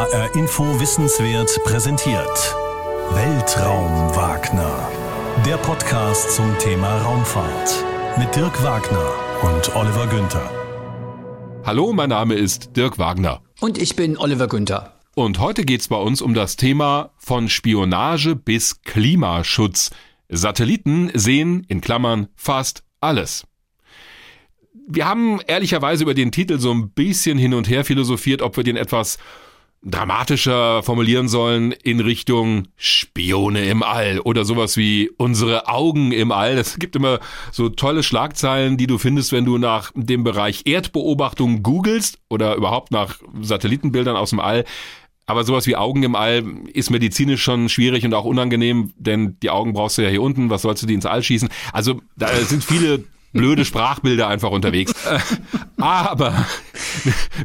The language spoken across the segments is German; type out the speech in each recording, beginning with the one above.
HR Info Wissenswert präsentiert. Weltraum Wagner. Der Podcast zum Thema Raumfahrt. Mit Dirk Wagner und Oliver Günther. Hallo, mein Name ist Dirk Wagner. Und ich bin Oliver Günther. Und heute geht es bei uns um das Thema von Spionage bis Klimaschutz. Satelliten sehen in Klammern fast alles. Wir haben ehrlicherweise über den Titel so ein bisschen hin und her philosophiert, ob wir den etwas dramatischer formulieren sollen in Richtung Spione im All oder sowas wie unsere Augen im All. Es gibt immer so tolle Schlagzeilen, die du findest, wenn du nach dem Bereich Erdbeobachtung googelst oder überhaupt nach Satellitenbildern aus dem All. Aber sowas wie Augen im All ist medizinisch schon schwierig und auch unangenehm, denn die Augen brauchst du ja hier unten. Was sollst du die ins All schießen? Also da sind viele blöde Sprachbilder einfach unterwegs. Aber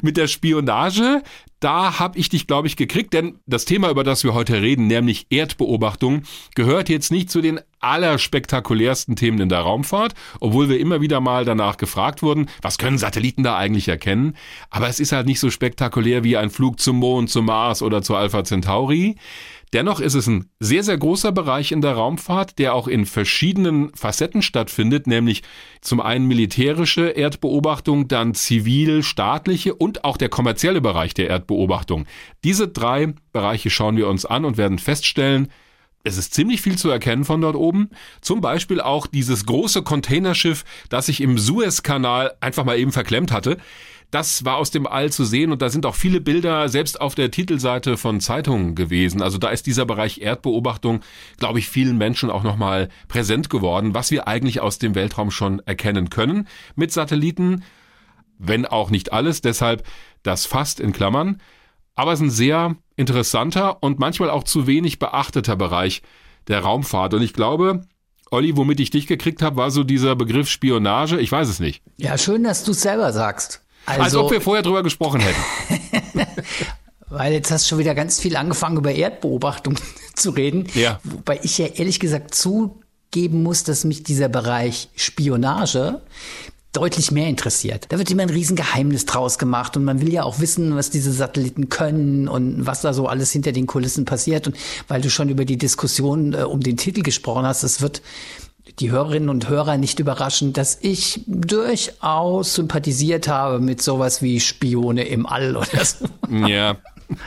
mit der Spionage, da habe ich dich, glaube ich, gekriegt, denn das Thema, über das wir heute reden, nämlich Erdbeobachtung, gehört jetzt nicht zu den allerspektakulärsten Themen in der Raumfahrt, obwohl wir immer wieder mal danach gefragt wurden, was können Satelliten da eigentlich erkennen? Aber es ist halt nicht so spektakulär wie ein Flug zum Mond, zum Mars oder zur Alpha Centauri. Dennoch ist es ein sehr, sehr großer Bereich in der Raumfahrt, der auch in verschiedenen Facetten stattfindet, nämlich zum einen militärische Erdbeobachtung, dann zivil, staatliche und auch der kommerzielle Bereich der Erdbeobachtung. Diese drei Bereiche schauen wir uns an und werden feststellen, es ist ziemlich viel zu erkennen von dort oben. Zum Beispiel auch dieses große Containerschiff, das sich im Suezkanal einfach mal eben verklemmt hatte. Das war aus dem All zu sehen und da sind auch viele Bilder selbst auf der Titelseite von Zeitungen gewesen. Also da ist dieser Bereich Erdbeobachtung, glaube ich, vielen Menschen auch nochmal präsent geworden, was wir eigentlich aus dem Weltraum schon erkennen können mit Satelliten, wenn auch nicht alles, deshalb das fast in Klammern. Aber es ist ein sehr interessanter und manchmal auch zu wenig beachteter Bereich der Raumfahrt. Und ich glaube, Olli, womit ich dich gekriegt habe, war so dieser Begriff Spionage. Ich weiß es nicht. Ja, schön, dass du es selber sagst. Also, Als ob wir vorher drüber gesprochen hätten. Weil jetzt hast du schon wieder ganz viel angefangen, über Erdbeobachtung zu reden. Ja. Wobei ich ja ehrlich gesagt zugeben muss, dass mich dieser Bereich Spionage deutlich mehr interessiert. Da wird immer ein Riesengeheimnis draus gemacht und man will ja auch wissen, was diese Satelliten können und was da so alles hinter den Kulissen passiert. Und weil du schon über die Diskussion äh, um den Titel gesprochen hast, es wird die Hörerinnen und Hörer nicht überraschen, dass ich durchaus sympathisiert habe mit sowas wie Spione im All oder so. Ja.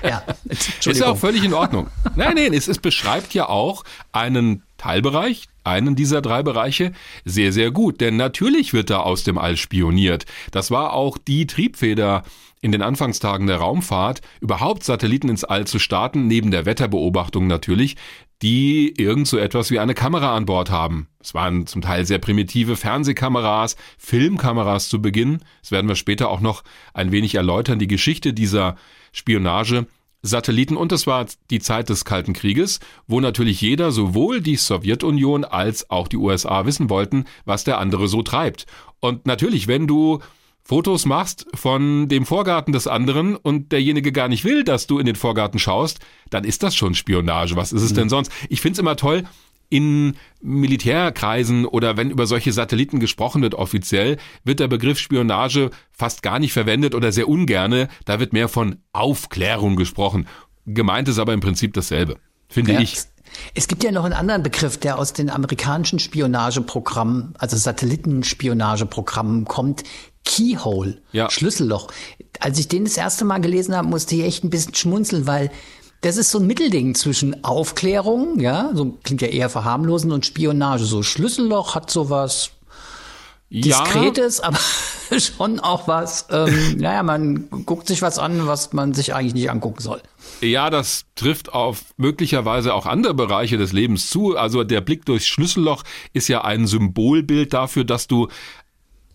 Ja, ist ja auch völlig in Ordnung. Nein, nein, es, es beschreibt ja auch einen Teilbereich, einen dieser drei Bereiche, sehr, sehr gut. Denn natürlich wird da aus dem All spioniert. Das war auch die Triebfeder in den Anfangstagen der Raumfahrt, überhaupt Satelliten ins All zu starten, neben der Wetterbeobachtung natürlich, die irgend so etwas wie eine Kamera an Bord haben. Es waren zum Teil sehr primitive Fernsehkameras, Filmkameras zu Beginn. Das werden wir später auch noch ein wenig erläutern, die Geschichte dieser Spionage. Satelliten und es war die Zeit des Kalten Krieges, wo natürlich jeder, sowohl die Sowjetunion als auch die USA wissen wollten, was der andere so treibt. Und natürlich, wenn du Fotos machst von dem Vorgarten des anderen und derjenige gar nicht will, dass du in den Vorgarten schaust, dann ist das schon Spionage. Was ist es denn mhm. sonst? Ich find's immer toll, in Militärkreisen oder wenn über solche Satelliten gesprochen wird offiziell, wird der Begriff Spionage fast gar nicht verwendet oder sehr ungerne. Da wird mehr von Aufklärung gesprochen. Gemeint ist aber im Prinzip dasselbe, finde ja. ich. Es gibt ja noch einen anderen Begriff, der aus den amerikanischen Spionageprogrammen, also Satellitenspionageprogrammen kommt. Keyhole, ja. Schlüsselloch. Als ich den das erste Mal gelesen habe, musste ich echt ein bisschen schmunzeln, weil das ist so ein Mittelding zwischen Aufklärung, ja, so klingt ja eher verharmlosen und Spionage. So Schlüsselloch hat sowas Diskretes, ja. aber schon auch was, ähm, naja, man guckt sich was an, was man sich eigentlich nicht angucken soll. Ja, das trifft auf möglicherweise auch andere Bereiche des Lebens zu. Also der Blick durchs Schlüsselloch ist ja ein Symbolbild dafür, dass du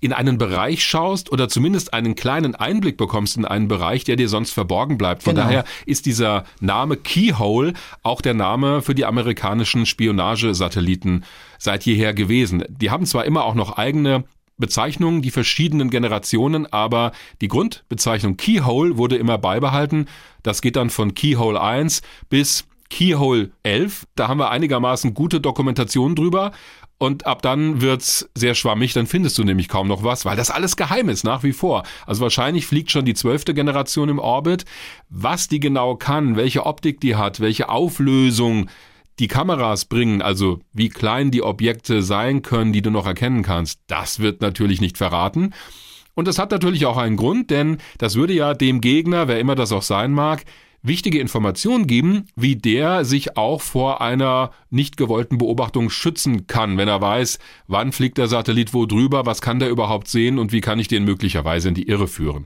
in einen Bereich schaust oder zumindest einen kleinen Einblick bekommst in einen Bereich, der dir sonst verborgen bleibt. Von genau. daher ist dieser Name Keyhole auch der Name für die amerikanischen Spionagesatelliten seit jeher gewesen. Die haben zwar immer auch noch eigene Bezeichnungen, die verschiedenen Generationen, aber die Grundbezeichnung Keyhole wurde immer beibehalten. Das geht dann von Keyhole 1 bis Keyhole 11. Da haben wir einigermaßen gute Dokumentation drüber. Und ab dann wird's sehr schwammig, dann findest du nämlich kaum noch was, weil das alles geheim ist, nach wie vor. Also wahrscheinlich fliegt schon die zwölfte Generation im Orbit. Was die genau kann, welche Optik die hat, welche Auflösung die Kameras bringen, also wie klein die Objekte sein können, die du noch erkennen kannst, das wird natürlich nicht verraten. Und das hat natürlich auch einen Grund, denn das würde ja dem Gegner, wer immer das auch sein mag, wichtige Informationen geben, wie der sich auch vor einer nicht gewollten Beobachtung schützen kann, wenn er weiß, wann fliegt der Satellit wo drüber, was kann der überhaupt sehen und wie kann ich den möglicherweise in die Irre führen.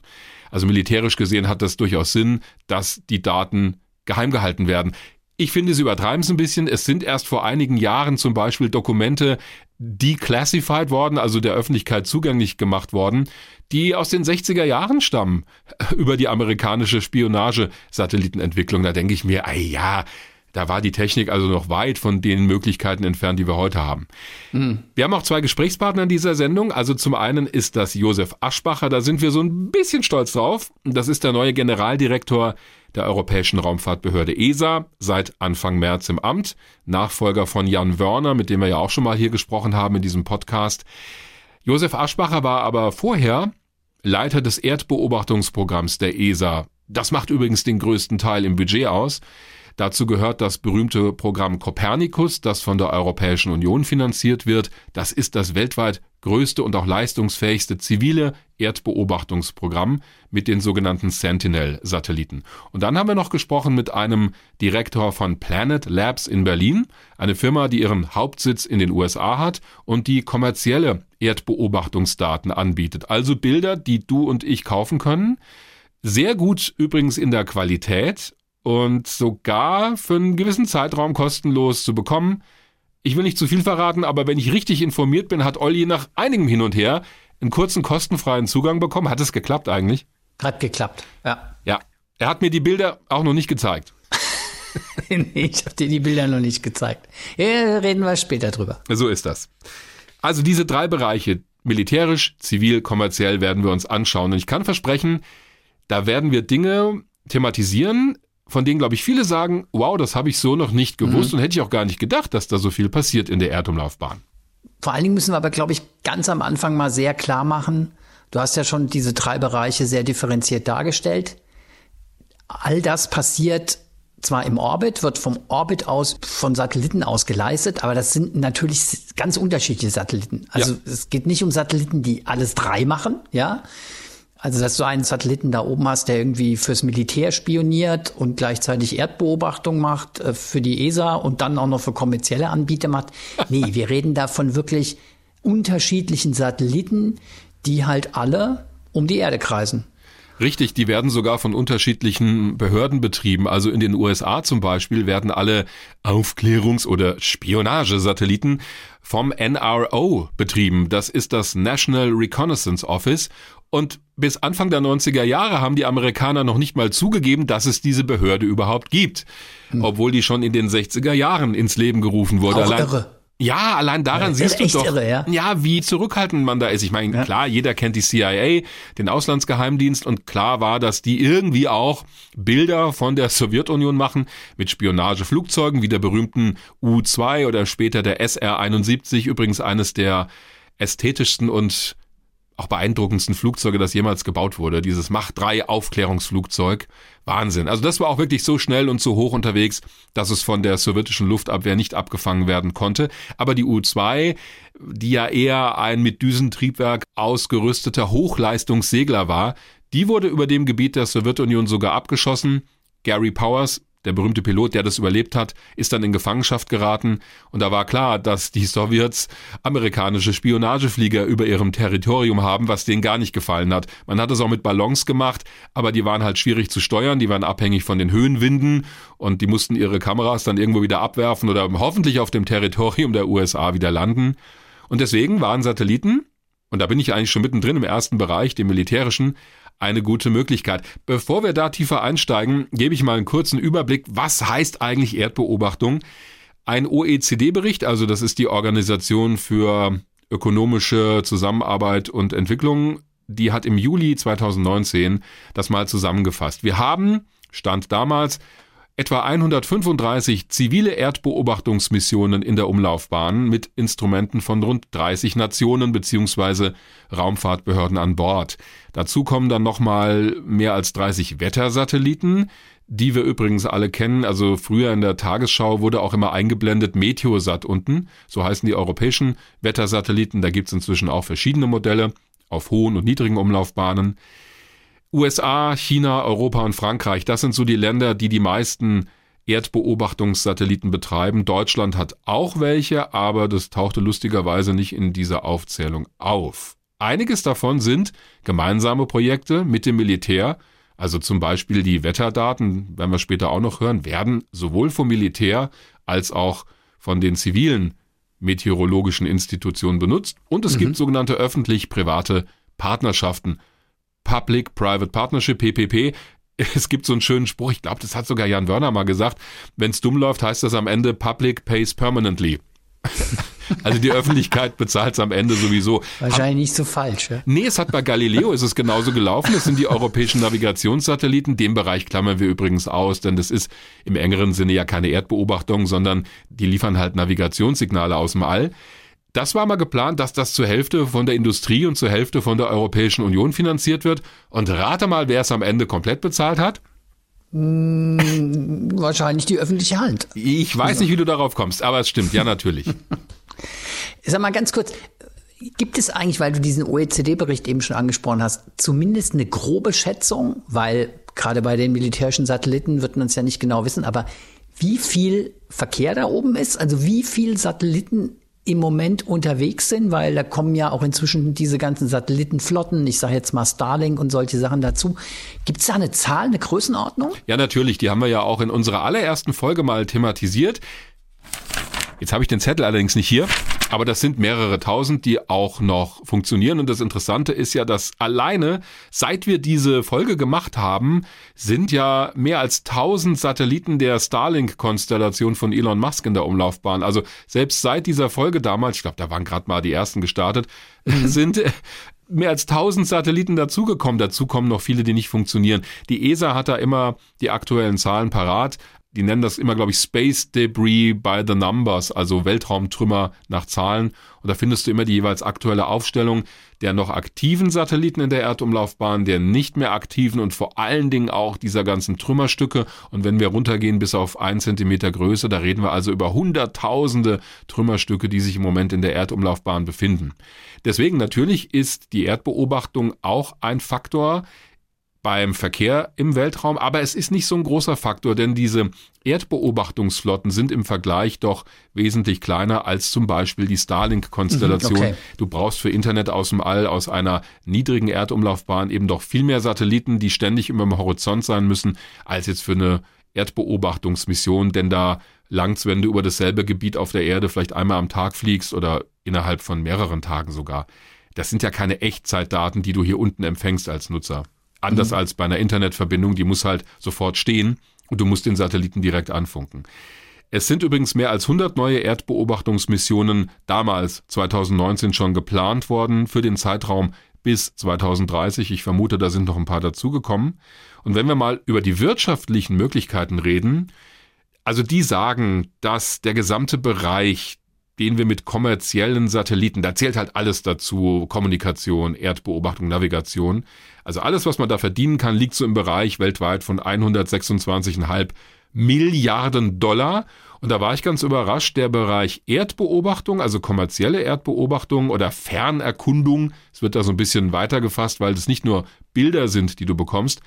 Also militärisch gesehen hat das durchaus Sinn, dass die Daten geheim gehalten werden. Ich finde, sie übertreiben es ein bisschen. Es sind erst vor einigen Jahren zum Beispiel Dokumente declassified worden, also der Öffentlichkeit zugänglich gemacht worden, die aus den 60er Jahren stammen, über die amerikanische Spionagesatellitenentwicklung. Da denke ich mir, ey ja, da war die Technik also noch weit von den Möglichkeiten entfernt, die wir heute haben. Mhm. Wir haben auch zwei Gesprächspartner in dieser Sendung. Also zum einen ist das Josef Aschbacher, da sind wir so ein bisschen stolz drauf. Das ist der neue Generaldirektor der Europäischen Raumfahrtbehörde ESA, seit Anfang März im Amt, Nachfolger von Jan Wörner, mit dem wir ja auch schon mal hier gesprochen haben in diesem Podcast. Josef Aschbacher war aber vorher Leiter des Erdbeobachtungsprogramms der ESA. Das macht übrigens den größten Teil im Budget aus. Dazu gehört das berühmte Programm Copernicus, das von der Europäischen Union finanziert wird. Das ist das weltweit größte und auch leistungsfähigste zivile Erdbeobachtungsprogramm mit den sogenannten Sentinel-Satelliten. Und dann haben wir noch gesprochen mit einem Direktor von Planet Labs in Berlin, eine Firma, die ihren Hauptsitz in den USA hat und die kommerzielle Erdbeobachtungsdaten anbietet. Also Bilder, die du und ich kaufen können. Sehr gut übrigens in der Qualität und sogar für einen gewissen Zeitraum kostenlos zu bekommen. Ich will nicht zu viel verraten, aber wenn ich richtig informiert bin, hat Olli nach einigem Hin und Her einen kurzen kostenfreien Zugang bekommen. Hat es geklappt eigentlich? Hat geklappt, ja. Ja. Er hat mir die Bilder auch noch nicht gezeigt. nee, ich habe dir die Bilder noch nicht gezeigt. Ja, reden wir später drüber. So ist das. Also diese drei Bereiche, militärisch, zivil, kommerziell, werden wir uns anschauen. Und ich kann versprechen, da werden wir Dinge thematisieren, von denen, glaube ich, viele sagen, wow, das habe ich so noch nicht gewusst mhm. und hätte ich auch gar nicht gedacht, dass da so viel passiert in der Erdumlaufbahn. Vor allen Dingen müssen wir aber, glaube ich, ganz am Anfang mal sehr klar machen, du hast ja schon diese drei Bereiche sehr differenziert dargestellt. All das passiert zwar im Orbit, wird vom Orbit aus von Satelliten aus geleistet, aber das sind natürlich ganz unterschiedliche Satelliten. Also ja. es geht nicht um Satelliten, die alles drei machen, ja, also, dass du einen Satelliten da oben hast, der irgendwie fürs Militär spioniert und gleichzeitig Erdbeobachtung macht äh, für die ESA und dann auch noch für kommerzielle Anbieter macht. Nee, wir reden da von wirklich unterschiedlichen Satelliten, die halt alle um die Erde kreisen. Richtig, die werden sogar von unterschiedlichen Behörden betrieben. Also in den USA zum Beispiel werden alle Aufklärungs- oder Spionagesatelliten vom NRO betrieben. Das ist das National Reconnaissance Office. Und bis Anfang der 90er Jahre haben die Amerikaner noch nicht mal zugegeben, dass es diese Behörde überhaupt gibt. Hm. Obwohl die schon in den 60er Jahren ins Leben gerufen wurde. Auch Allein, irre. Ja, allein daran ja, siehst du doch, irre, ja? ja, wie zurückhaltend man da ist. Ich meine, ja. klar, jeder kennt die CIA, den Auslandsgeheimdienst, und klar war, dass die irgendwie auch Bilder von der Sowjetunion machen mit Spionageflugzeugen wie der berühmten U-2 oder später der SR-71, übrigens eines der ästhetischsten und auch beeindruckendsten Flugzeuge, das jemals gebaut wurde. Dieses Mach 3 Aufklärungsflugzeug. Wahnsinn. Also das war auch wirklich so schnell und so hoch unterwegs, dass es von der sowjetischen Luftabwehr nicht abgefangen werden konnte. Aber die U-2, die ja eher ein mit Düsentriebwerk ausgerüsteter Hochleistungssegler war, die wurde über dem Gebiet der Sowjetunion sogar abgeschossen. Gary Powers, der berühmte Pilot, der das überlebt hat, ist dann in Gefangenschaft geraten und da war klar, dass die Sowjets amerikanische Spionageflieger über ihrem Territorium haben, was denen gar nicht gefallen hat. Man hat es auch mit Ballons gemacht, aber die waren halt schwierig zu steuern, die waren abhängig von den Höhenwinden und die mussten ihre Kameras dann irgendwo wieder abwerfen oder hoffentlich auf dem Territorium der USA wieder landen. Und deswegen waren Satelliten, und da bin ich eigentlich schon mittendrin im ersten Bereich, dem militärischen, eine gute Möglichkeit. Bevor wir da tiefer einsteigen, gebe ich mal einen kurzen Überblick, was heißt eigentlich Erdbeobachtung. Ein OECD-Bericht, also das ist die Organisation für ökonomische Zusammenarbeit und Entwicklung, die hat im Juli 2019 das mal zusammengefasst. Wir haben, stand damals, etwa 135 zivile Erdbeobachtungsmissionen in der Umlaufbahn mit Instrumenten von rund 30 Nationen bzw. Raumfahrtbehörden an Bord. Dazu kommen dann nochmal mehr als 30 Wettersatelliten, die wir übrigens alle kennen. Also früher in der Tagesschau wurde auch immer eingeblendet Meteosat unten. So heißen die europäischen Wettersatelliten. Da gibt's inzwischen auch verschiedene Modelle auf hohen und niedrigen Umlaufbahnen. USA, China, Europa und Frankreich, das sind so die Länder, die die meisten Erdbeobachtungssatelliten betreiben. Deutschland hat auch welche, aber das tauchte lustigerweise nicht in dieser Aufzählung auf. Einiges davon sind gemeinsame Projekte mit dem Militär, also zum Beispiel die Wetterdaten, werden wir später auch noch hören, werden sowohl vom Militär als auch von den zivilen meteorologischen Institutionen benutzt. Und es mhm. gibt sogenannte öffentlich-private Partnerschaften, Public-Private Partnership, PPP. Es gibt so einen schönen Spruch, ich glaube, das hat sogar Jan Wörner mal gesagt. Wenn es dumm läuft, heißt das am Ende Public pays permanently. Also die Öffentlichkeit bezahlt es am Ende sowieso. Wahrscheinlich nicht so falsch. Ja? Nee, es hat bei Galileo ist es genauso gelaufen. Das sind die europäischen Navigationssatelliten. Den Bereich klammern wir übrigens aus, denn das ist im engeren Sinne ja keine Erdbeobachtung, sondern die liefern halt Navigationssignale aus dem All. Das war mal geplant, dass das zur Hälfte von der Industrie und zur Hälfte von der Europäischen Union finanziert wird. Und rate mal, wer es am Ende komplett bezahlt hat. Hm, wahrscheinlich die öffentliche Hand. Ich weiß also. nicht, wie du darauf kommst, aber es stimmt, ja natürlich. Sag mal ganz kurz, gibt es eigentlich, weil du diesen OECD-Bericht eben schon angesprochen hast, zumindest eine grobe Schätzung, weil gerade bei den militärischen Satelliten wird man es ja nicht genau wissen, aber wie viel Verkehr da oben ist, also wie viel Satelliten im Moment unterwegs sind, weil da kommen ja auch inzwischen diese ganzen Satellitenflotten, ich sage jetzt mal Starlink und solche Sachen dazu. Gibt es da eine Zahl, eine Größenordnung? Ja, natürlich, die haben wir ja auch in unserer allerersten Folge mal thematisiert. Jetzt habe ich den Zettel allerdings nicht hier. Aber das sind mehrere tausend, die auch noch funktionieren. Und das Interessante ist ja, dass alleine, seit wir diese Folge gemacht haben, sind ja mehr als tausend Satelliten der Starlink-Konstellation von Elon Musk in der Umlaufbahn. Also selbst seit dieser Folge damals, ich glaube, da waren gerade mal die ersten gestartet, mhm. sind mehr als tausend Satelliten dazugekommen. Dazu kommen noch viele, die nicht funktionieren. Die ESA hat da immer die aktuellen Zahlen parat die nennen das immer, glaube ich, Space Debris by the Numbers, also Weltraumtrümmer nach Zahlen. Und da findest du immer die jeweils aktuelle Aufstellung der noch aktiven Satelliten in der Erdumlaufbahn, der nicht mehr aktiven und vor allen Dingen auch dieser ganzen Trümmerstücke. Und wenn wir runtergehen bis auf ein Zentimeter Größe, da reden wir also über hunderttausende Trümmerstücke, die sich im Moment in der Erdumlaufbahn befinden. Deswegen natürlich ist die Erdbeobachtung auch ein Faktor, beim Verkehr im Weltraum, aber es ist nicht so ein großer Faktor, denn diese Erdbeobachtungsflotten sind im Vergleich doch wesentlich kleiner als zum Beispiel die Starlink-Konstellation. Mhm, okay. Du brauchst für Internet aus dem All, aus einer niedrigen Erdumlaufbahn eben doch viel mehr Satelliten, die ständig immer im Horizont sein müssen, als jetzt für eine Erdbeobachtungsmission, denn da langt's, wenn du über dasselbe Gebiet auf der Erde vielleicht einmal am Tag fliegst oder innerhalb von mehreren Tagen sogar. Das sind ja keine Echtzeitdaten, die du hier unten empfängst als Nutzer. Anders mhm. als bei einer Internetverbindung, die muss halt sofort stehen und du musst den Satelliten direkt anfunken. Es sind übrigens mehr als 100 neue Erdbeobachtungsmissionen damals 2019 schon geplant worden für den Zeitraum bis 2030. Ich vermute, da sind noch ein paar dazugekommen. Und wenn wir mal über die wirtschaftlichen Möglichkeiten reden, also die sagen, dass der gesamte Bereich den wir mit kommerziellen Satelliten, da zählt halt alles dazu, Kommunikation, Erdbeobachtung, Navigation. Also alles, was man da verdienen kann, liegt so im Bereich weltweit von 126,5 Milliarden Dollar. Und da war ich ganz überrascht, der Bereich Erdbeobachtung, also kommerzielle Erdbeobachtung oder Fernerkundung, es wird da so ein bisschen weiter gefasst, weil das nicht nur Bilder sind, die du bekommst,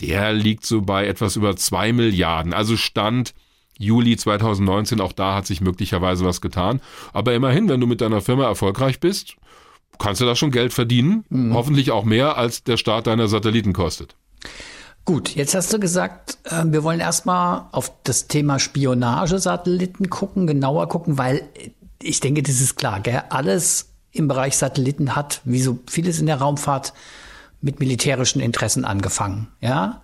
der liegt so bei etwas über zwei Milliarden. Also Stand Juli 2019, auch da hat sich möglicherweise was getan. Aber immerhin, wenn du mit deiner Firma erfolgreich bist, kannst du da schon Geld verdienen. Mhm. Hoffentlich auch mehr, als der Start deiner Satelliten kostet. Gut, jetzt hast du gesagt, äh, wir wollen erstmal auf das Thema Spionagesatelliten gucken, genauer gucken, weil ich denke, das ist klar, gell? alles im Bereich Satelliten hat, wie so vieles in der Raumfahrt, mit militärischen Interessen angefangen, ja.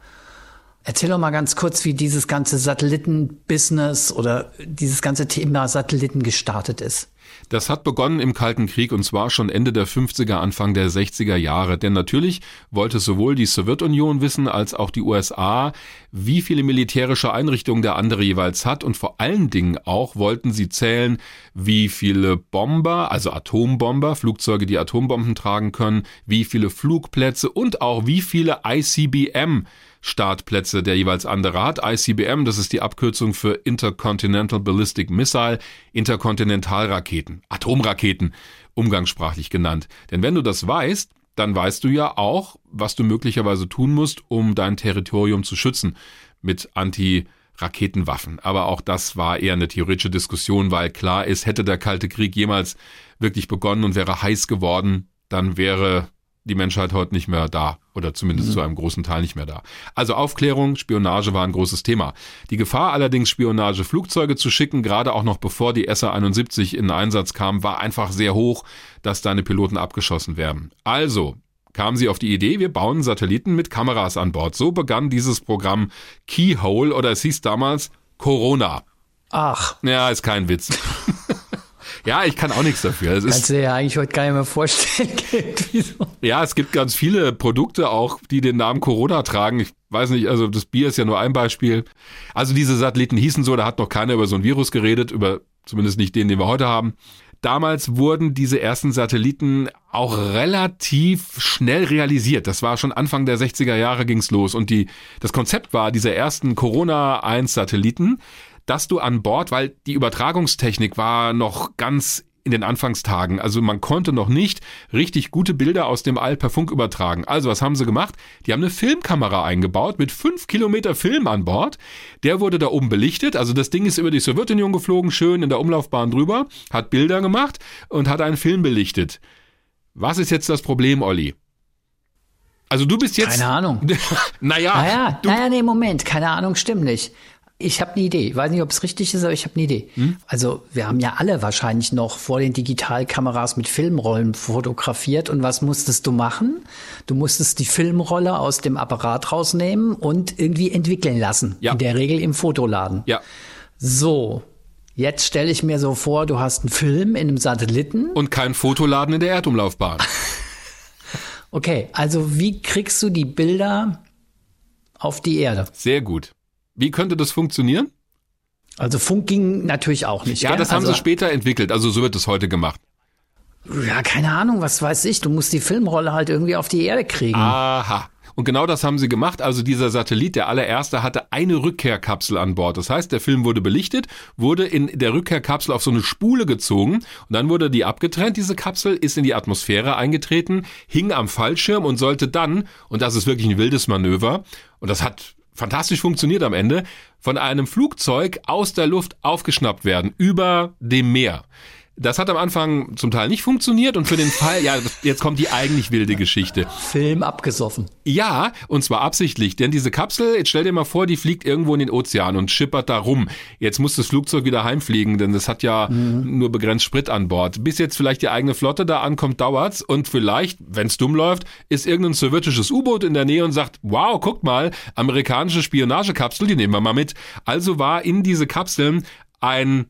Erzähl doch mal ganz kurz, wie dieses ganze Satelliten-Business oder dieses ganze Thema Satelliten gestartet ist. Das hat begonnen im Kalten Krieg und zwar schon Ende der 50er, Anfang der 60er Jahre. Denn natürlich wollte sowohl die Sowjetunion wissen als auch die USA, wie viele militärische Einrichtungen der andere jeweils hat und vor allen Dingen auch wollten sie zählen, wie viele Bomber, also Atombomber, Flugzeuge, die Atombomben tragen können, wie viele Flugplätze und auch wie viele ICBM Startplätze der jeweils andere hat. ICBM, das ist die Abkürzung für Intercontinental Ballistic Missile, Interkontinentalraketen, Atomraketen, umgangssprachlich genannt. Denn wenn du das weißt, dann weißt du ja auch, was du möglicherweise tun musst, um dein Territorium zu schützen mit Anti-Raketenwaffen. Aber auch das war eher eine theoretische Diskussion, weil klar ist, hätte der Kalte Krieg jemals wirklich begonnen und wäre heiß geworden, dann wäre die Menschheit heute nicht mehr da oder zumindest mhm. zu einem großen Teil nicht mehr da. Also Aufklärung, Spionage war ein großes Thema. Die Gefahr allerdings, Spionageflugzeuge zu schicken, gerade auch noch bevor die SA-71 in Einsatz kam, war einfach sehr hoch, dass deine Piloten abgeschossen werden. Also kamen sie auf die Idee, wir bauen Satelliten mit Kameras an Bord. So begann dieses Programm Keyhole oder es hieß damals Corona. Ach. Ja, ist kein Witz. Ja, ich kann auch nichts dafür. Es Kannst du dir ja eigentlich heute gar nicht mehr vorstellen. so. Ja, es gibt ganz viele Produkte auch, die den Namen Corona tragen. Ich weiß nicht, also das Bier ist ja nur ein Beispiel. Also diese Satelliten hießen so, da hat noch keiner über so ein Virus geredet, über zumindest nicht den, den wir heute haben. Damals wurden diese ersten Satelliten auch relativ schnell realisiert. Das war schon Anfang der 60er Jahre ging's los und die, das Konzept war dieser ersten Corona 1 Satelliten, dass du an Bord, weil die Übertragungstechnik war noch ganz in den Anfangstagen. Also man konnte noch nicht richtig gute Bilder aus dem All per Funk übertragen. Also was haben sie gemacht? Die haben eine Filmkamera eingebaut mit fünf Kilometer Film an Bord. Der wurde da oben belichtet. Also das Ding ist über die Sowjetunion geflogen, schön in der Umlaufbahn drüber, hat Bilder gemacht und hat einen Film belichtet. Was ist jetzt das Problem, Olli? Also du bist jetzt. Keine Ahnung. naja. Naja, naja, nee, Moment. Keine Ahnung, stimmt nicht. Ich habe eine Idee. Ich weiß nicht, ob es richtig ist, aber ich habe eine Idee. Hm? Also wir haben ja alle wahrscheinlich noch vor den Digitalkameras mit Filmrollen fotografiert. Und was musstest du machen? Du musstest die Filmrolle aus dem Apparat rausnehmen und irgendwie entwickeln lassen. Ja. In der Regel im Fotoladen. Ja. So. Jetzt stelle ich mir so vor, du hast einen Film in einem Satelliten. Und kein Fotoladen in der Erdumlaufbahn. okay, also wie kriegst du die Bilder auf die Erde? Sehr gut. Wie könnte das funktionieren? Also Funk ging natürlich auch nicht. Ja, gell? das haben also, sie später entwickelt. Also so wird es heute gemacht. Ja, keine Ahnung, was weiß ich. Du musst die Filmrolle halt irgendwie auf die Erde kriegen. Aha. Und genau das haben sie gemacht. Also dieser Satellit, der allererste, hatte eine Rückkehrkapsel an Bord. Das heißt, der Film wurde belichtet, wurde in der Rückkehrkapsel auf so eine Spule gezogen und dann wurde die abgetrennt. Diese Kapsel ist in die Atmosphäre eingetreten, hing am Fallschirm und sollte dann, und das ist wirklich ein wildes Manöver, und das hat fantastisch funktioniert am Ende, von einem Flugzeug aus der Luft aufgeschnappt werden, über dem Meer. Das hat am Anfang zum Teil nicht funktioniert und für den Fall, ja, jetzt kommt die eigentlich wilde Geschichte. Film abgesoffen. Ja, und zwar absichtlich, denn diese Kapsel, jetzt stell dir mal vor, die fliegt irgendwo in den Ozean und schippert da rum. Jetzt muss das Flugzeug wieder heimfliegen, denn das hat ja mhm. nur begrenzt Sprit an Bord. Bis jetzt vielleicht die eigene Flotte da ankommt, dauert's und vielleicht, wenn's dumm läuft, ist irgendein sowjetisches U-Boot in der Nähe und sagt, wow, guck mal, amerikanische Spionagekapsel, die nehmen wir mal mit. Also war in diese Kapseln ein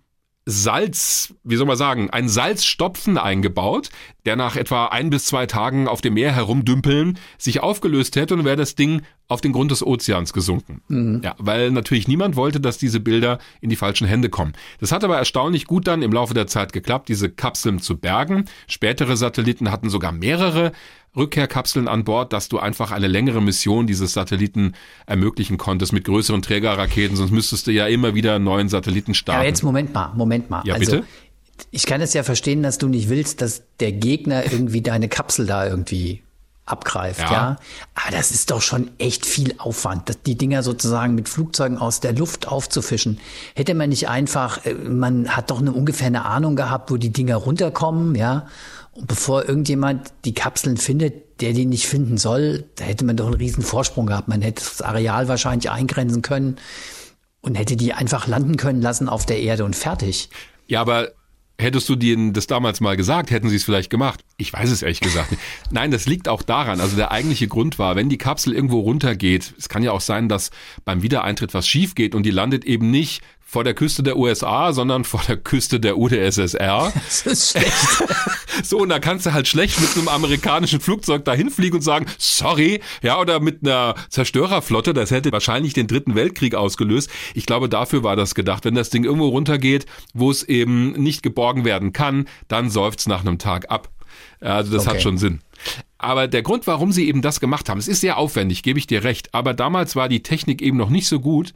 Salz, wie soll man sagen, ein Salzstopfen eingebaut, der nach etwa ein bis zwei Tagen auf dem Meer herumdümpeln sich aufgelöst hätte und wäre das Ding auf den Grund des Ozeans gesunken. Mhm. Ja, weil natürlich niemand wollte, dass diese Bilder in die falschen Hände kommen. Das hat aber erstaunlich gut dann im Laufe der Zeit geklappt, diese Kapseln zu bergen. Spätere Satelliten hatten sogar mehrere Rückkehrkapseln an Bord, dass du einfach eine längere Mission dieses Satelliten ermöglichen konntest mit größeren Trägerraketen, sonst müsstest du ja immer wieder einen neuen Satelliten starten. Ja, jetzt Moment mal, Moment mal. Ja, also, bitte? Ich kann es ja verstehen, dass du nicht willst, dass der Gegner irgendwie deine Kapsel da irgendwie abgreift, ja. ja. Aber das ist doch schon echt viel Aufwand, die Dinger sozusagen mit Flugzeugen aus der Luft aufzufischen. Hätte man nicht einfach, äh, man hat doch eine ungefähr eine Ahnung gehabt, wo die Dinger runterkommen, ja. Und bevor irgendjemand die Kapseln findet, der die nicht finden soll, da hätte man doch einen riesen Vorsprung gehabt. Man hätte das Areal wahrscheinlich eingrenzen können und hätte die einfach landen können lassen auf der Erde und fertig. Ja, aber hättest du denen das damals mal gesagt, hätten sie es vielleicht gemacht. Ich weiß es ehrlich gesagt nicht. Nein, das liegt auch daran. Also der eigentliche Grund war, wenn die Kapsel irgendwo runtergeht, es kann ja auch sein, dass beim Wiedereintritt was schief geht und die landet eben nicht vor der Küste der USA, sondern vor der Küste der UdSSR. Das ist schlecht. so, und da kannst du halt schlecht mit einem amerikanischen Flugzeug dahin fliegen und sagen, sorry, ja, oder mit einer Zerstörerflotte, das hätte wahrscheinlich den dritten Weltkrieg ausgelöst. Ich glaube, dafür war das gedacht. Wenn das Ding irgendwo runtergeht, wo es eben nicht geborgen werden kann, dann seufzt nach einem Tag ab. Also das okay. hat schon Sinn. Aber der Grund, warum sie eben das gemacht haben, es ist sehr aufwendig, gebe ich dir recht, aber damals war die Technik eben noch nicht so gut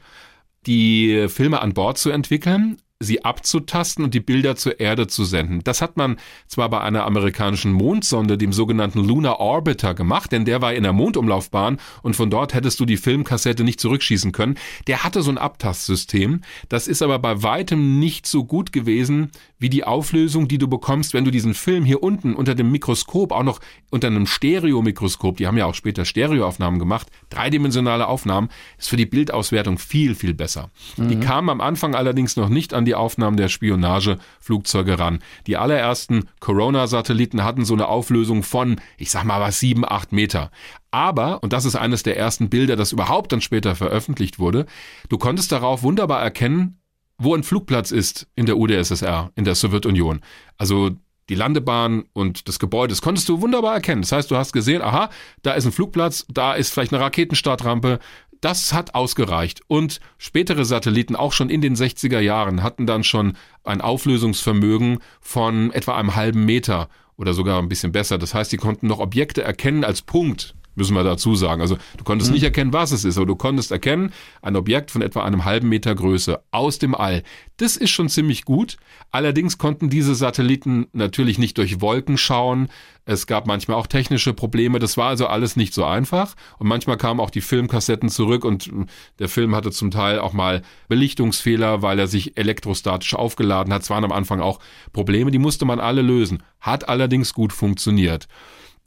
die Filme an Bord zu entwickeln sie abzutasten und die Bilder zur Erde zu senden. Das hat man zwar bei einer amerikanischen Mondsonde, dem sogenannten Lunar Orbiter, gemacht, denn der war in der Mondumlaufbahn und von dort hättest du die Filmkassette nicht zurückschießen können. Der hatte so ein Abtastsystem. Das ist aber bei weitem nicht so gut gewesen wie die Auflösung, die du bekommst, wenn du diesen Film hier unten unter dem Mikroskop, auch noch unter einem Stereomikroskop, die haben ja auch später Stereoaufnahmen gemacht, dreidimensionale Aufnahmen, ist für die Bildauswertung viel, viel besser. Mhm. Die kamen am Anfang allerdings noch nicht an die die Aufnahmen der Spionageflugzeuge ran. Die allerersten Corona-Satelliten hatten so eine Auflösung von, ich sag mal was, sieben, acht Meter. Aber, und das ist eines der ersten Bilder, das überhaupt dann später veröffentlicht wurde, du konntest darauf wunderbar erkennen, wo ein Flugplatz ist in der UdSSR, in der Sowjetunion. Also die Landebahn und das Gebäude, das konntest du wunderbar erkennen. Das heißt, du hast gesehen, aha, da ist ein Flugplatz, da ist vielleicht eine Raketenstartrampe, das hat ausgereicht. Und spätere Satelliten, auch schon in den 60er Jahren, hatten dann schon ein Auflösungsvermögen von etwa einem halben Meter oder sogar ein bisschen besser. Das heißt, die konnten noch Objekte erkennen als Punkt müssen wir dazu sagen. Also du konntest mhm. nicht erkennen, was es ist, aber du konntest erkennen, ein Objekt von etwa einem halben Meter Größe aus dem All. Das ist schon ziemlich gut. Allerdings konnten diese Satelliten natürlich nicht durch Wolken schauen. Es gab manchmal auch technische Probleme. Das war also alles nicht so einfach. Und manchmal kamen auch die Filmkassetten zurück und der Film hatte zum Teil auch mal Belichtungsfehler, weil er sich elektrostatisch aufgeladen hat. Es waren am Anfang auch Probleme, die musste man alle lösen. Hat allerdings gut funktioniert.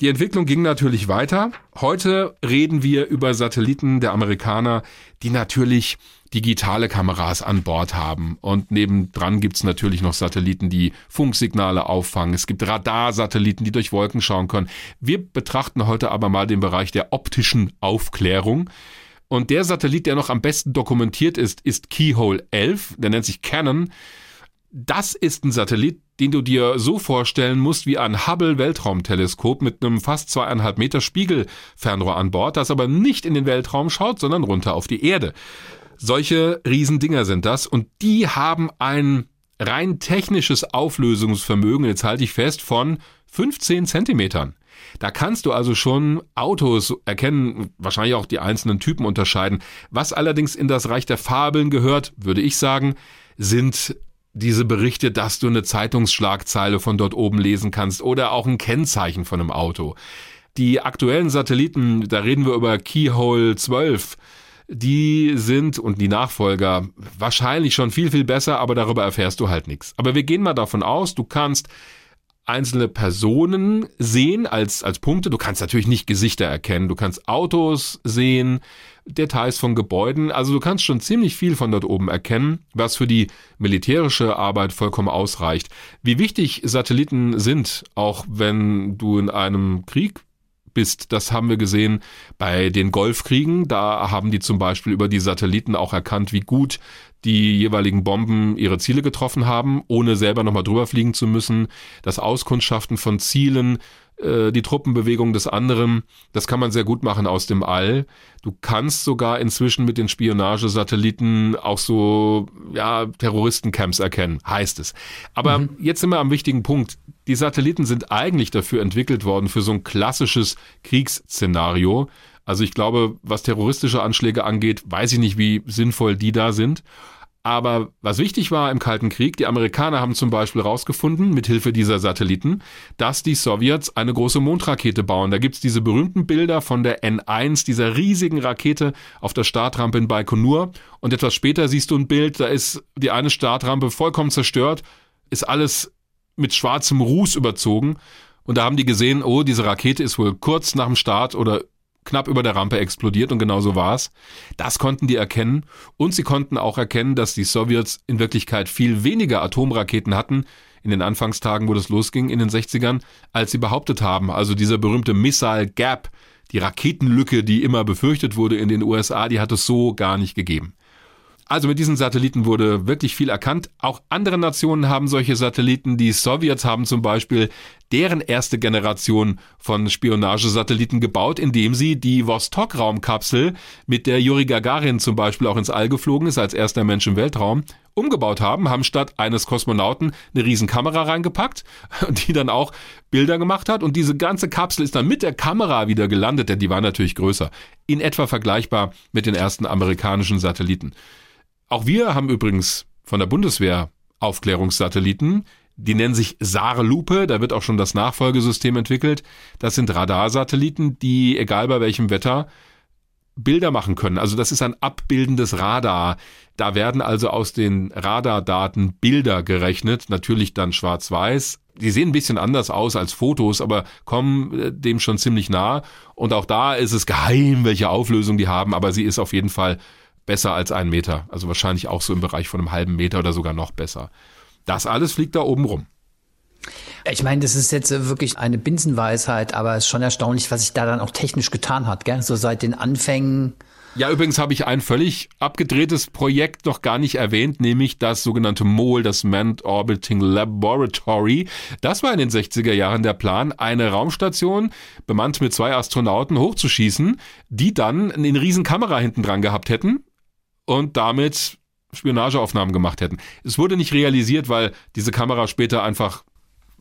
Die Entwicklung ging natürlich weiter. Heute reden wir über Satelliten der Amerikaner, die natürlich digitale Kameras an Bord haben. Und nebendran gibt's natürlich noch Satelliten, die Funksignale auffangen. Es gibt Radarsatelliten, die durch Wolken schauen können. Wir betrachten heute aber mal den Bereich der optischen Aufklärung. Und der Satellit, der noch am besten dokumentiert ist, ist Keyhole 11. Der nennt sich Canon. Das ist ein Satellit, den du dir so vorstellen musst wie ein Hubble-Weltraumteleskop mit einem fast zweieinhalb Meter Spiegelfernrohr an Bord, das aber nicht in den Weltraum schaut, sondern runter auf die Erde. Solche Riesendinger sind das und die haben ein rein technisches Auflösungsvermögen, jetzt halte ich fest, von 15 Zentimetern. Da kannst du also schon Autos erkennen, wahrscheinlich auch die einzelnen Typen unterscheiden. Was allerdings in das Reich der Fabeln gehört, würde ich sagen, sind diese Berichte, dass du eine Zeitungsschlagzeile von dort oben lesen kannst oder auch ein Kennzeichen von einem Auto. Die aktuellen Satelliten, da reden wir über Keyhole 12, die sind und die Nachfolger wahrscheinlich schon viel, viel besser, aber darüber erfährst du halt nichts. Aber wir gehen mal davon aus, du kannst einzelne Personen sehen als, als Punkte. Du kannst natürlich nicht Gesichter erkennen. Du kannst Autos sehen, Details von Gebäuden. Also du kannst schon ziemlich viel von dort oben erkennen, was für die militärische Arbeit vollkommen ausreicht. Wie wichtig Satelliten sind, auch wenn du in einem Krieg bist. Das haben wir gesehen bei den Golfkriegen. Da haben die zum Beispiel über die Satelliten auch erkannt, wie gut die jeweiligen Bomben ihre Ziele getroffen haben, ohne selber nochmal drüber fliegen zu müssen. Das Auskundschaften von Zielen, äh, die Truppenbewegung des anderen, das kann man sehr gut machen aus dem All. Du kannst sogar inzwischen mit den Spionagesatelliten auch so, ja, Terroristencamps erkennen, heißt es. Aber mhm. jetzt sind wir am wichtigen Punkt. Die Satelliten sind eigentlich dafür entwickelt worden, für so ein klassisches Kriegsszenario. Also ich glaube, was terroristische Anschläge angeht, weiß ich nicht, wie sinnvoll die da sind. Aber was wichtig war im Kalten Krieg, die Amerikaner haben zum Beispiel herausgefunden, mithilfe dieser Satelliten, dass die Sowjets eine große Mondrakete bauen. Da gibt's diese berühmten Bilder von der N1, dieser riesigen Rakete auf der Startrampe in Baikonur. Und etwas später siehst du ein Bild, da ist die eine Startrampe vollkommen zerstört, ist alles mit schwarzem Ruß überzogen. Und da haben die gesehen, oh, diese Rakete ist wohl kurz nach dem Start oder knapp über der Rampe explodiert und genau so war's. Das konnten die erkennen und sie konnten auch erkennen, dass die Sowjets in Wirklichkeit viel weniger Atomraketen hatten, in den Anfangstagen, wo das losging in den 60ern, als sie behauptet haben. Also dieser berühmte Missile Gap, die Raketenlücke, die immer befürchtet wurde in den USA, die hat es so gar nicht gegeben. Also mit diesen Satelliten wurde wirklich viel erkannt. Auch andere Nationen haben solche Satelliten. Die Sowjets haben zum Beispiel deren erste Generation von Spionagesatelliten gebaut, indem sie die Vostok-Raumkapsel, mit der Juri Gagarin zum Beispiel auch ins All geflogen ist, als erster Mensch im Weltraum, umgebaut haben, haben statt eines Kosmonauten eine riesen Kamera reingepackt, die dann auch Bilder gemacht hat und diese ganze Kapsel ist dann mit der Kamera wieder gelandet, denn die war natürlich größer, in etwa vergleichbar mit den ersten amerikanischen Satelliten. Auch wir haben übrigens von der Bundeswehr Aufklärungssatelliten, die nennen sich SAR-Lupe, da wird auch schon das Nachfolgesystem entwickelt. Das sind Radarsatelliten, die, egal bei welchem Wetter, Bilder machen können. Also das ist ein abbildendes Radar. Da werden also aus den Radardaten Bilder gerechnet, natürlich dann schwarz-weiß. Die sehen ein bisschen anders aus als Fotos, aber kommen äh, dem schon ziemlich nah. Und auch da ist es geheim, welche Auflösung die haben, aber sie ist auf jeden Fall besser als ein Meter. Also wahrscheinlich auch so im Bereich von einem halben Meter oder sogar noch besser. Das alles fliegt da oben rum. Ich meine, das ist jetzt wirklich eine Binsenweisheit, aber es ist schon erstaunlich, was sich da dann auch technisch getan hat, gell? So seit den Anfängen. Ja, übrigens habe ich ein völlig abgedrehtes Projekt noch gar nicht erwähnt, nämlich das sogenannte MOL, das Manned Orbiting Laboratory. Das war in den 60er Jahren der Plan, eine Raumstation bemannt mit zwei Astronauten hochzuschießen, die dann eine riesen Kamera hinten dran gehabt hätten und damit Spionageaufnahmen gemacht hätten. Es wurde nicht realisiert, weil diese Kamera später einfach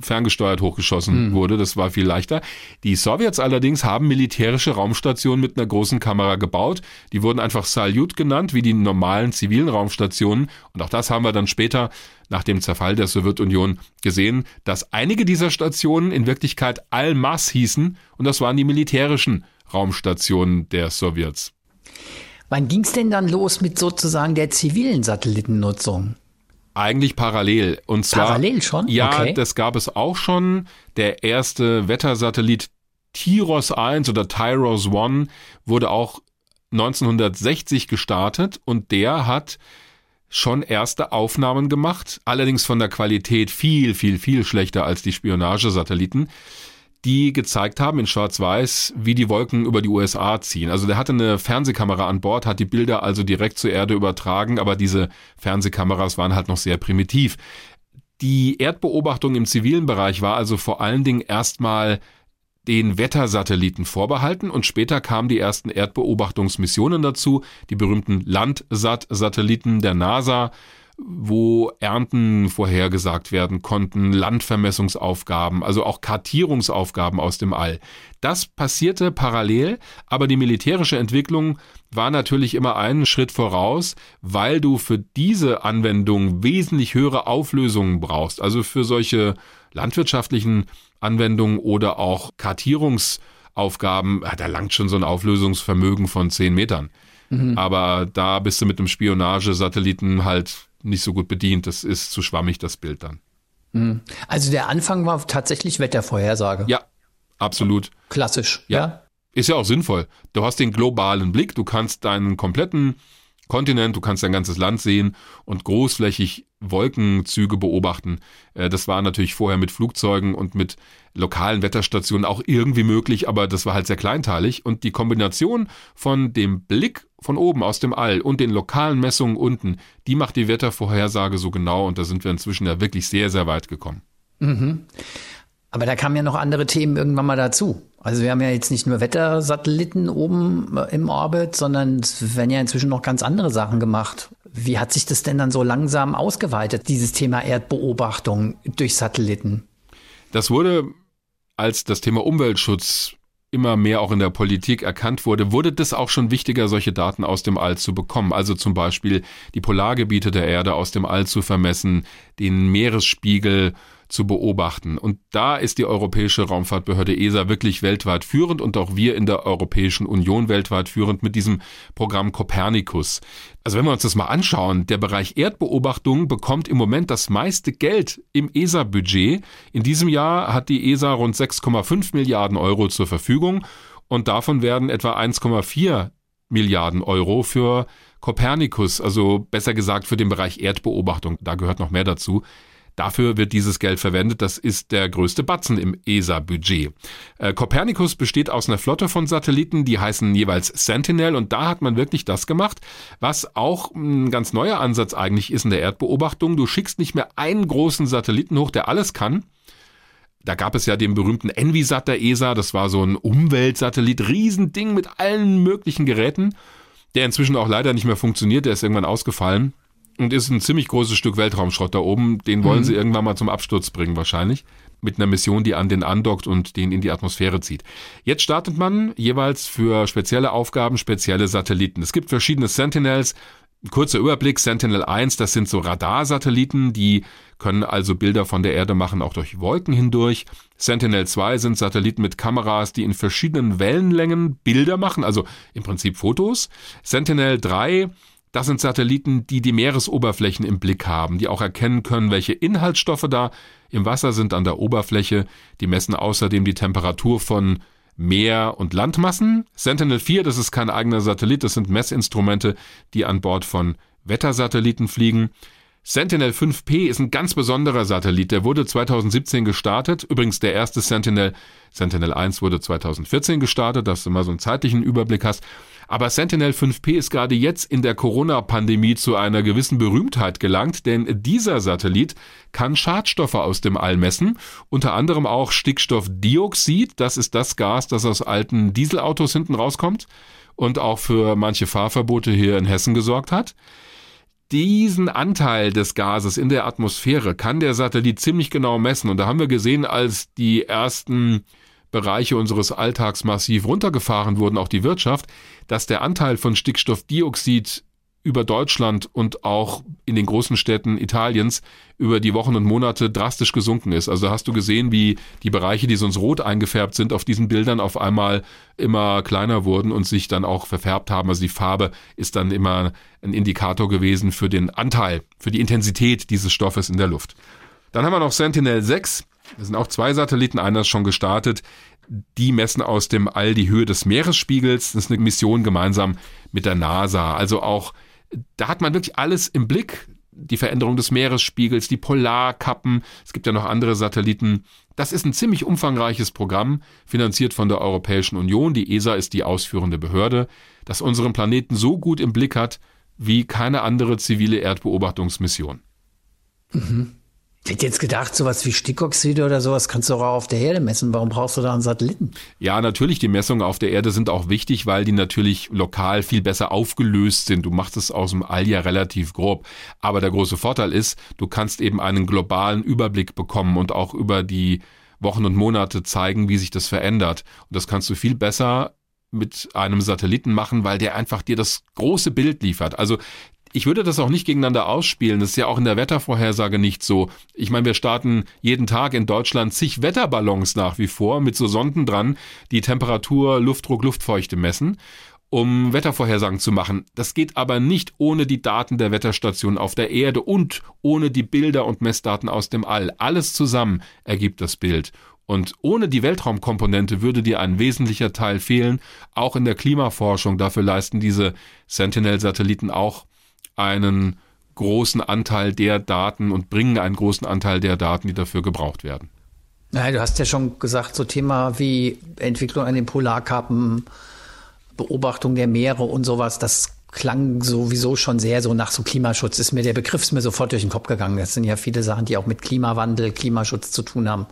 ferngesteuert hochgeschossen mhm. wurde. Das war viel leichter. Die Sowjets allerdings haben militärische Raumstationen mit einer großen Kamera gebaut. Die wurden einfach Salyut genannt, wie die normalen zivilen Raumstationen. Und auch das haben wir dann später nach dem Zerfall der Sowjetunion gesehen, dass einige dieser Stationen in Wirklichkeit Almas hießen. Und das waren die militärischen Raumstationen der Sowjets. Wann ging es denn dann los mit sozusagen der zivilen Satellitennutzung? Eigentlich parallel. Und zwar. Parallel schon? Ja, okay. das gab es auch schon. Der erste Wettersatellit Tyros 1 oder Tyros 1 wurde auch 1960 gestartet und der hat schon erste Aufnahmen gemacht, allerdings von der Qualität viel, viel, viel schlechter als die Spionagesatelliten die gezeigt haben in Schwarz-Weiß, wie die Wolken über die USA ziehen. Also der hatte eine Fernsehkamera an Bord, hat die Bilder also direkt zur Erde übertragen, aber diese Fernsehkameras waren halt noch sehr primitiv. Die Erdbeobachtung im zivilen Bereich war also vor allen Dingen erstmal den Wettersatelliten vorbehalten und später kamen die ersten Erdbeobachtungsmissionen dazu, die berühmten Landsat-Satelliten der NASA, wo Ernten vorhergesagt werden konnten, Landvermessungsaufgaben, also auch Kartierungsaufgaben aus dem All. Das passierte parallel, aber die militärische Entwicklung war natürlich immer einen Schritt voraus, weil du für diese Anwendung wesentlich höhere Auflösungen brauchst. Also für solche landwirtschaftlichen Anwendungen oder auch Kartierungsaufgaben, da langt schon so ein Auflösungsvermögen von 10 Metern. Mhm. Aber da bist du mit einem Spionagesatelliten halt nicht so gut bedient. Das ist zu schwammig, das Bild dann. Mhm. Also der Anfang war tatsächlich Wettervorhersage. Ja, absolut. Klassisch, ja. ja. Ist ja auch sinnvoll. Du hast den globalen Blick, du kannst deinen kompletten Kontinent, du kannst dein ganzes Land sehen und großflächig Wolkenzüge beobachten. Äh, das war natürlich vorher mit Flugzeugen und mit lokalen Wetterstationen auch irgendwie möglich, aber das war halt sehr kleinteilig. Und die Kombination von dem Blick von oben aus dem All und den lokalen Messungen unten, die macht die Wettervorhersage so genau und da sind wir inzwischen ja wirklich sehr, sehr weit gekommen. Mhm. Aber da kamen ja noch andere Themen irgendwann mal dazu. Also wir haben ja jetzt nicht nur Wettersatelliten oben äh, im Orbit, sondern es werden ja inzwischen noch ganz andere Sachen gemacht. Wie hat sich das denn dann so langsam ausgeweitet, dieses Thema Erdbeobachtung durch Satelliten? Das wurde, als das Thema Umweltschutz immer mehr auch in der Politik erkannt wurde, wurde das auch schon wichtiger, solche Daten aus dem All zu bekommen. Also zum Beispiel die Polargebiete der Erde aus dem All zu vermessen, den Meeresspiegel zu beobachten. Und da ist die Europäische Raumfahrtbehörde ESA wirklich weltweit führend und auch wir in der Europäischen Union weltweit führend mit diesem Programm Copernicus. Also wenn wir uns das mal anschauen, der Bereich Erdbeobachtung bekommt im Moment das meiste Geld im ESA-Budget. In diesem Jahr hat die ESA rund 6,5 Milliarden Euro zur Verfügung und davon werden etwa 1,4 Milliarden Euro für Copernicus, also besser gesagt für den Bereich Erdbeobachtung, da gehört noch mehr dazu, Dafür wird dieses Geld verwendet. Das ist der größte Batzen im ESA-Budget. Äh, Copernicus besteht aus einer Flotte von Satelliten, die heißen jeweils Sentinel und da hat man wirklich das gemacht, was auch ein ganz neuer Ansatz eigentlich ist in der Erdbeobachtung. Du schickst nicht mehr einen großen Satelliten hoch, der alles kann, da gab es ja den berühmten Envisat der ESA, das war so ein Umweltsatellit, Riesending mit allen möglichen Geräten, der inzwischen auch leider nicht mehr funktioniert, der ist irgendwann ausgefallen und ist ein ziemlich großes Stück Weltraumschrott da oben. Den wollen mhm. sie irgendwann mal zum Absturz bringen wahrscheinlich. Mit einer Mission, die an den andockt und den in die Atmosphäre zieht. Jetzt startet man jeweils für spezielle Aufgaben spezielle Satelliten. Es gibt verschiedene Sentinels. Kurzer Überblick, Sentinel 1, das sind so Radarsatelliten, die können also Bilder von der Erde machen, auch durch Wolken hindurch. Sentinel 2 sind Satelliten mit Kameras, die in verschiedenen Wellenlängen Bilder machen, also im Prinzip Fotos. Sentinel 3 das sind Satelliten, die die Meeresoberflächen im Blick haben, die auch erkennen können, welche Inhaltsstoffe da im Wasser sind an der Oberfläche. Die messen außerdem die Temperatur von Meer- und Landmassen. Sentinel 4, das ist kein eigener Satellit, das sind Messinstrumente, die an Bord von Wettersatelliten fliegen. Sentinel 5P ist ein ganz besonderer Satellit. Der wurde 2017 gestartet. Übrigens der erste Sentinel, Sentinel 1 wurde 2014 gestartet, dass du mal so einen zeitlichen Überblick hast. Aber Sentinel 5P ist gerade jetzt in der Corona-Pandemie zu einer gewissen Berühmtheit gelangt, denn dieser Satellit kann Schadstoffe aus dem All messen, unter anderem auch Stickstoffdioxid. Das ist das Gas, das aus alten Dieselautos hinten rauskommt und auch für manche Fahrverbote hier in Hessen gesorgt hat diesen Anteil des Gases in der Atmosphäre kann der Satellit ziemlich genau messen. Und da haben wir gesehen, als die ersten Bereiche unseres Alltags massiv runtergefahren wurden, auch die Wirtschaft, dass der Anteil von Stickstoffdioxid über Deutschland und auch in den großen Städten Italiens über die Wochen und Monate drastisch gesunken ist. Also hast du gesehen, wie die Bereiche, die sonst rot eingefärbt sind, auf diesen Bildern auf einmal immer kleiner wurden und sich dann auch verfärbt haben. Also die Farbe ist dann immer ein Indikator gewesen für den Anteil, für die Intensität dieses Stoffes in der Luft. Dann haben wir noch Sentinel 6. Das sind auch zwei Satelliten, einer ist schon gestartet. Die messen aus dem All die Höhe des Meeresspiegels. Das ist eine Mission gemeinsam mit der NASA. Also auch da hat man wirklich alles im Blick. Die Veränderung des Meeresspiegels, die Polarkappen, es gibt ja noch andere Satelliten. Das ist ein ziemlich umfangreiches Programm, finanziert von der Europäischen Union. Die ESA ist die ausführende Behörde, das unseren Planeten so gut im Blick hat wie keine andere zivile Erdbeobachtungsmission. Mhm. Ich hätte jetzt gedacht, sowas wie Stickoxide oder sowas kannst du auch auf der Erde messen. Warum brauchst du da einen Satelliten? Ja, natürlich, die Messungen auf der Erde sind auch wichtig, weil die natürlich lokal viel besser aufgelöst sind. Du machst es aus dem All ja relativ grob. Aber der große Vorteil ist, du kannst eben einen globalen Überblick bekommen und auch über die Wochen und Monate zeigen, wie sich das verändert. Und das kannst du viel besser mit einem Satelliten machen, weil der einfach dir das große Bild liefert. Also ich würde das auch nicht gegeneinander ausspielen. Das ist ja auch in der Wettervorhersage nicht so. Ich meine, wir starten jeden Tag in Deutschland zig Wetterballons nach wie vor mit so Sonden dran, die Temperatur, Luftdruck, Luftfeuchte messen, um Wettervorhersagen zu machen. Das geht aber nicht ohne die Daten der Wetterstation auf der Erde und ohne die Bilder und Messdaten aus dem All. Alles zusammen ergibt das Bild. Und ohne die Weltraumkomponente würde dir ein wesentlicher Teil fehlen, auch in der Klimaforschung. Dafür leisten diese Sentinel-Satelliten auch einen großen Anteil der Daten und bringen einen großen Anteil der Daten, die dafür gebraucht werden. Ja, du hast ja schon gesagt, so Thema wie Entwicklung an den Polarkappen, Beobachtung der Meere und sowas, das klang sowieso schon sehr so nach so Klimaschutz. Ist mir der Begriff ist mir sofort durch den Kopf gegangen. Das sind ja viele Sachen, die auch mit Klimawandel, Klimaschutz zu tun haben.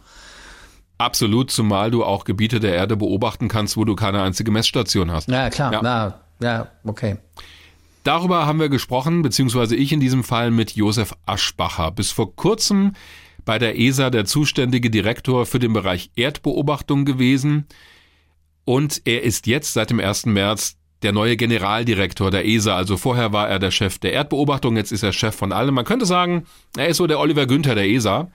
Absolut, zumal du auch Gebiete der Erde beobachten kannst, wo du keine einzige Messstation hast. Ja, klar. Ja, Na, ja okay. Darüber haben wir gesprochen, beziehungsweise ich in diesem Fall mit Josef Aschbacher. Bis vor kurzem bei der ESA der zuständige Direktor für den Bereich Erdbeobachtung gewesen. Und er ist jetzt seit dem 1. März der neue Generaldirektor der ESA. Also vorher war er der Chef der Erdbeobachtung, jetzt ist er Chef von allem. Man könnte sagen, er ist so der Oliver Günther der ESA.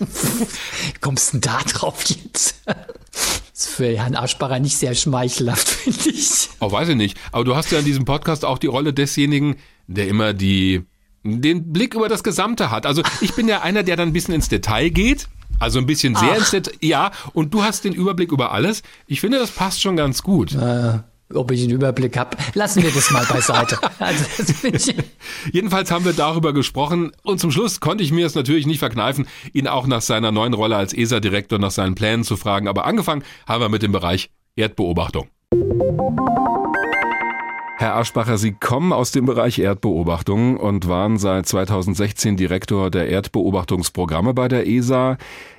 Kommst du denn da drauf jetzt? Ist für Herrn Aschbacher nicht sehr schmeichelhaft, finde ich. Oh, weiß ich nicht. Aber du hast ja in diesem Podcast auch die Rolle desjenigen, der immer die, den Blick über das Gesamte hat. Also ich bin ja einer, der dann ein bisschen ins Detail geht. Also ein bisschen sehr Ach. ins Detail. Ja, und du hast den Überblick über alles. Ich finde, das passt schon ganz gut. Äh, ob ich einen Überblick habe. Lassen wir das mal beiseite. Also, Jedenfalls haben wir darüber gesprochen und zum Schluss konnte ich mir es natürlich nicht verkneifen, ihn auch nach seiner neuen Rolle als ESA-Direktor nach seinen Plänen zu fragen. Aber angefangen haben wir mit dem Bereich Erdbeobachtung. Herr Aschbacher, Sie kommen aus dem Bereich Erdbeobachtung und waren seit 2016 Direktor der Erdbeobachtungsprogramme bei der ESA.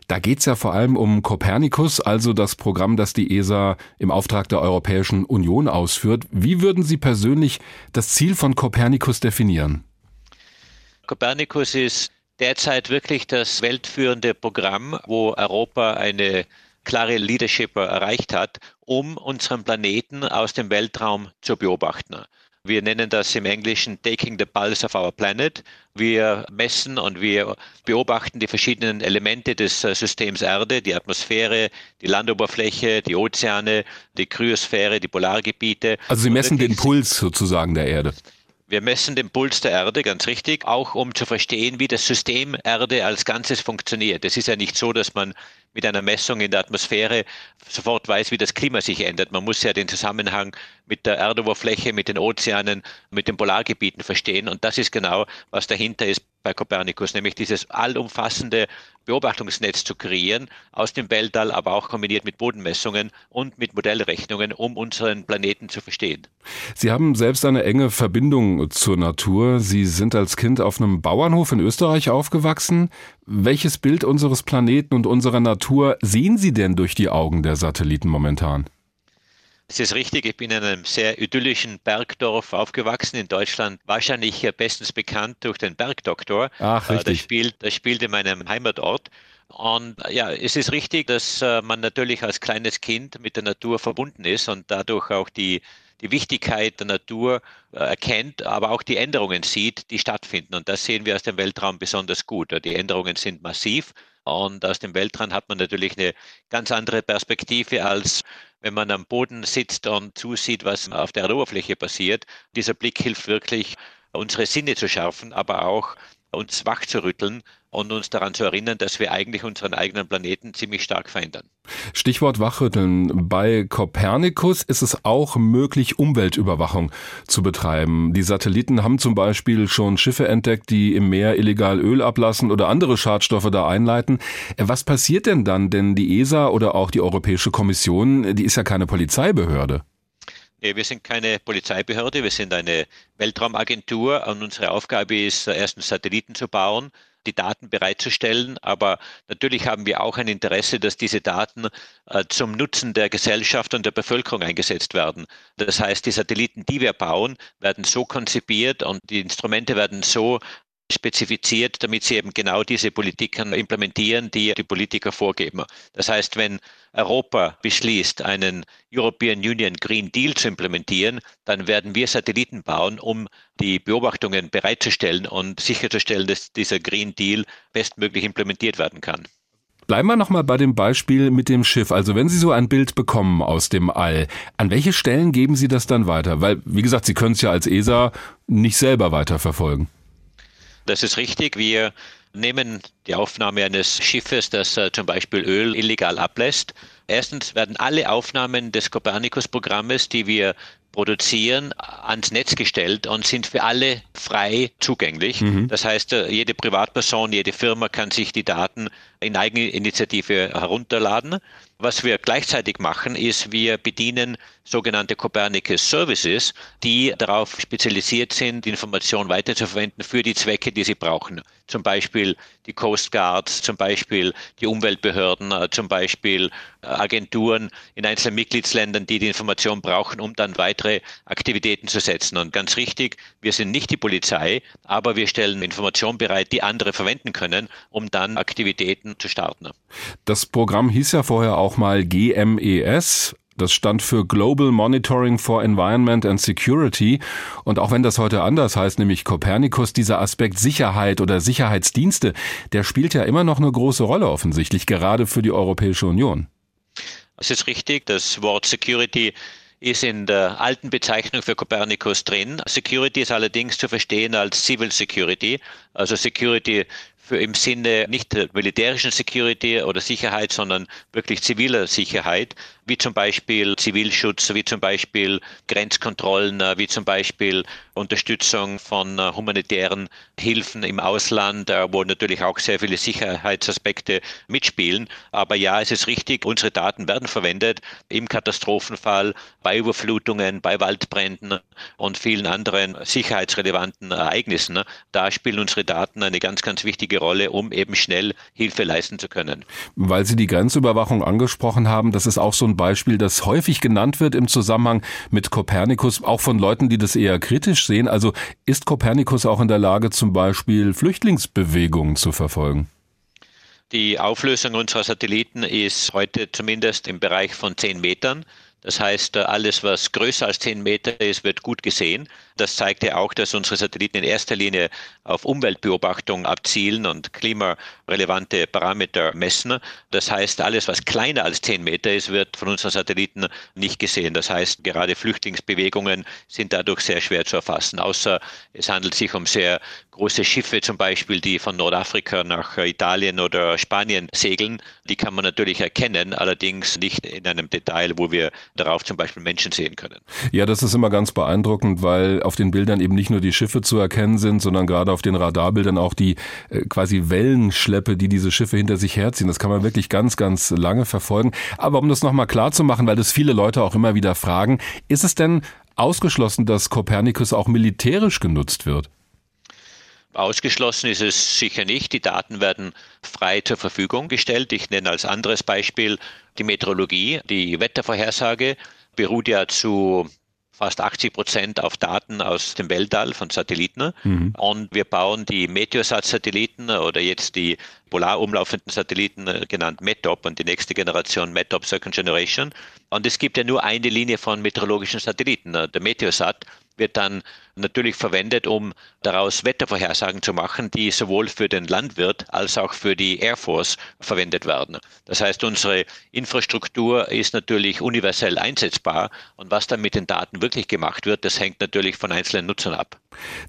Da geht's ja vor allem um Copernicus, also das Programm, das die ESA im Auftrag der Europäischen Union ausführt. Wie würden Sie persönlich das Ziel von Copernicus definieren? Copernicus ist derzeit wirklich das weltführende Programm, wo Europa eine klare Leadership erreicht hat, um unseren Planeten aus dem Weltraum zu beobachten. Wir nennen das im Englischen Taking the Pulse of Our Planet. Wir messen und wir beobachten die verschiedenen Elemente des äh, Systems Erde, die Atmosphäre, die Landoberfläche, die Ozeane, die Kryosphäre, die Polargebiete. Also Sie messen den Puls sozusagen der Erde. Wir messen den Puls der Erde, ganz richtig, auch um zu verstehen, wie das System Erde als Ganzes funktioniert. Es ist ja nicht so, dass man mit einer Messung in der Atmosphäre sofort weiß, wie das Klima sich ändert. Man muss ja den Zusammenhang mit der Erdoberfläche, mit den Ozeanen, mit den Polargebieten verstehen. Und das ist genau, was dahinter ist bei Copernicus, nämlich dieses allumfassende Beobachtungsnetz zu kreieren aus dem Weltall, aber auch kombiniert mit Bodenmessungen und mit Modellrechnungen, um unseren Planeten zu verstehen. Sie haben selbst eine enge Verbindung zur Natur. Sie sind als Kind auf einem Bauernhof in Österreich aufgewachsen. Welches Bild unseres Planeten und unserer Natur sehen Sie denn durch die Augen der Satelliten momentan? Es ist richtig, ich bin in einem sehr idyllischen Bergdorf aufgewachsen in Deutschland, wahrscheinlich bestens bekannt durch den Bergdoktor. Ach, richtig. Das spielt, das spielt in meinem Heimatort. Und ja, es ist richtig, dass äh, man natürlich als kleines Kind mit der Natur verbunden ist und dadurch auch die, die Wichtigkeit der Natur äh, erkennt, aber auch die Änderungen sieht, die stattfinden. Und das sehen wir aus dem Weltraum besonders gut. Die Änderungen sind massiv und aus dem Weltraum hat man natürlich eine ganz andere Perspektive als wenn man am Boden sitzt und zusieht, was auf der Erdoberfläche passiert. Dieser Blick hilft wirklich, unsere Sinne zu schärfen, aber auch uns wach zu rütteln und uns daran zu erinnern, dass wir eigentlich unseren eigenen Planeten ziemlich stark verändern. Stichwort Wachrütteln. Bei Copernicus ist es auch möglich, Umweltüberwachung zu betreiben. Die Satelliten haben zum Beispiel schon Schiffe entdeckt, die im Meer illegal Öl ablassen oder andere Schadstoffe da einleiten. Was passiert denn dann? Denn die ESA oder auch die Europäische Kommission, die ist ja keine Polizeibehörde. Nee, wir sind keine Polizeibehörde, wir sind eine Weltraumagentur und unsere Aufgabe ist, erstens Satelliten zu bauen, die Daten bereitzustellen. Aber natürlich haben wir auch ein Interesse, dass diese Daten äh, zum Nutzen der Gesellschaft und der Bevölkerung eingesetzt werden. Das heißt, die Satelliten, die wir bauen, werden so konzipiert und die Instrumente werden so spezifiziert, damit sie eben genau diese Politiken implementieren, die die Politiker vorgeben. Das heißt, wenn Europa beschließt, einen European Union Green Deal zu implementieren, dann werden wir Satelliten bauen, um die Beobachtungen bereitzustellen und sicherzustellen, dass dieser Green Deal bestmöglich implementiert werden kann. Bleiben wir nochmal bei dem Beispiel mit dem Schiff. Also wenn Sie so ein Bild bekommen aus dem All, an welche Stellen geben Sie das dann weiter? Weil, wie gesagt, Sie können es ja als ESA nicht selber weiterverfolgen. Das ist richtig. Wir nehmen die Aufnahme eines Schiffes, das äh, zum Beispiel Öl illegal ablässt. Erstens werden alle Aufnahmen des Copernicus-Programmes, die wir produzieren, ans Netz gestellt und sind für alle frei zugänglich. Mhm. Das heißt, äh, jede Privatperson, jede Firma kann sich die Daten in Eigeninitiative herunterladen. Was wir gleichzeitig machen, ist, wir bedienen sogenannte Copernicus Services, die darauf spezialisiert sind, Informationen weiterzuverwenden für die Zwecke, die sie brauchen. Zum Beispiel die Coast Guard, zum Beispiel die Umweltbehörden, äh, zum Beispiel äh, Agenturen in einzelnen Mitgliedsländern, die die Information brauchen, um dann weitere Aktivitäten zu setzen. Und ganz richtig, wir sind nicht die Polizei, aber wir stellen Informationen bereit, die andere verwenden können, um dann Aktivitäten zu starten. Das Programm hieß ja vorher auch mal GMES, das stand für Global Monitoring for Environment and Security. Und auch wenn das heute anders heißt, nämlich Copernicus, dieser Aspekt Sicherheit oder Sicherheitsdienste, der spielt ja immer noch eine große Rolle offensichtlich, gerade für die Europäische Union. Es ist richtig, das Wort Security ist in der alten Bezeichnung für Copernicus drin. Security ist allerdings zu verstehen als Civil Security, also Security im Sinne nicht der militärischen Security oder Sicherheit, sondern wirklich ziviler Sicherheit. Wie zum Beispiel Zivilschutz, wie zum Beispiel Grenzkontrollen, äh, wie zum Beispiel Unterstützung von äh, humanitären Hilfen im Ausland, äh, wo natürlich auch sehr viele Sicherheitsaspekte mitspielen. Aber ja, es ist richtig, unsere Daten werden verwendet im Katastrophenfall, bei Überflutungen, bei Waldbränden und vielen anderen sicherheitsrelevanten Ereignissen. Da spielen unsere Daten eine ganz, ganz wichtige Rolle, um eben schnell Hilfe leisten zu können. Weil Sie die Grenzüberwachung angesprochen haben, das ist auch so ein Beispiel, das häufig genannt wird im Zusammenhang mit Kopernikus, auch von Leuten, die das eher kritisch sehen. Also ist Kopernikus auch in der Lage, zum Beispiel Flüchtlingsbewegungen zu verfolgen? Die Auflösung unserer Satelliten ist heute zumindest im Bereich von 10 Metern. Das heißt, alles, was größer als 10 Meter ist, wird gut gesehen. Das zeigt ja auch, dass unsere Satelliten in erster Linie auf Umweltbeobachtung abzielen und klimarelevante Parameter messen. Das heißt, alles, was kleiner als 10 Meter ist, wird von unseren Satelliten nicht gesehen. Das heißt, gerade Flüchtlingsbewegungen sind dadurch sehr schwer zu erfassen, außer es handelt sich um sehr große Schiffe zum Beispiel, die von Nordafrika nach Italien oder Spanien segeln. Die kann man natürlich erkennen, allerdings nicht in einem Detail, wo wir darauf zum Beispiel Menschen sehen können. Ja, das ist immer ganz beeindruckend, weil auf den Bildern eben nicht nur die Schiffe zu erkennen sind, sondern gerade auf den Radarbildern auch die äh, quasi Wellenschleppe, die diese Schiffe hinter sich herziehen. Das kann man wirklich ganz, ganz lange verfolgen. Aber um das nochmal klar zu machen, weil das viele Leute auch immer wieder fragen, ist es denn ausgeschlossen, dass Kopernikus auch militärisch genutzt wird? Ausgeschlossen ist es sicher nicht. Die Daten werden frei zur Verfügung gestellt. Ich nenne als anderes Beispiel die Meteorologie. Die Wettervorhersage beruht ja zu fast 80 Prozent auf Daten aus dem Weltall von Satelliten. Mhm. Und wir bauen die Meteosat-Satelliten oder jetzt die polar umlaufenden Satelliten äh, genannt METOP und die nächste Generation METOP Second Generation. Und es gibt ja nur eine Linie von meteorologischen Satelliten, der Meteosat wird dann natürlich verwendet, um daraus Wettervorhersagen zu machen, die sowohl für den Landwirt als auch für die Air Force verwendet werden. Das heißt, unsere Infrastruktur ist natürlich universell einsetzbar und was dann mit den Daten wirklich gemacht wird, das hängt natürlich von einzelnen Nutzern ab.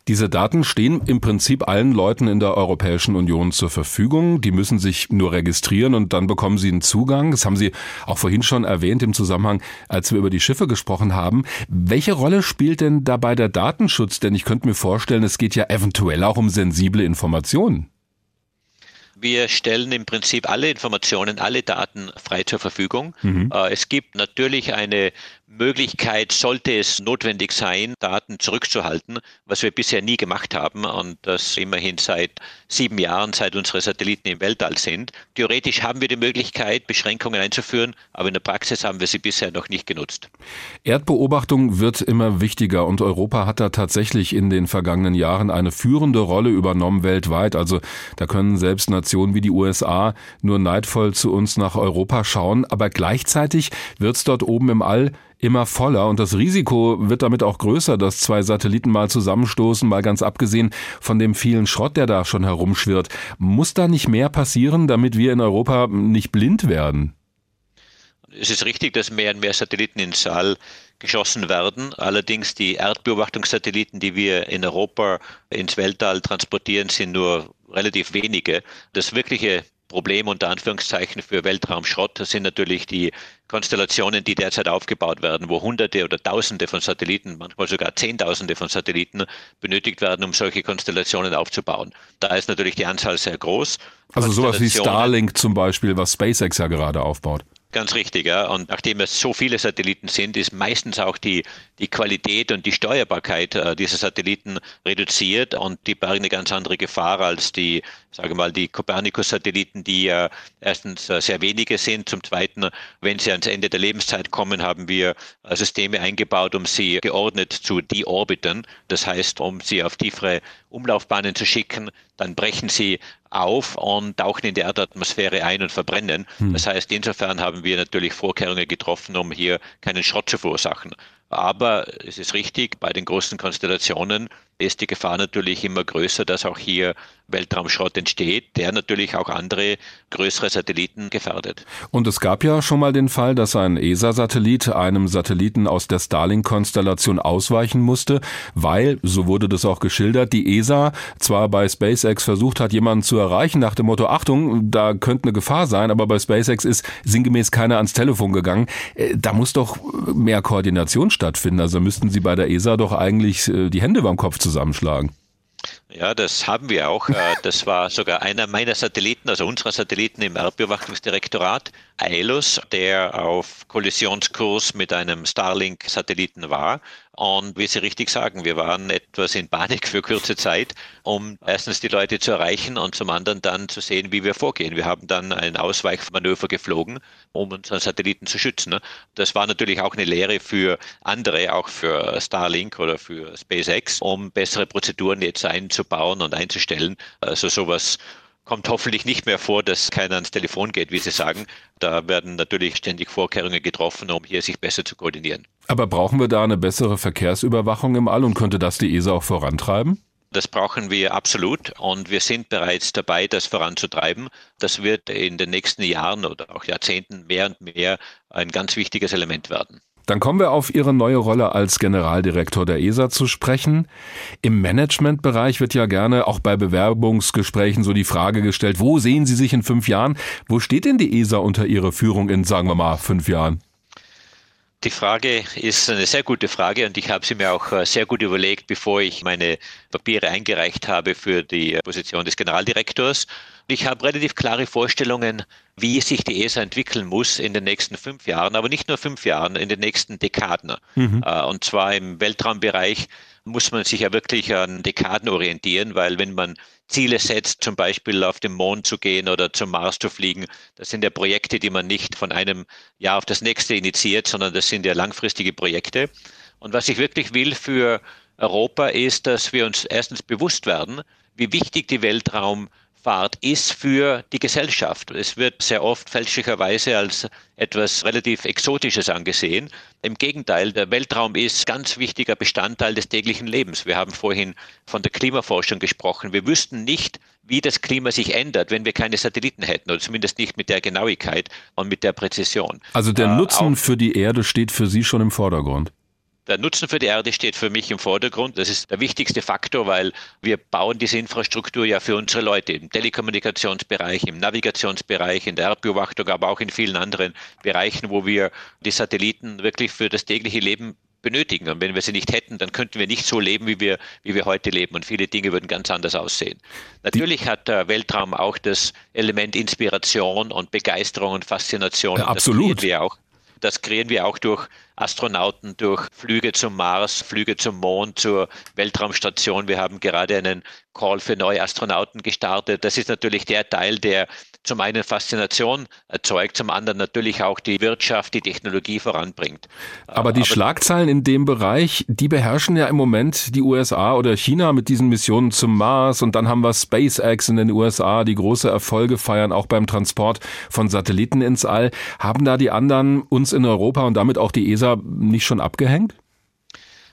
Diese Daten stehen im Prinzip allen Leuten in der Europäischen Union zur Verfügung. Die müssen sich nur registrieren und dann bekommen sie einen Zugang. Das haben Sie auch vorhin schon erwähnt im Zusammenhang, als wir über die Schiffe gesprochen haben. Welche Rolle spielt denn dabei der Datenschutz? Denn ich könnte mir vorstellen, es geht ja eventuell auch um sensible Informationen. Wir stellen im Prinzip alle Informationen, alle Daten frei zur Verfügung. Mhm. Äh, es gibt natürlich eine Möglichkeit, sollte es notwendig sein, Daten zurückzuhalten, was wir bisher nie gemacht haben und das immerhin seit sieben Jahren, seit unsere Satelliten im Weltall sind. Theoretisch haben wir die Möglichkeit, Beschränkungen einzuführen, aber in der Praxis haben wir sie bisher noch nicht genutzt. Erdbeobachtung wird immer wichtiger und Europa hat da tatsächlich in den vergangenen Jahren eine führende Rolle übernommen weltweit. Also da können selbst Nationen wie die USA nur neidvoll zu uns nach Europa schauen, aber gleichzeitig wird es dort oben im All immer voller und das Risiko wird damit auch größer, dass zwei Satelliten mal zusammenstoßen, mal ganz abgesehen von dem vielen Schrott, der da schon herumschwirrt. Muss da nicht mehr passieren, damit wir in Europa nicht blind werden? Es ist richtig, dass mehr und mehr Satelliten ins All geschossen werden. Allerdings die Erdbeobachtungssatelliten, die wir in Europa ins Weltall transportieren, sind nur relativ wenige. Das wirkliche Problem unter Anführungszeichen für Weltraumschrott sind natürlich die Konstellationen, die derzeit aufgebaut werden, wo Hunderte oder Tausende von Satelliten, manchmal sogar Zehntausende von Satelliten benötigt werden, um solche Konstellationen aufzubauen. Da ist natürlich die Anzahl sehr groß. Also sowas wie Starlink zum Beispiel, was SpaceX ja gerade aufbaut. Ganz richtig, ja. Und nachdem es so viele Satelliten sind, ist meistens auch die, die Qualität und die Steuerbarkeit äh, dieser Satelliten reduziert und die bergen eine ganz andere Gefahr als die, sage mal, die Copernicus-Satelliten, die ja erstens äh, sehr wenige sind. Zum Zweiten, wenn sie ans Ende der Lebenszeit kommen, haben wir äh, Systeme eingebaut, um sie geordnet zu deorbiten. Das heißt, um sie auf tiefere Umlaufbahnen zu schicken, dann brechen sie auf und tauchen in die Erdatmosphäre ein und verbrennen. Hm. Das heißt, insofern haben wir natürlich Vorkehrungen getroffen, um hier keinen Schrott zu verursachen. Aber es ist richtig, bei den großen Konstellationen ist die Gefahr natürlich immer größer, dass auch hier Weltraumschrott entsteht, der natürlich auch andere größere Satelliten gefährdet. Und es gab ja schon mal den Fall, dass ein ESA-Satellit einem Satelliten aus der Starlink-Konstellation ausweichen musste, weil, so wurde das auch geschildert, die ESA zwar bei SpaceX versucht hat, jemanden zu erreichen nach dem Motto, Achtung, da könnte eine Gefahr sein, aber bei SpaceX ist sinngemäß keiner ans Telefon gegangen. Äh, da muss doch mehr Koordination stattfinden. Also müssten Sie bei der ESA doch eigentlich äh, die Hände beim Kopf zusammenschlagen. Ja, das haben wir auch. Äh, das war sogar einer meiner Satelliten, also unserer Satelliten im Erdbeobachtungsdirektorat, AELUS, der auf Kollisionskurs mit einem Starlink-Satelliten war. Und wie Sie richtig sagen, wir waren etwas in Panik für kurze Zeit, um erstens die Leute zu erreichen und zum anderen dann zu sehen, wie wir vorgehen. Wir haben dann ein Ausweichmanöver geflogen, um unseren Satelliten zu schützen. Das war natürlich auch eine Lehre für andere, auch für Starlink oder für SpaceX, um bessere Prozeduren jetzt einzubauen und einzustellen. Also sowas kommt hoffentlich nicht mehr vor, dass keiner ans Telefon geht, wie Sie sagen. Da werden natürlich ständig Vorkehrungen getroffen, um hier sich besser zu koordinieren. Aber brauchen wir da eine bessere Verkehrsüberwachung im All und könnte das die ESA auch vorantreiben? Das brauchen wir absolut und wir sind bereits dabei, das voranzutreiben. Das wird in den nächsten Jahren oder auch Jahrzehnten mehr und mehr ein ganz wichtiges Element werden. Dann kommen wir auf Ihre neue Rolle als Generaldirektor der ESA zu sprechen. Im Managementbereich wird ja gerne auch bei Bewerbungsgesprächen so die Frage gestellt, wo sehen Sie sich in fünf Jahren? Wo steht denn die ESA unter Ihrer Führung in, sagen wir mal, fünf Jahren? Die Frage ist eine sehr gute Frage und ich habe sie mir auch äh, sehr gut überlegt, bevor ich meine Papiere eingereicht habe für die Position des Generaldirektors. Ich habe relativ klare Vorstellungen, wie sich die ESA entwickeln muss in den nächsten fünf Jahren, aber nicht nur fünf Jahren, in den nächsten Dekaden. Mhm. Äh, und zwar im Weltraumbereich muss man sich ja wirklich an Dekaden orientieren, weil wenn man Ziele setzt, zum Beispiel auf den Mond zu gehen oder zum Mars zu fliegen, das sind ja Projekte, die man nicht von einem Jahr auf das nächste initiiert, sondern das sind ja langfristige Projekte. Und was ich wirklich will für Europa ist, dass wir uns erstens bewusst werden, wie wichtig die Weltraum Fahrt ist für die Gesellschaft. Es wird sehr oft fälschlicherweise als etwas relativ Exotisches angesehen. Im Gegenteil, der Weltraum ist ganz wichtiger Bestandteil des täglichen Lebens. Wir haben vorhin von der Klimaforschung gesprochen. Wir wüssten nicht, wie das Klima sich ändert, wenn wir keine Satelliten hätten oder zumindest nicht mit der Genauigkeit und mit der Präzision. Also der äh, Nutzen für die Erde steht für Sie schon im Vordergrund. Der Nutzen für die Erde steht für mich im Vordergrund. Das ist der wichtigste Faktor, weil wir bauen diese Infrastruktur ja für unsere Leute im Telekommunikationsbereich, im Navigationsbereich, in der Erdbeobachtung, aber auch in vielen anderen Bereichen, wo wir die Satelliten wirklich für das tägliche Leben benötigen. Und wenn wir sie nicht hätten, dann könnten wir nicht so leben, wie wir, wie wir heute leben. Und viele Dinge würden ganz anders aussehen. Natürlich hat der Weltraum auch das Element Inspiration und Begeisterung und Faszination. Ja, absolut. Das wir auch. Das kreieren wir auch durch Astronauten, durch Flüge zum Mars, Flüge zum Mond, zur Weltraumstation. Wir haben gerade einen Call für neue Astronauten gestartet. Das ist natürlich der Teil, der zum einen Faszination erzeugt, zum anderen natürlich auch die Wirtschaft, die Technologie voranbringt. Aber die Aber Schlagzeilen in dem Bereich, die beherrschen ja im Moment die USA oder China mit diesen Missionen zum Mars und dann haben wir SpaceX in den USA, die große Erfolge feiern, auch beim Transport von Satelliten ins All. Haben da die anderen uns in Europa und damit auch die ESA nicht schon abgehängt?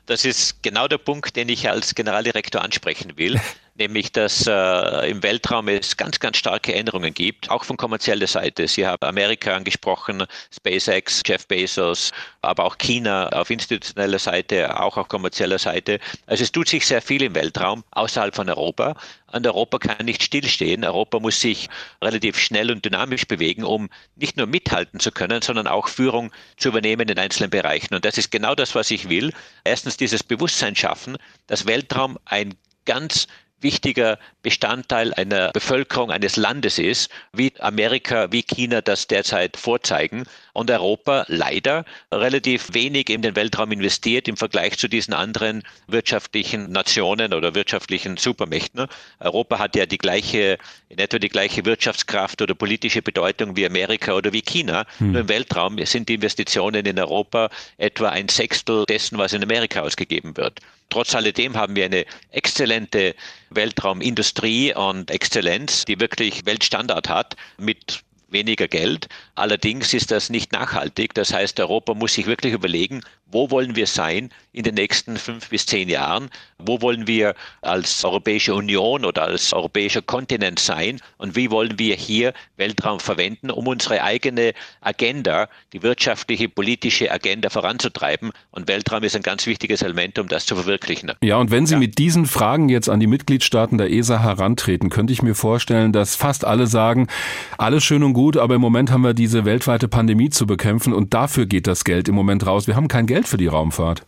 Das ist genau der Punkt, den ich als Generaldirektor ansprechen will. nämlich dass äh, im Weltraum es ganz, ganz starke Änderungen gibt, auch von kommerzieller Seite. Sie haben Amerika angesprochen, SpaceX, Jeff Bezos, aber auch China auf institutioneller Seite, auch auf kommerzieller Seite. Also es tut sich sehr viel im Weltraum außerhalb von Europa. Und Europa kann nicht stillstehen. Europa muss sich relativ schnell und dynamisch bewegen, um nicht nur mithalten zu können, sondern auch Führung zu übernehmen in einzelnen Bereichen. Und das ist genau das, was ich will. Erstens dieses Bewusstsein schaffen, dass Weltraum ein ganz wichtiger Bestandteil einer Bevölkerung eines Landes ist, wie Amerika, wie China das derzeit vorzeigen und Europa leider relativ wenig in den Weltraum investiert im Vergleich zu diesen anderen wirtschaftlichen Nationen oder wirtschaftlichen Supermächten. Europa hat ja die gleiche, in etwa die gleiche Wirtschaftskraft oder politische Bedeutung wie Amerika oder wie China. Hm. Nur im Weltraum sind die Investitionen in Europa etwa ein Sechstel dessen, was in Amerika ausgegeben wird. Trotz alledem haben wir eine exzellente Weltraumindustrie und Exzellenz, die wirklich Weltstandard hat mit weniger Geld. Allerdings ist das nicht nachhaltig. Das heißt, Europa muss sich wirklich überlegen, wo wollen wir sein in den nächsten fünf bis zehn Jahren? Wo wollen wir als Europäische Union oder als europäischer Kontinent sein? Und wie wollen wir hier Weltraum verwenden, um unsere eigene Agenda, die wirtschaftliche, politische Agenda voranzutreiben? Und Weltraum ist ein ganz wichtiges Element, um das zu verwirklichen. Ja, und wenn Sie ja. mit diesen Fragen jetzt an die Mitgliedstaaten der ESA herantreten, könnte ich mir vorstellen, dass fast alle sagen, alles schön und gut, aber im Moment haben wir diese weltweite Pandemie zu bekämpfen und dafür geht das Geld im Moment raus. Wir haben kein Geld für die Raumfahrt.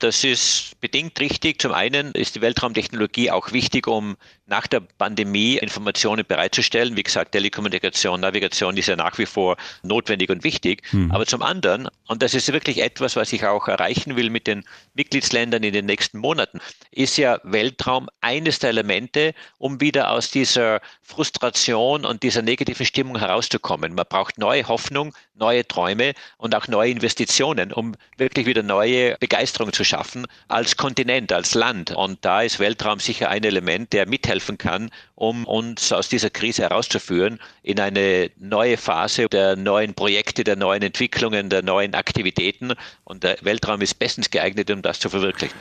Das ist bedingt richtig. Zum einen ist die Weltraumtechnologie auch wichtig, um nach der Pandemie Informationen bereitzustellen. Wie gesagt, Telekommunikation, Navigation ist ja nach wie vor notwendig und wichtig. Hm. Aber zum anderen, und das ist wirklich etwas, was ich auch erreichen will mit den Mitgliedsländern in den nächsten Monaten, ist ja Weltraum eines der Elemente, um wieder aus dieser Frustration und dieser negativen Stimmung herauszukommen. Man braucht neue Hoffnung, neue Träume und auch neue Investitionen, um wirklich wieder neue Begeisterung zu schaffen als Kontinent, als Land. Und da ist Weltraum sicher ein Element, der mithelfen kann, um uns aus dieser Krise herauszuführen in eine neue Phase der neuen Projekte, der neuen Entwicklungen, der neuen Aktivitäten. Und der Weltraum ist bestens geeignet, um das zu verwirklichen.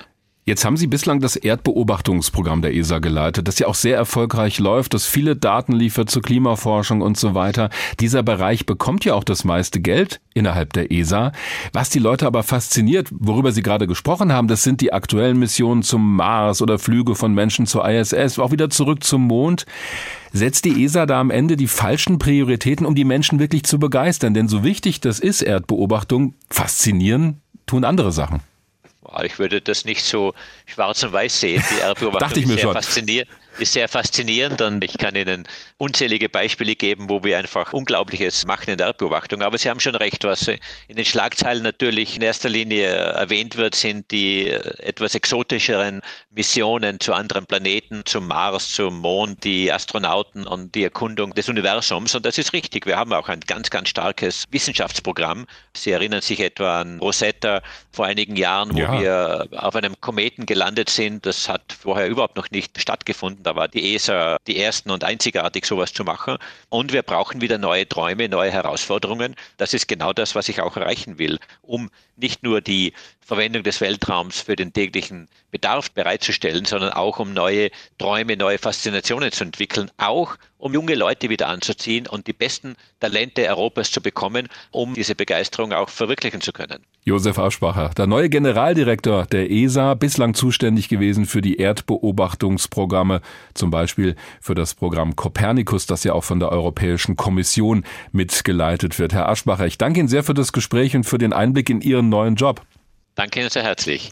Jetzt haben Sie bislang das Erdbeobachtungsprogramm der ESA geleitet, das ja auch sehr erfolgreich läuft, das viele Daten liefert zur Klimaforschung und so weiter. Dieser Bereich bekommt ja auch das meiste Geld innerhalb der ESA. Was die Leute aber fasziniert, worüber Sie gerade gesprochen haben, das sind die aktuellen Missionen zum Mars oder Flüge von Menschen zur ISS, auch wieder zurück zum Mond. Setzt die ESA da am Ende die falschen Prioritäten, um die Menschen wirklich zu begeistern? Denn so wichtig das ist, Erdbeobachtung, faszinieren tun andere Sachen. Ich würde das nicht so schwarz und weiß sehen. Die Erdbeobachtung ist sehr faszinierend ist sehr faszinierend und ich kann Ihnen unzählige Beispiele geben, wo wir einfach Unglaubliches machen in der Erdbeobachtung. Aber Sie haben schon recht, was in den Schlagzeilen natürlich in erster Linie erwähnt wird, sind die etwas exotischeren Missionen zu anderen Planeten, zum Mars, zum Mond, die Astronauten und die Erkundung des Universums. Und das ist richtig. Wir haben auch ein ganz, ganz starkes Wissenschaftsprogramm. Sie erinnern sich etwa an Rosetta vor einigen Jahren, wo ja. wir auf einem Kometen gelandet sind. Das hat vorher überhaupt noch nicht stattgefunden. Da war die ESA die ersten und einzigartig, sowas zu machen. Und wir brauchen wieder neue Träume, neue Herausforderungen. Das ist genau das, was ich auch erreichen will, um nicht nur die Verwendung des Weltraums für den täglichen Bedarf bereitzustellen, sondern auch um neue Träume, neue Faszinationen zu entwickeln, auch um junge Leute wieder anzuziehen und die besten Talente Europas zu bekommen, um diese Begeisterung auch verwirklichen zu können. Josef Aschbacher, der neue Generaldirektor der ESA, bislang zuständig gewesen für die Erdbeobachtungsprogramme, zum Beispiel für das Programm Copernicus, das ja auch von der Europäischen Kommission mitgeleitet wird. Herr Aschbacher, ich danke Ihnen sehr für das Gespräch und für den Einblick in Ihren neuen Job. Danke Ihnen sehr herzlich.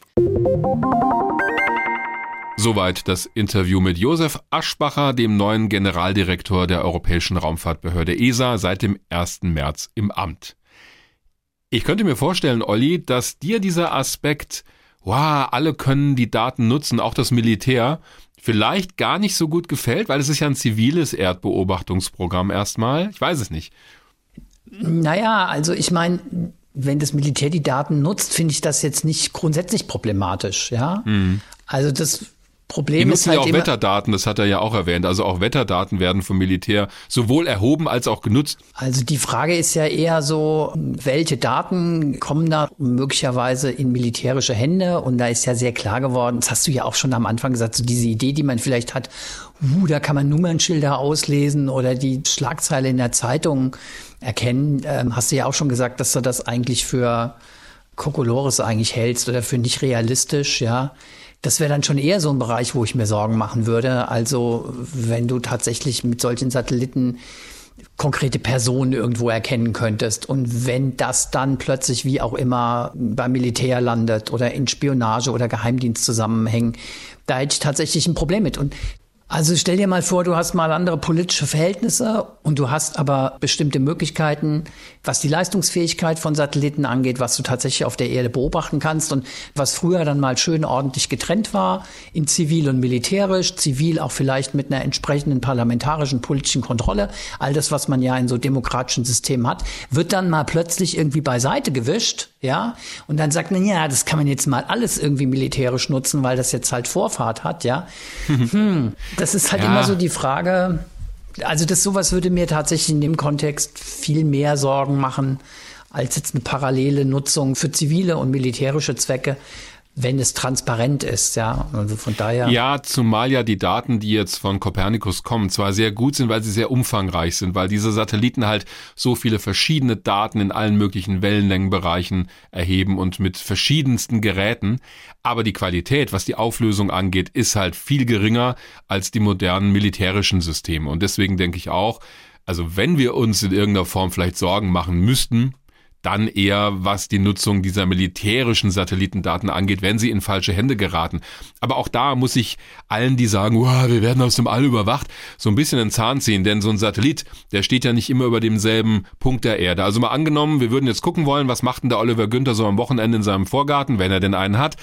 Soweit das Interview mit Josef Aschbacher, dem neuen Generaldirektor der Europäischen Raumfahrtbehörde ESA, seit dem 1. März im Amt. Ich könnte mir vorstellen, Olli, dass dir dieser Aspekt, wow, alle können die Daten nutzen, auch das Militär, vielleicht gar nicht so gut gefällt, weil es ist ja ein ziviles Erdbeobachtungsprogramm erstmal. Ich weiß es nicht. Naja, also ich meine, wenn das Militär die Daten nutzt, finde ich das jetzt nicht grundsätzlich problematisch, ja. Mhm. Also das Problem die nutzen ist halt ja auch Wetterdaten, das hat er ja auch erwähnt. Also auch Wetterdaten werden vom Militär sowohl erhoben als auch genutzt. Also die Frage ist ja eher so, welche Daten kommen da möglicherweise in militärische Hände? Und da ist ja sehr klar geworden, das hast du ja auch schon am Anfang gesagt, so diese Idee, die man vielleicht hat, uh, da kann man Nummernschilder auslesen oder die Schlagzeile in der Zeitung erkennen. Ähm, hast du ja auch schon gesagt, dass du das eigentlich für Kokolores eigentlich hältst oder für nicht realistisch, ja. Das wäre dann schon eher so ein Bereich, wo ich mir Sorgen machen würde. Also wenn du tatsächlich mit solchen Satelliten konkrete Personen irgendwo erkennen könntest. Und wenn das dann plötzlich wie auch immer beim Militär landet oder in Spionage oder Geheimdienst zusammenhängen, da hätte ich tatsächlich ein Problem mit. Und also stell dir mal vor, du hast mal andere politische Verhältnisse und du hast aber bestimmte Möglichkeiten, was die Leistungsfähigkeit von Satelliten angeht, was du tatsächlich auf der Erde beobachten kannst und was früher dann mal schön ordentlich getrennt war in zivil und militärisch, zivil auch vielleicht mit einer entsprechenden parlamentarischen politischen Kontrolle, all das, was man ja in so demokratischen Systemen hat, wird dann mal plötzlich irgendwie beiseite gewischt, ja, und dann sagt man, ja, das kann man jetzt mal alles irgendwie militärisch nutzen, weil das jetzt halt Vorfahrt hat, ja. hm. Das ist halt ja. immer so die Frage. Also das sowas würde mir tatsächlich in dem Kontext viel mehr Sorgen machen als jetzt eine parallele Nutzung für zivile und militärische Zwecke wenn es transparent ist, ja. Also von daher. Ja, zumal ja die Daten, die jetzt von Copernicus kommen, zwar sehr gut sind, weil sie sehr umfangreich sind, weil diese Satelliten halt so viele verschiedene Daten in allen möglichen Wellenlängenbereichen erheben und mit verschiedensten Geräten. Aber die Qualität, was die Auflösung angeht, ist halt viel geringer als die modernen militärischen Systeme. Und deswegen denke ich auch, also wenn wir uns in irgendeiner Form vielleicht Sorgen machen müssten, dann eher was die Nutzung dieser militärischen Satellitendaten angeht, wenn sie in falsche Hände geraten. Aber auch da muss ich allen, die sagen, wow, wir werden aus dem All überwacht, so ein bisschen den Zahn ziehen, denn so ein Satellit, der steht ja nicht immer über demselben Punkt der Erde. Also mal angenommen, wir würden jetzt gucken wollen, was macht denn der Oliver Günther so am Wochenende in seinem Vorgarten, wenn er denn einen hat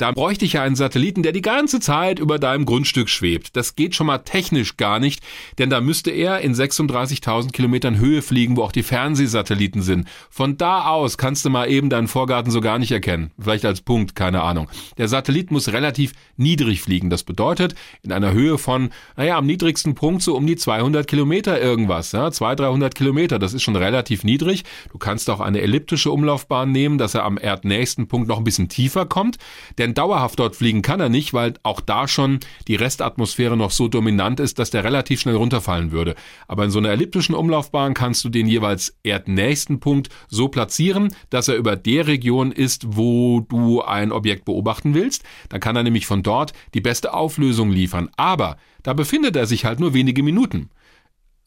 da bräuchte ich ja einen Satelliten, der die ganze Zeit über deinem Grundstück schwebt. Das geht schon mal technisch gar nicht, denn da müsste er in 36.000 Kilometern Höhe fliegen, wo auch die Fernsehsatelliten sind. Von da aus kannst du mal eben deinen Vorgarten so gar nicht erkennen. Vielleicht als Punkt, keine Ahnung. Der Satellit muss relativ niedrig fliegen. Das bedeutet, in einer Höhe von, naja, am niedrigsten Punkt so um die 200 Kilometer irgendwas, ja, 200, 300 Kilometer. Das ist schon relativ niedrig. Du kannst auch eine elliptische Umlaufbahn nehmen, dass er am erdnächsten Punkt noch ein bisschen tiefer kommt, denn dauerhaft dort fliegen kann er nicht, weil auch da schon die Restatmosphäre noch so dominant ist, dass der relativ schnell runterfallen würde. Aber in so einer elliptischen Umlaufbahn kannst du den jeweils erdnächsten Punkt so platzieren, dass er über der Region ist, wo du ein Objekt beobachten willst. Dann kann er nämlich von dort die beste Auflösung liefern. Aber da befindet er sich halt nur wenige Minuten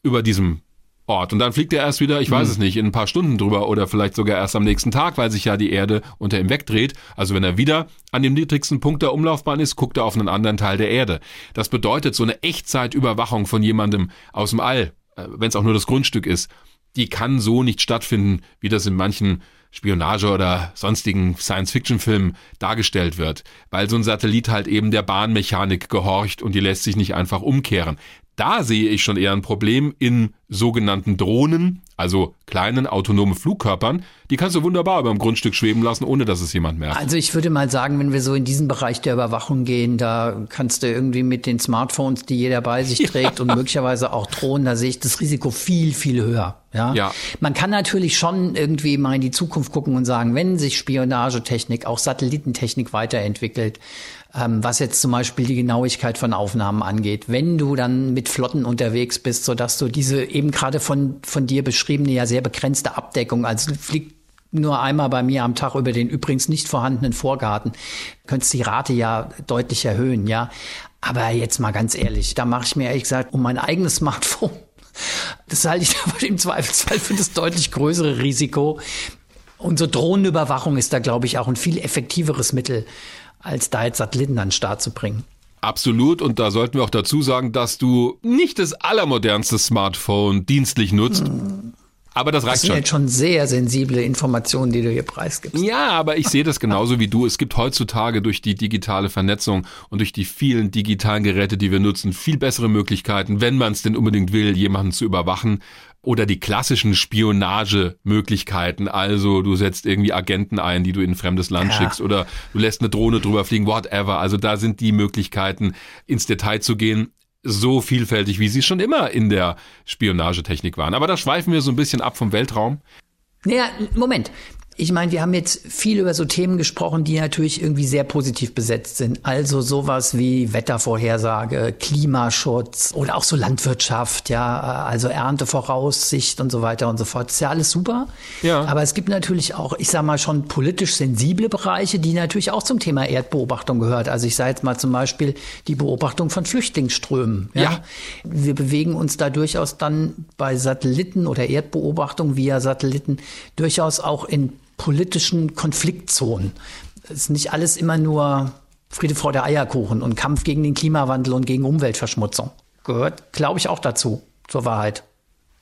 über diesem Ort. Und dann fliegt er erst wieder, ich weiß mhm. es nicht, in ein paar Stunden drüber oder vielleicht sogar erst am nächsten Tag, weil sich ja die Erde unter ihm wegdreht. Also wenn er wieder an dem niedrigsten Punkt der Umlaufbahn ist, guckt er auf einen anderen Teil der Erde. Das bedeutet, so eine Echtzeitüberwachung von jemandem aus dem All, äh, wenn es auch nur das Grundstück ist, die kann so nicht stattfinden, wie das in manchen Spionage oder sonstigen Science-Fiction-Filmen dargestellt wird, weil so ein Satellit halt eben der Bahnmechanik gehorcht und die lässt sich nicht einfach umkehren. Da sehe ich schon eher ein Problem in sogenannten Drohnen, also kleinen autonomen Flugkörpern. Die kannst du wunderbar über dem Grundstück schweben lassen, ohne dass es jemand merkt. Also ich würde mal sagen, wenn wir so in diesen Bereich der Überwachung gehen, da kannst du irgendwie mit den Smartphones, die jeder bei sich trägt ja. und möglicherweise auch Drohnen, da sehe ich das Risiko viel, viel höher. Ja? ja. Man kann natürlich schon irgendwie mal in die Zukunft gucken und sagen, wenn sich Spionagetechnik, auch Satellitentechnik weiterentwickelt, ähm, was jetzt zum Beispiel die Genauigkeit von Aufnahmen angeht. Wenn du dann mit Flotten unterwegs bist, so dass du diese eben gerade von, von dir beschriebene ja sehr begrenzte Abdeckung, also fliegt nur einmal bei mir am Tag über den übrigens nicht vorhandenen Vorgarten, könntest die Rate ja deutlich erhöhen, ja. Aber jetzt mal ganz ehrlich, da mache ich mir ehrlich gesagt um mein eigenes Smartphone. Das halte ich aber im Zweifelsfall für das deutlich größere Risiko. So Drohnenüberwachung ist da, glaube ich, auch ein viel effektiveres Mittel, als da jetzt Satelliten an den Start zu bringen. Absolut. Und da sollten wir auch dazu sagen, dass du nicht das allermodernste Smartphone dienstlich nutzt. Hm. Aber das reicht das sind schon. jetzt schon sehr sensible Informationen, die du hier preisgibst. Ja, aber ich sehe das genauso wie du. Es gibt heutzutage durch die digitale Vernetzung und durch die vielen digitalen Geräte, die wir nutzen, viel bessere Möglichkeiten, wenn man es denn unbedingt will, jemanden zu überwachen oder die klassischen Spionagemöglichkeiten. Also du setzt irgendwie Agenten ein, die du in ein fremdes Land ja. schickst oder du lässt eine Drohne drüber fliegen, whatever. Also da sind die Möglichkeiten, ins Detail zu gehen, so vielfältig, wie sie schon immer in der Spionagetechnik waren. Aber da schweifen wir so ein bisschen ab vom Weltraum. Naja, Moment. Ich meine, wir haben jetzt viel über so Themen gesprochen, die natürlich irgendwie sehr positiv besetzt sind. Also sowas wie Wettervorhersage, Klimaschutz oder auch so Landwirtschaft, ja, also Erntevoraussicht und so weiter und so fort. Das ist ja alles super. Ja. Aber es gibt natürlich auch, ich sag mal, schon politisch sensible Bereiche, die natürlich auch zum Thema Erdbeobachtung gehört. Also ich sage jetzt mal zum Beispiel die Beobachtung von Flüchtlingsströmen. Ja. ja. Wir bewegen uns da durchaus dann bei Satelliten oder Erdbeobachtung via Satelliten durchaus auch in politischen Konfliktzonen. Es ist nicht alles immer nur Friede vor der Eierkuchen und Kampf gegen den Klimawandel und gegen Umweltverschmutzung. Gehört, glaube ich, auch dazu, zur Wahrheit.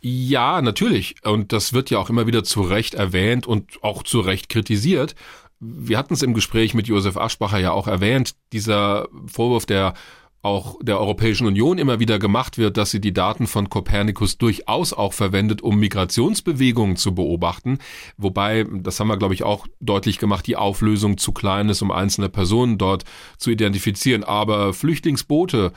Ja, natürlich. Und das wird ja auch immer wieder zu Recht erwähnt und auch zu Recht kritisiert. Wir hatten es im Gespräch mit Josef Aschbacher ja auch erwähnt, dieser Vorwurf der auch der Europäischen Union immer wieder gemacht wird, dass sie die Daten von Kopernikus durchaus auch verwendet, um Migrationsbewegungen zu beobachten. Wobei, das haben wir, glaube ich, auch deutlich gemacht, die Auflösung zu klein ist, um einzelne Personen dort zu identifizieren. Aber Flüchtlingsboote,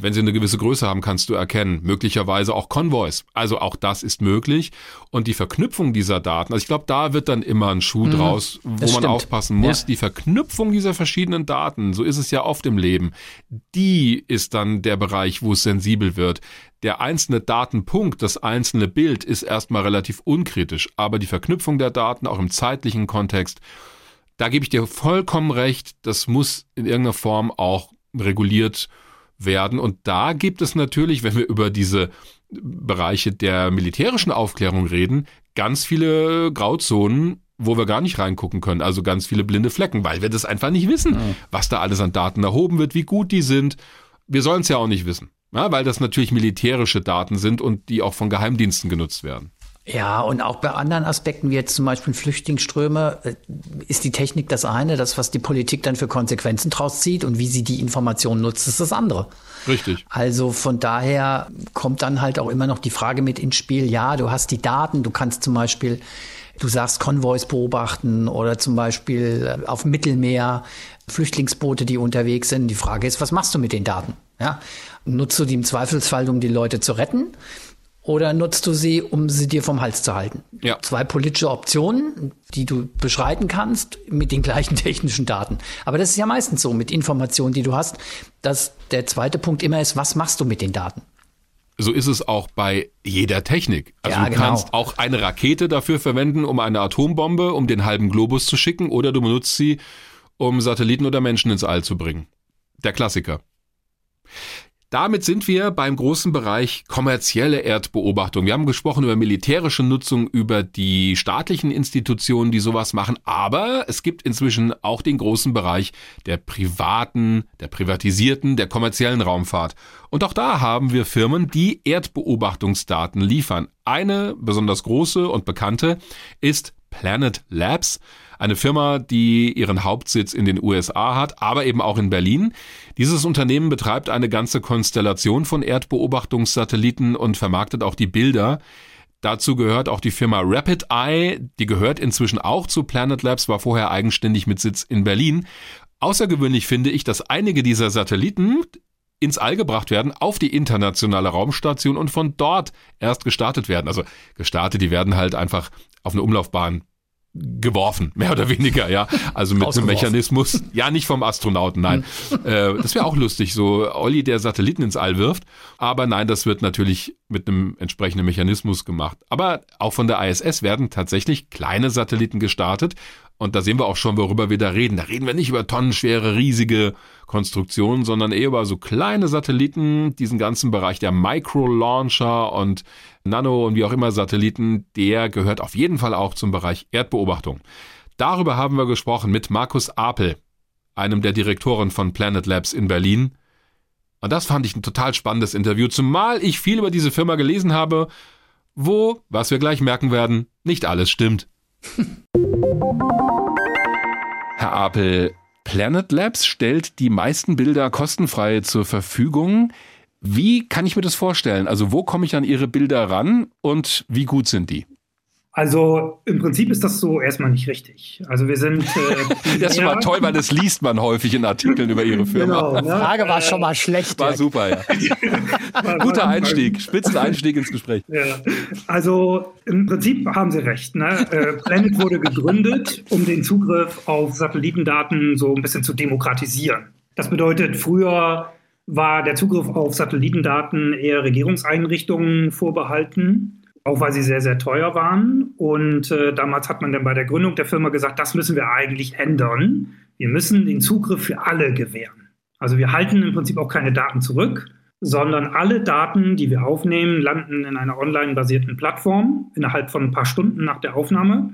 wenn sie eine gewisse Größe haben, kannst du erkennen. Möglicherweise auch Konvois. Also auch das ist möglich. Und die Verknüpfung dieser Daten, also ich glaube, da wird dann immer ein Schuh mhm, draus, wo man stimmt. aufpassen muss. Ja. Die Verknüpfung dieser verschiedenen Daten, so ist es ja oft im Leben, die ist dann der Bereich, wo es sensibel wird. Der einzelne Datenpunkt, das einzelne Bild ist erstmal relativ unkritisch, aber die Verknüpfung der Daten auch im zeitlichen Kontext, da gebe ich dir vollkommen recht, das muss in irgendeiner Form auch reguliert werden werden. Und da gibt es natürlich, wenn wir über diese Bereiche der militärischen Aufklärung reden, ganz viele Grauzonen, wo wir gar nicht reingucken können. Also ganz viele blinde Flecken, weil wir das einfach nicht wissen, mhm. was da alles an Daten erhoben wird, wie gut die sind. Wir sollen es ja auch nicht wissen, ja, weil das natürlich militärische Daten sind und die auch von Geheimdiensten genutzt werden. Ja, und auch bei anderen Aspekten, wie jetzt zum Beispiel Flüchtlingsströme, äh, ist die Technik das eine, das, was die Politik dann für Konsequenzen draus zieht und wie sie die Informationen nutzt, ist das andere. Richtig. Also von daher kommt dann halt auch immer noch die Frage mit ins Spiel, ja, du hast die Daten, du kannst zum Beispiel, du sagst Konvois beobachten oder zum Beispiel äh, auf Mittelmeer Flüchtlingsboote, die unterwegs sind. Die Frage ist, was machst du mit den Daten? Ja? Nutzt du die im Zweifelsfall, um die Leute zu retten? Oder nutzt du sie, um sie dir vom Hals zu halten? Ja. Zwei politische Optionen, die du beschreiten kannst mit den gleichen technischen Daten. Aber das ist ja meistens so mit Informationen, die du hast, dass der zweite Punkt immer ist, was machst du mit den Daten? So ist es auch bei jeder Technik. Also ja, du genau. kannst auch eine Rakete dafür verwenden, um eine Atombombe, um den halben Globus zu schicken, oder du benutzt sie, um Satelliten oder Menschen ins All zu bringen. Der Klassiker. Damit sind wir beim großen Bereich kommerzielle Erdbeobachtung. Wir haben gesprochen über militärische Nutzung, über die staatlichen Institutionen, die sowas machen, aber es gibt inzwischen auch den großen Bereich der privaten, der privatisierten, der kommerziellen Raumfahrt. Und auch da haben wir Firmen, die Erdbeobachtungsdaten liefern. Eine besonders große und bekannte ist Planet Labs eine Firma, die ihren Hauptsitz in den USA hat, aber eben auch in Berlin. Dieses Unternehmen betreibt eine ganze Konstellation von Erdbeobachtungssatelliten und vermarktet auch die Bilder. Dazu gehört auch die Firma Rapid Eye, die gehört inzwischen auch zu Planet Labs, war vorher eigenständig mit Sitz in Berlin. Außergewöhnlich finde ich, dass einige dieser Satelliten ins All gebracht werden auf die internationale Raumstation und von dort erst gestartet werden. Also gestartet, die werden halt einfach auf eine Umlaufbahn geworfen, mehr oder weniger, ja. Also mit einem Mechanismus, ja, nicht vom Astronauten, nein. Hm. äh, das wäre auch lustig, so Olli, der Satelliten ins All wirft. Aber nein, das wird natürlich mit einem entsprechenden Mechanismus gemacht. Aber auch von der ISS werden tatsächlich kleine Satelliten gestartet und da sehen wir auch schon, worüber wir da reden. Da reden wir nicht über tonnenschwere, riesige Konstruktionen, sondern eher über so kleine Satelliten, diesen ganzen Bereich der Micro-Launcher und Nano und wie auch immer Satelliten, der gehört auf jeden Fall auch zum Bereich Erdbeobachtung. Darüber haben wir gesprochen mit Markus Apel, einem der Direktoren von Planet Labs in Berlin. Und das fand ich ein total spannendes Interview, zumal ich viel über diese Firma gelesen habe, wo, was wir gleich merken werden, nicht alles stimmt. Herr Apel, Planet Labs stellt die meisten Bilder kostenfrei zur Verfügung. Wie kann ich mir das vorstellen? Also wo komme ich an Ihre Bilder ran und wie gut sind die? Also im Prinzip ist das so erstmal nicht richtig. Also wir sind. Äh, das ist schon mal toll, weil das liest man häufig in Artikeln über Ihre Firma. Genau, ne? Die Frage war schon mal schlecht. War super, ja. war, Guter Einstieg, spitzen Einstieg ins Gespräch. Ja. Also im Prinzip haben Sie recht. Ne? Äh, Planet wurde gegründet, um den Zugriff auf Satellitendaten so ein bisschen zu demokratisieren. Das bedeutet, früher war der Zugriff auf Satellitendaten eher Regierungseinrichtungen vorbehalten auch weil sie sehr, sehr teuer waren. Und äh, damals hat man dann bei der Gründung der Firma gesagt, das müssen wir eigentlich ändern. Wir müssen den Zugriff für alle gewähren. Also wir halten im Prinzip auch keine Daten zurück, sondern alle Daten, die wir aufnehmen, landen in einer online-basierten Plattform innerhalb von ein paar Stunden nach der Aufnahme.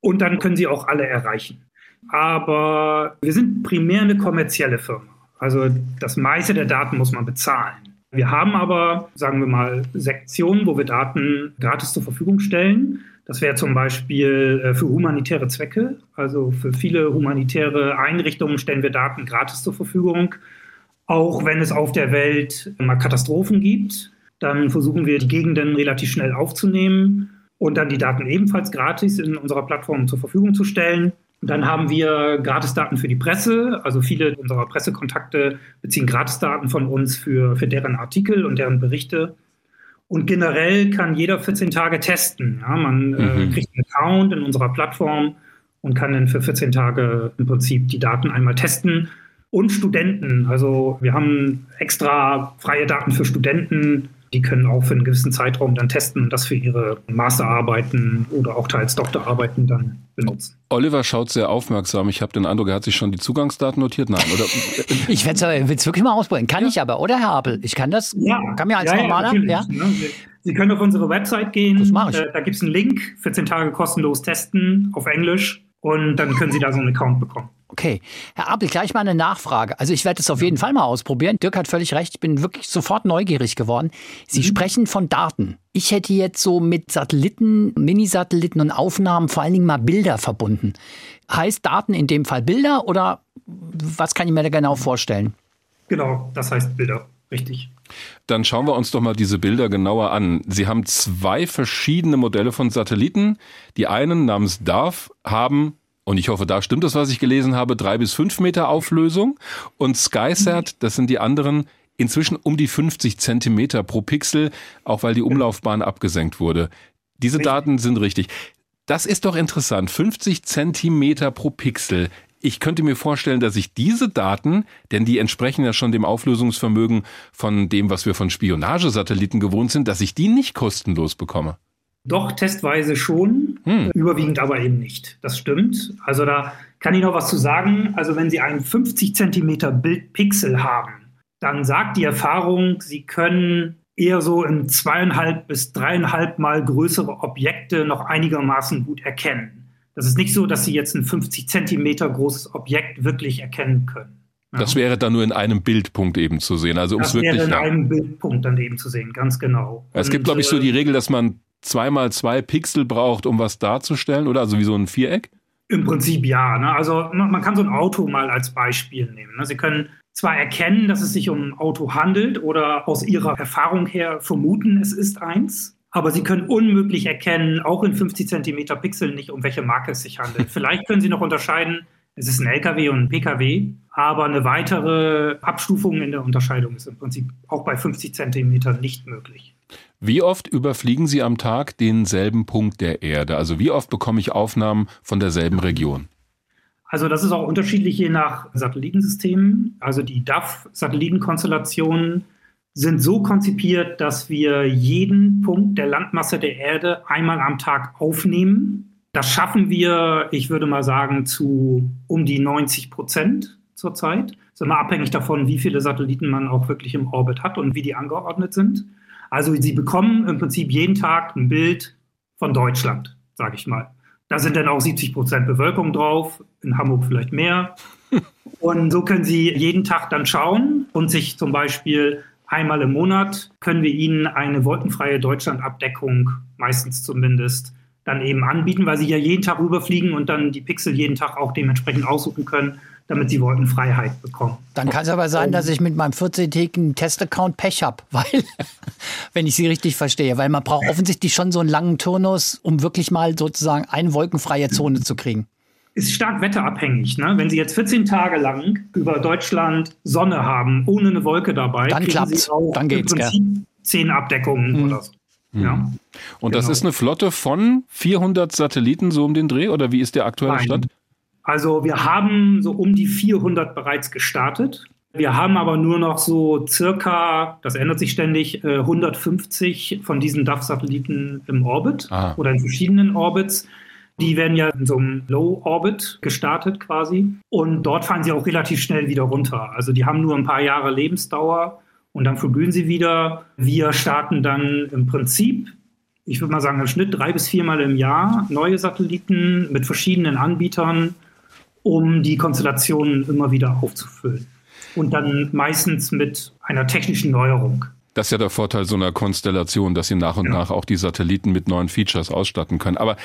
Und dann können sie auch alle erreichen. Aber wir sind primär eine kommerzielle Firma. Also das meiste der Daten muss man bezahlen. Wir haben aber, sagen wir mal, Sektionen, wo wir Daten gratis zur Verfügung stellen. Das wäre zum Beispiel äh, für humanitäre Zwecke. Also für viele humanitäre Einrichtungen stellen wir Daten gratis zur Verfügung. auch wenn es auf der Welt mal Katastrophen gibt. Dann versuchen wir, die Gegenden relativ schnell aufzunehmen und dann die Daten ebenfalls gratis in unserer Plattform zur Verfügung zu stellen. Dann haben wir Gratisdaten für die Presse. Also viele unserer Pressekontakte beziehen Gratisdaten von uns für, für deren Artikel und deren Berichte. Und generell kann jeder 14 Tage testen. Ja, man äh, mhm. äh, kriegt einen Account in unserer Plattform und kann dann für 14 Tage im Prinzip die Daten einmal testen. Und Studenten. Also wir haben extra freie Daten für Studenten die können auch für einen gewissen Zeitraum dann testen und das für ihre Masterarbeiten oder auch teils Doktorarbeiten dann benutzen. Oliver schaut sehr aufmerksam. Ich habe den Eindruck, er hat sich schon die Zugangsdaten notiert. Nein, oder? ich will es wirklich mal ausprobieren. Kann ja. ich aber, oder Herr Apel? Ich kann das. Ja. Kann mir als ja, normaler. Ja, ja? Ne? Sie können auf unsere Website gehen. Das mache ich. Äh, da gibt es einen Link. 14 Tage kostenlos testen auf Englisch. Und dann können Sie da so einen Account bekommen. Okay. Herr Abel, gleich mal eine Nachfrage. Also ich werde es auf jeden Fall mal ausprobieren. Dirk hat völlig recht, ich bin wirklich sofort neugierig geworden. Sie mhm. sprechen von Daten. Ich hätte jetzt so mit Satelliten, Minisatelliten und Aufnahmen vor allen Dingen mal Bilder verbunden. Heißt Daten in dem Fall Bilder oder was kann ich mir da genau vorstellen? Genau, das heißt Bilder, richtig. Dann schauen wir uns doch mal diese Bilder genauer an. Sie haben zwei verschiedene Modelle von Satelliten. Die einen namens DARF haben und ich hoffe, da stimmt das, was ich gelesen habe, drei bis fünf Meter Auflösung. Und SkySat, das sind die anderen, inzwischen um die 50 Zentimeter pro Pixel, auch weil die Umlaufbahn abgesenkt wurde. Diese richtig. Daten sind richtig. Das ist doch interessant. 50 Zentimeter pro Pixel. Ich könnte mir vorstellen, dass ich diese Daten, denn die entsprechen ja schon dem Auflösungsvermögen von dem, was wir von Spionagesatelliten gewohnt sind, dass ich die nicht kostenlos bekomme. Doch, testweise schon, hm. überwiegend aber eben nicht. Das stimmt. Also da kann ich noch was zu sagen. Also wenn Sie einen 50 Zentimeter Bildpixel haben, dann sagt die Erfahrung, Sie können eher so in zweieinhalb bis dreieinhalb Mal größere Objekte noch einigermaßen gut erkennen. Das ist nicht so, dass Sie jetzt ein 50 Zentimeter großes Objekt wirklich erkennen können. Ja. Das wäre dann nur in einem Bildpunkt eben zu sehen. Also das wirklich wäre in einem Bildpunkt dann eben zu sehen, ganz genau. Es gibt, glaube ich, so die äh, Regel, dass man zweimal zwei Pixel braucht, um was darzustellen, oder? Also wie so ein Viereck? Im Prinzip ja. Ne? Also man kann so ein Auto mal als Beispiel nehmen. Ne? Sie können zwar erkennen, dass es sich um ein Auto handelt oder aus Ihrer Erfahrung her vermuten, es ist eins. Aber Sie können unmöglich erkennen, auch in 50 Zentimeter Pixeln nicht, um welche Marke es sich handelt. Vielleicht können Sie noch unterscheiden, es ist ein LKW und ein PKW, aber eine weitere Abstufung in der Unterscheidung ist im Prinzip auch bei 50 Zentimetern nicht möglich. Wie oft überfliegen Sie am Tag denselben Punkt der Erde? Also wie oft bekomme ich Aufnahmen von derselben Region? Also das ist auch unterschiedlich je nach Satellitensystemen. Also die DAF-Satellitenkonstellationen sind so konzipiert, dass wir jeden Punkt der Landmasse der Erde einmal am Tag aufnehmen. Das schaffen wir, ich würde mal sagen, zu um die 90 Prozent zurzeit. Das ist immer abhängig davon, wie viele Satelliten man auch wirklich im Orbit hat und wie die angeordnet sind. Also Sie bekommen im Prinzip jeden Tag ein Bild von Deutschland, sage ich mal. Da sind dann auch 70 Prozent Bevölkerung drauf, in Hamburg vielleicht mehr. Und so können Sie jeden Tag dann schauen und sich zum Beispiel einmal im Monat können wir Ihnen eine wolkenfreie Deutschlandabdeckung, meistens zumindest, dann eben anbieten, weil Sie ja jeden Tag rüberfliegen und dann die Pixel jeden Tag auch dementsprechend aussuchen können damit sie Wolkenfreiheit bekommen. Dann kann es aber sein, dass ich mit meinem 14-tägigen Testaccount Pech habe, weil, wenn ich Sie richtig verstehe, weil man braucht offensichtlich schon so einen langen Turnus, um wirklich mal sozusagen eine wolkenfreie Zone zu kriegen. Ist stark wetterabhängig. Ne? Wenn Sie jetzt 14 Tage lang über Deutschland Sonne haben, ohne eine Wolke dabei, dann klappt es. Dann geht's, im Prinzip ja. 10 Abdeckungen mhm. oder so. Mhm. Ja. Und genau. das ist eine Flotte von 400 Satelliten so um den Dreh oder wie ist der aktuelle Nein. Stand? Also wir haben so um die 400 bereits gestartet. Wir haben aber nur noch so circa, das ändert sich ständig, 150 äh, von diesen DAF-Satelliten im Orbit Aha. oder in verschiedenen Orbits. Die werden ja in so einem Low-Orbit gestartet quasi. Und dort fallen sie auch relativ schnell wieder runter. Also die haben nur ein paar Jahre Lebensdauer und dann verglühen sie wieder. Wir starten dann im Prinzip, ich würde mal sagen, im Schnitt drei bis viermal im Jahr neue Satelliten mit verschiedenen Anbietern um die Konstellationen immer wieder aufzufüllen. Und dann meistens mit einer technischen Neuerung. Das ist ja der Vorteil so einer Konstellation, dass sie nach und ja. nach auch die Satelliten mit neuen Features ausstatten können. Aber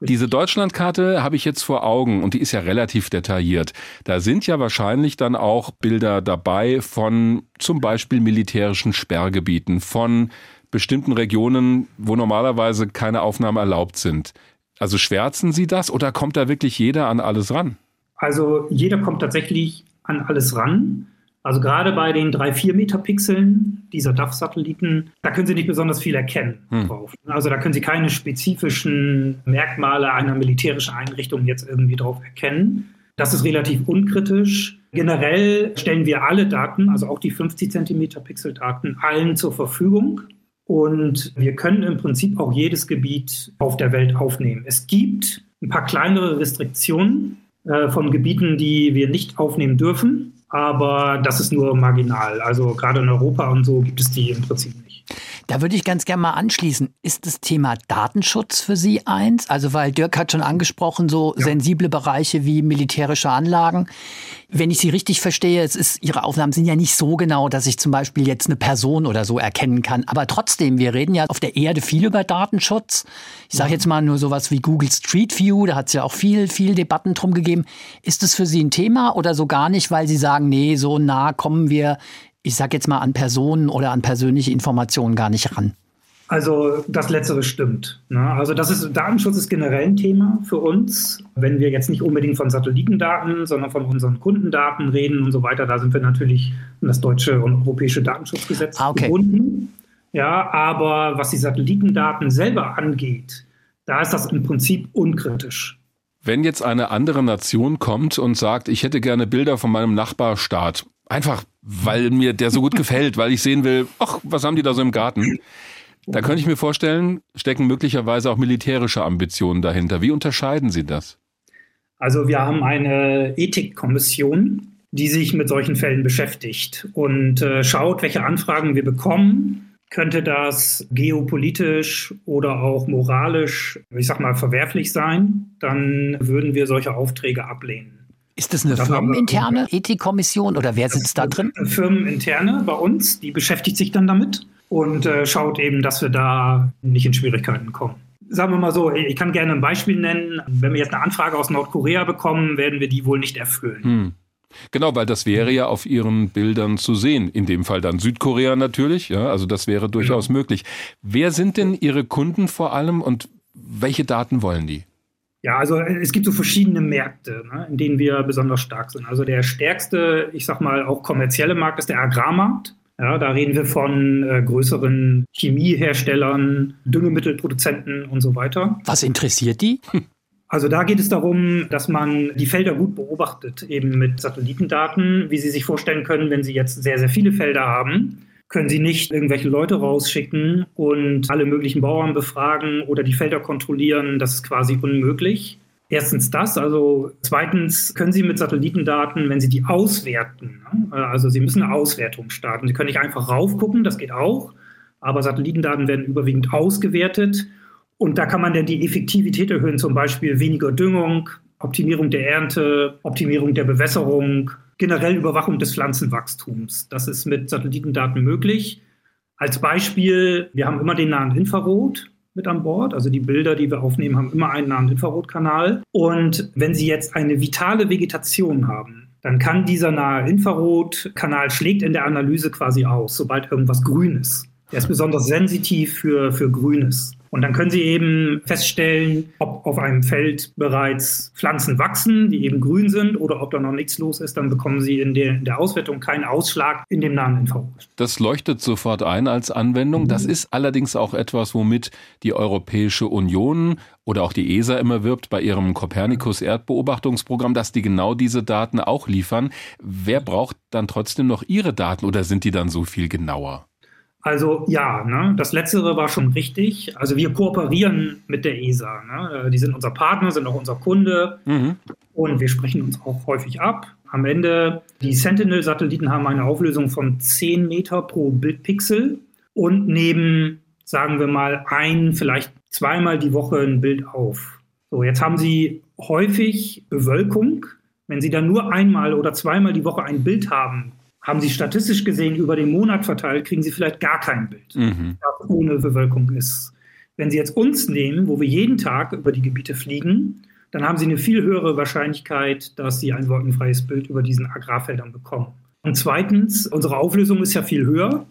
Diese Deutschlandkarte habe ich jetzt vor Augen und die ist ja relativ detailliert. Da sind ja wahrscheinlich dann auch Bilder dabei von zum Beispiel militärischen Sperrgebieten, von bestimmten Regionen, wo normalerweise keine Aufnahmen erlaubt sind. Also schwärzen Sie das oder kommt da wirklich jeder an alles ran? Also jeder kommt tatsächlich an alles ran. Also gerade bei den 3-4 Metapixeln dieser DAF-Satelliten, da können Sie nicht besonders viel erkennen hm. drauf. Also da können Sie keine spezifischen Merkmale einer militärischen Einrichtung jetzt irgendwie drauf erkennen. Das ist relativ unkritisch. Generell stellen wir alle Daten, also auch die 50 Zentimeter Pixel-Daten, allen zur Verfügung. Und wir können im Prinzip auch jedes Gebiet auf der Welt aufnehmen. Es gibt ein paar kleinere Restriktionen äh, von Gebieten, die wir nicht aufnehmen dürfen aber das ist nur marginal. Also gerade in Europa und so gibt es die im Prinzip. Da würde ich ganz gerne mal anschließen. Ist das Thema Datenschutz für Sie eins? Also, weil Dirk hat schon angesprochen, so ja. sensible Bereiche wie militärische Anlagen. Wenn ich Sie richtig verstehe, es ist, Ihre Aufnahmen sind ja nicht so genau, dass ich zum Beispiel jetzt eine Person oder so erkennen kann. Aber trotzdem, wir reden ja auf der Erde viel über Datenschutz. Ich sage jetzt mal nur sowas wie Google Street View, da hat es ja auch viel, viel Debatten drum gegeben. Ist das für Sie ein Thema oder so gar nicht, weil Sie sagen, nee, so nah kommen wir ich sage jetzt mal, an Personen oder an persönliche Informationen gar nicht ran. Also das Letztere stimmt. Ne? Also das ist Datenschutz ist generell ein Thema für uns. Wenn wir jetzt nicht unbedingt von Satellitendaten, sondern von unseren Kundendaten reden und so weiter, da sind wir natürlich an das deutsche und europäische Datenschutzgesetz ah, okay. gebunden. Ja, aber was die Satellitendaten selber angeht, da ist das im Prinzip unkritisch. Wenn jetzt eine andere Nation kommt und sagt, ich hätte gerne Bilder von meinem Nachbarstaat, einfach weil mir der so gut gefällt, weil ich sehen will, ach, was haben die da so im Garten? Da könnte ich mir vorstellen, stecken möglicherweise auch militärische Ambitionen dahinter. Wie unterscheiden Sie das? Also wir haben eine Ethikkommission, die sich mit solchen Fällen beschäftigt und äh, schaut, welche Anfragen wir bekommen. Könnte das geopolitisch oder auch moralisch, ich sag mal, verwerflich sein? Dann würden wir solche Aufträge ablehnen. Ist das eine firmeninterne Ethikkommission oder wer sitzt da drin? Eine firmeninterne bei uns, die beschäftigt sich dann damit und äh, schaut eben, dass wir da nicht in Schwierigkeiten kommen. Sagen wir mal so, ich kann gerne ein Beispiel nennen. Wenn wir jetzt eine Anfrage aus Nordkorea bekommen, werden wir die wohl nicht erfüllen. Hm. Genau, weil das wäre ja auf Ihren Bildern zu sehen. In dem Fall dann Südkorea natürlich. Ja, also das wäre durchaus genau. möglich. Wer sind denn Ihre Kunden vor allem und welche Daten wollen die? Ja, also äh, es gibt so verschiedene Märkte, ne, in denen wir besonders stark sind. Also der stärkste, ich sag mal, auch kommerzielle Markt ist der Agrarmarkt. Ja, da reden wir von äh, größeren Chemieherstellern, Düngemittelproduzenten und so weiter. Was interessiert die? Also da geht es darum, dass man die Felder gut beobachtet, eben mit Satellitendaten, wie Sie sich vorstellen können, wenn Sie jetzt sehr, sehr viele Felder haben können Sie nicht irgendwelche Leute rausschicken und alle möglichen Bauern befragen oder die Felder kontrollieren. Das ist quasi unmöglich. Erstens das, also zweitens können Sie mit Satellitendaten, wenn Sie die auswerten, ne, also Sie müssen eine Auswertung starten. Sie können nicht einfach raufgucken, das geht auch, aber Satellitendaten werden überwiegend ausgewertet und da kann man dann die Effektivität erhöhen, zum Beispiel weniger Düngung, Optimierung der Ernte, Optimierung der Bewässerung, generell Überwachung des Pflanzenwachstums. Das ist mit Satellitendaten möglich. Als Beispiel, wir haben immer den nahen Infrarot mit an Bord. Also die Bilder, die wir aufnehmen, haben immer einen nahen Infrarotkanal. Und wenn Sie jetzt eine vitale Vegetation haben, dann kann dieser nahe Infrarotkanal schlägt in der Analyse quasi aus, sobald irgendwas grün ist. Er ist besonders sensitiv für, für Grünes. Und dann können Sie eben feststellen, ob auf einem Feld bereits Pflanzen wachsen, die eben grün sind, oder ob da noch nichts los ist. Dann bekommen Sie in der, in der Auswertung keinen Ausschlag in dem nahen Infrarot. Das leuchtet sofort ein als Anwendung. Das ist allerdings auch etwas, womit die Europäische Union oder auch die ESA immer wirbt bei ihrem Copernicus-Erdbeobachtungsprogramm, dass die genau diese Daten auch liefern. Wer braucht dann trotzdem noch Ihre Daten oder sind die dann so viel genauer? Also ja, ne, das Letztere war schon richtig. Also wir kooperieren mit der ESA. Ne? Die sind unser Partner, sind auch unser Kunde mhm. und wir sprechen uns auch häufig ab. Am Ende, die Sentinel-Satelliten haben eine Auflösung von 10 Meter pro Bildpixel und nehmen, sagen wir mal, ein, vielleicht zweimal die Woche ein Bild auf. So, jetzt haben sie häufig Bewölkung. Wenn sie dann nur einmal oder zweimal die Woche ein Bild haben, haben Sie statistisch gesehen über den Monat verteilt, kriegen Sie vielleicht gar kein Bild, mhm. ohne Bewölkung ist. Wenn Sie jetzt uns nehmen, wo wir jeden Tag über die Gebiete fliegen, dann haben Sie eine viel höhere Wahrscheinlichkeit, dass Sie ein wolkenfreies Bild über diesen Agrarfeldern bekommen. Und zweitens, unsere Auflösung ist ja viel höher.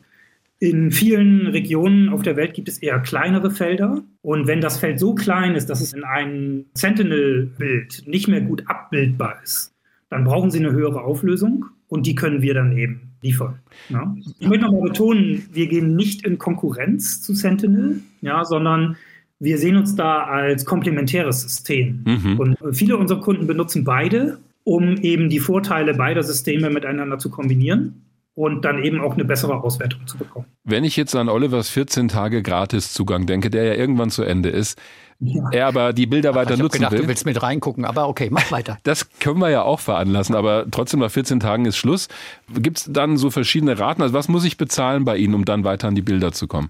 In vielen Regionen auf der Welt gibt es eher kleinere Felder. Und wenn das Feld so klein ist, dass es in einem Sentinel-Bild nicht mehr gut abbildbar ist, dann brauchen Sie eine höhere Auflösung und die können wir dann eben liefern. Ja. Ich möchte nochmal betonen, wir gehen nicht in Konkurrenz zu Sentinel, ja, sondern wir sehen uns da als komplementäres System. Mhm. Und viele unserer Kunden benutzen beide, um eben die Vorteile beider Systeme miteinander zu kombinieren und dann eben auch eine bessere Auswertung zu bekommen. Wenn ich jetzt an Olivers 14 Tage Gratiszugang denke, der ja irgendwann zu Ende ist, ja. er aber die Bilder Ach, weiter ich nutzen gedacht, will. Du willst mit reingucken, aber okay, mach weiter. Das können wir ja auch veranlassen, aber trotzdem nach 14 Tagen ist Schluss. Gibt es dann so verschiedene Raten? Also was muss ich bezahlen bei Ihnen, um dann weiter an die Bilder zu kommen?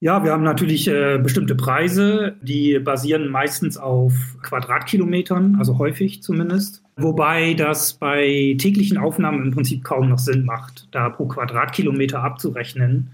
Ja, wir haben natürlich äh, bestimmte Preise, die basieren meistens auf Quadratkilometern, also häufig zumindest. Wobei das bei täglichen Aufnahmen im Prinzip kaum noch Sinn macht, da pro Quadratkilometer abzurechnen.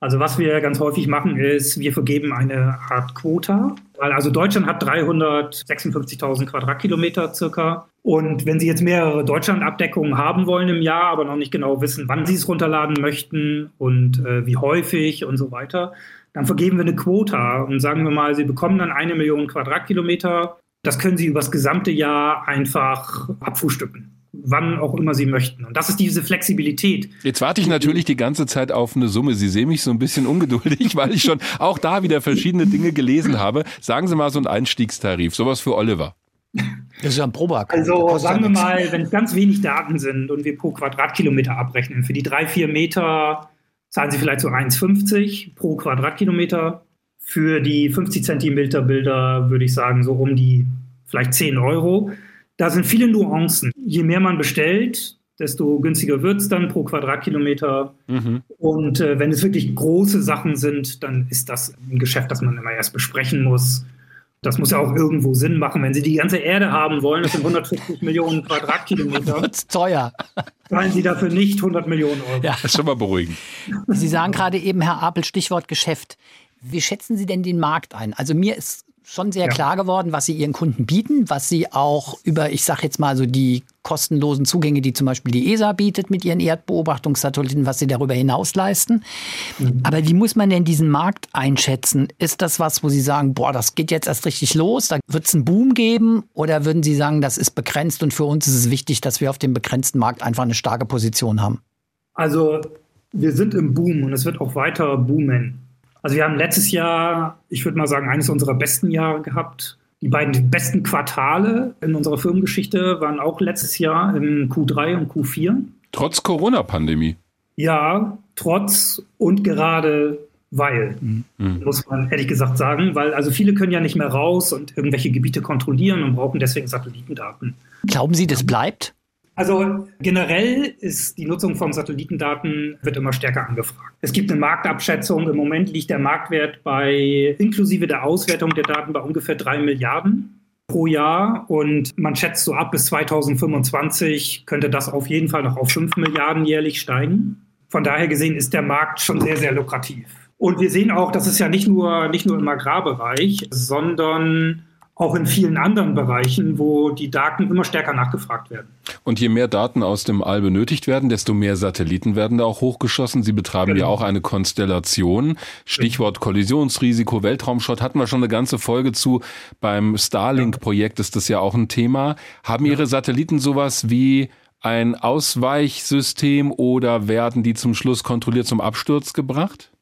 Also was wir ganz häufig machen, ist, wir vergeben eine Art Quota. Weil also Deutschland hat 356.000 Quadratkilometer circa. Und wenn Sie jetzt mehrere Deutschlandabdeckungen haben wollen im Jahr, aber noch nicht genau wissen, wann Sie es runterladen möchten und äh, wie häufig und so weiter, dann vergeben wir eine Quota und sagen wir mal, Sie bekommen dann eine Million Quadratkilometer das können Sie übers gesamte Jahr einfach abfrühstücken wann auch immer Sie möchten. Und das ist diese Flexibilität. Jetzt warte ich natürlich die ganze Zeit auf eine Summe. Sie sehen mich so ein bisschen ungeduldig, weil ich schon auch da wieder verschiedene Dinge gelesen habe. Sagen Sie mal so einen Einstiegstarif, sowas für Oliver. Das ist ja ein Probak. Also sagen wir mal, wenn es ganz wenig Daten sind und wir pro Quadratkilometer abrechnen, für die drei, vier Meter zahlen Sie vielleicht so 1,50 pro Quadratkilometer. Für die 50 Zentimeter Bilder würde ich sagen so um die vielleicht 10 Euro. Da sind viele Nuancen. Je mehr man bestellt, desto günstiger wird es dann pro Quadratkilometer. Mhm. Und äh, wenn es wirklich große Sachen sind, dann ist das ein Geschäft, das man immer erst besprechen muss. Das muss ja auch irgendwo Sinn machen. Wenn Sie die ganze Erde haben wollen, das sind 150 Millionen Quadratkilometer. Das ist teuer. Zahlen Sie dafür nicht 100 Millionen Euro. Ja, das ist schon mal beruhigend. Sie sagen gerade eben, Herr Apel, Stichwort Geschäft. Wie schätzen Sie denn den Markt ein? Also mir ist schon sehr ja. klar geworden, was sie ihren Kunden bieten, was sie auch über, ich sage jetzt mal so die kostenlosen Zugänge, die zum Beispiel die ESA bietet mit ihren Erdbeobachtungssatelliten, was sie darüber hinaus leisten. Mhm. Aber wie muss man denn diesen Markt einschätzen? Ist das was, wo Sie sagen, boah, das geht jetzt erst richtig los, da wird es einen Boom geben? Oder würden Sie sagen, das ist begrenzt und für uns ist es wichtig, dass wir auf dem begrenzten Markt einfach eine starke Position haben? Also wir sind im Boom und es wird auch weiter boomen. Also wir haben letztes Jahr, ich würde mal sagen, eines unserer besten Jahre gehabt. Die beiden besten Quartale in unserer Firmengeschichte waren auch letztes Jahr im Q3 und Q4. Trotz Corona-Pandemie. Ja, trotz und gerade weil, mhm. muss man ehrlich gesagt sagen, weil also viele können ja nicht mehr raus und irgendwelche Gebiete kontrollieren und brauchen deswegen Satellitendaten. Glauben Sie, das bleibt? Also generell ist die Nutzung von Satellitendaten wird immer stärker angefragt. Es gibt eine Marktabschätzung. Im Moment liegt der Marktwert bei inklusive der Auswertung der Daten bei ungefähr drei Milliarden pro Jahr und man schätzt so ab bis 2025 könnte das auf jeden Fall noch auf fünf Milliarden jährlich steigen. Von daher gesehen ist der Markt schon sehr, sehr lukrativ. Und wir sehen auch, dass es ja nicht nur, nicht nur im Agrarbereich, sondern auch in vielen anderen Bereichen, wo die Daten immer stärker nachgefragt werden. Und je mehr Daten aus dem All benötigt werden, desto mehr Satelliten werden da auch hochgeschossen. Sie betreiben genau. ja auch eine Konstellation. Stichwort Kollisionsrisiko, Weltraumschott hatten wir schon eine ganze Folge zu. Beim Starlink-Projekt ist das ja auch ein Thema. Haben Ihre Satelliten sowas wie ein Ausweichsystem oder werden die zum Schluss kontrolliert zum Absturz gebracht?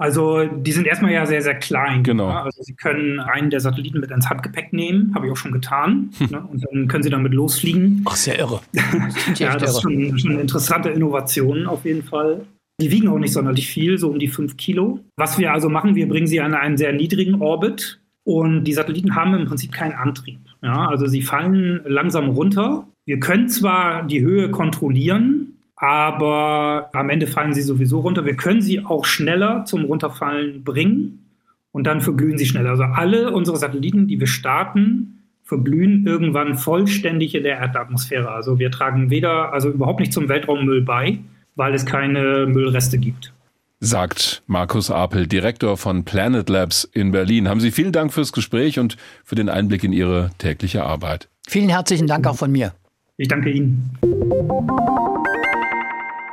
Also die sind erstmal ja sehr, sehr klein. Genau. Ja? Also sie können einen der Satelliten mit ins Handgepäck nehmen, habe ich auch schon getan. Hm. Ne? Und dann können sie damit losfliegen. Ach, sehr irre. ja, das ist schon, schon eine interessante Innovation auf jeden Fall. Die wiegen auch nicht sonderlich viel, so um die fünf Kilo. Was wir also machen, wir bringen sie an einen sehr niedrigen Orbit und die Satelliten haben im Prinzip keinen Antrieb. Ja, also sie fallen langsam runter. Wir können zwar die Höhe kontrollieren, aber am Ende fallen sie sowieso runter. Wir können sie auch schneller zum Runterfallen bringen und dann verglühen sie schneller. Also alle unsere Satelliten, die wir starten, verglühen irgendwann vollständig in der Erdatmosphäre. Also wir tragen weder, also überhaupt nicht zum Weltraummüll bei, weil es keine Müllreste gibt. sagt Markus Apel, Direktor von Planet Labs in Berlin. Haben Sie vielen Dank fürs Gespräch und für den Einblick in Ihre tägliche Arbeit. Vielen herzlichen Dank auch von mir. Ich danke Ihnen.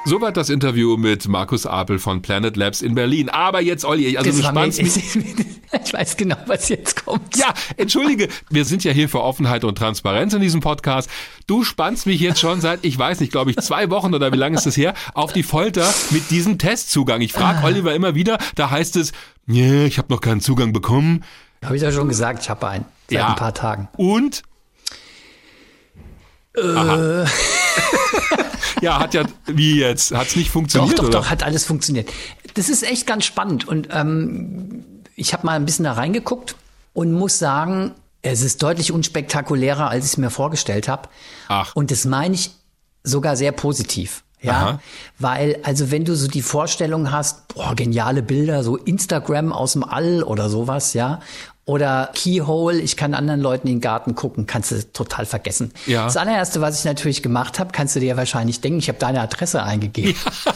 Soweit das Interview mit Markus Apel von Planet Labs in Berlin. Aber jetzt, Olli, also das du spannst mich. Ich weiß genau, was jetzt kommt. Ja, entschuldige, wir sind ja hier für Offenheit und Transparenz in diesem Podcast. Du spannst mich jetzt schon seit, ich weiß nicht, glaube ich, zwei Wochen oder wie lange ist das her, auf die Folter mit diesem Testzugang. Ich frage ah. Oliver immer wieder, da heißt es, nee, ich habe noch keinen Zugang bekommen. Habe ich ja schon gesagt, ich habe einen. Seit ja. ein paar Tagen. Und? Äh. ja, hat ja, wie jetzt? Hat es nicht funktioniert? Doch, doch, oder? doch, hat alles funktioniert. Das ist echt ganz spannend. Und ähm, ich habe mal ein bisschen da reingeguckt und muss sagen, es ist deutlich unspektakulärer, als ich es mir vorgestellt habe. Ach. Und das meine ich sogar sehr positiv. Ja, Aha. weil, also wenn du so die Vorstellung hast, boah, geniale Bilder, so Instagram aus dem All oder sowas, ja, oder Keyhole, ich kann anderen Leuten in den Garten gucken, kannst du total vergessen. Ja. Das allererste, was ich natürlich gemacht habe, kannst du dir wahrscheinlich denken, ich habe deine Adresse eingegeben.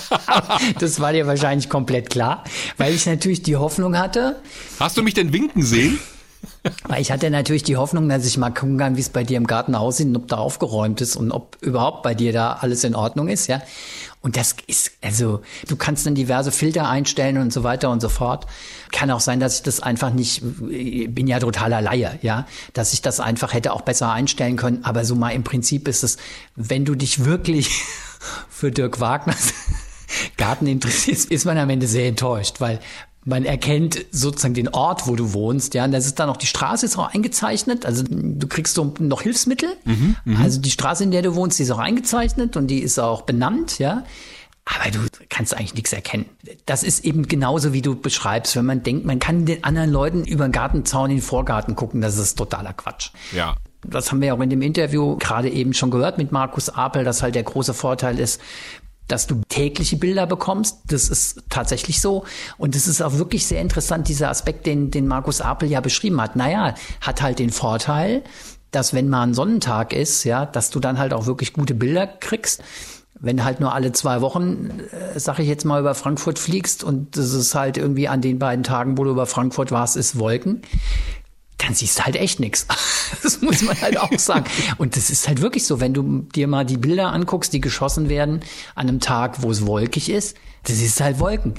Ja. das war dir wahrscheinlich komplett klar, weil ich natürlich die Hoffnung hatte. Hast du mich denn winken sehen? Weil ich hatte natürlich die Hoffnung, dass ich mal gucken kann, wie es bei dir im Garten aussieht und ob da aufgeräumt ist und ob überhaupt bei dir da alles in Ordnung ist, ja. Und das ist, also, du kannst dann diverse Filter einstellen und so weiter und so fort. Kann auch sein, dass ich das einfach nicht, bin ja totaler Laie, ja, dass ich das einfach hätte auch besser einstellen können. Aber so mal im Prinzip ist es, wenn du dich wirklich für Dirk Wagners Garten interessierst, ist man am Ende sehr enttäuscht, weil man erkennt sozusagen den Ort, wo du wohnst, ja. Und das ist dann auch die Straße ist auch eingezeichnet. Also du kriegst so noch Hilfsmittel. Mhm, mhm, also die Straße, in der du wohnst, die ist auch eingezeichnet und die ist auch benannt, ja. Aber du kannst eigentlich nichts erkennen. Das ist eben genauso, wie du beschreibst, wenn man denkt, man kann den anderen Leuten über den Gartenzaun in den Vorgarten gucken, das ist totaler Quatsch. Ja. Das haben wir auch in dem Interview gerade eben schon gehört mit Markus Apel, dass halt der große Vorteil ist, dass du tägliche Bilder bekommst. Das ist tatsächlich so. Und es ist auch wirklich sehr interessant, dieser Aspekt, den, den Markus Apel ja beschrieben hat. Naja, hat halt den Vorteil, dass wenn mal ein Sonnentag ist, ja, dass du dann halt auch wirklich gute Bilder kriegst. Wenn halt nur alle zwei Wochen, äh, sag ich jetzt mal, über Frankfurt fliegst und das ist halt irgendwie an den beiden Tagen, wo du über Frankfurt warst, ist Wolken, dann siehst du halt echt nichts. Das muss man halt auch sagen. Und das ist halt wirklich so, wenn du dir mal die Bilder anguckst, die geschossen werden an einem Tag, wo es wolkig ist, das ist halt Wolken.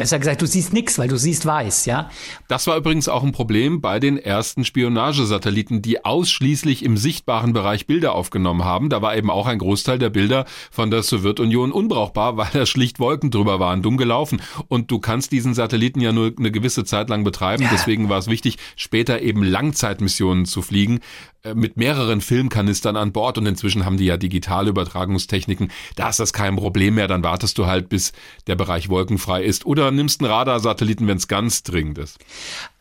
Besser gesagt, du siehst nichts, weil du siehst weiß, ja. Das war übrigens auch ein Problem bei den ersten Spionagesatelliten, die ausschließlich im sichtbaren Bereich Bilder aufgenommen haben. Da war eben auch ein Großteil der Bilder von der Sowjetunion unbrauchbar, weil da schlicht Wolken drüber waren, dumm gelaufen. Und du kannst diesen Satelliten ja nur eine gewisse Zeit lang betreiben. Deswegen war es wichtig, später eben Langzeitmissionen zu fliegen äh, mit mehreren Filmkanistern an Bord und inzwischen haben die ja digitale Übertragungstechniken. Da ist das kein Problem mehr. Dann wartest du halt, bis der Bereich wolkenfrei ist oder nimmst einen Radarsatelliten, wenn es ganz dringend ist.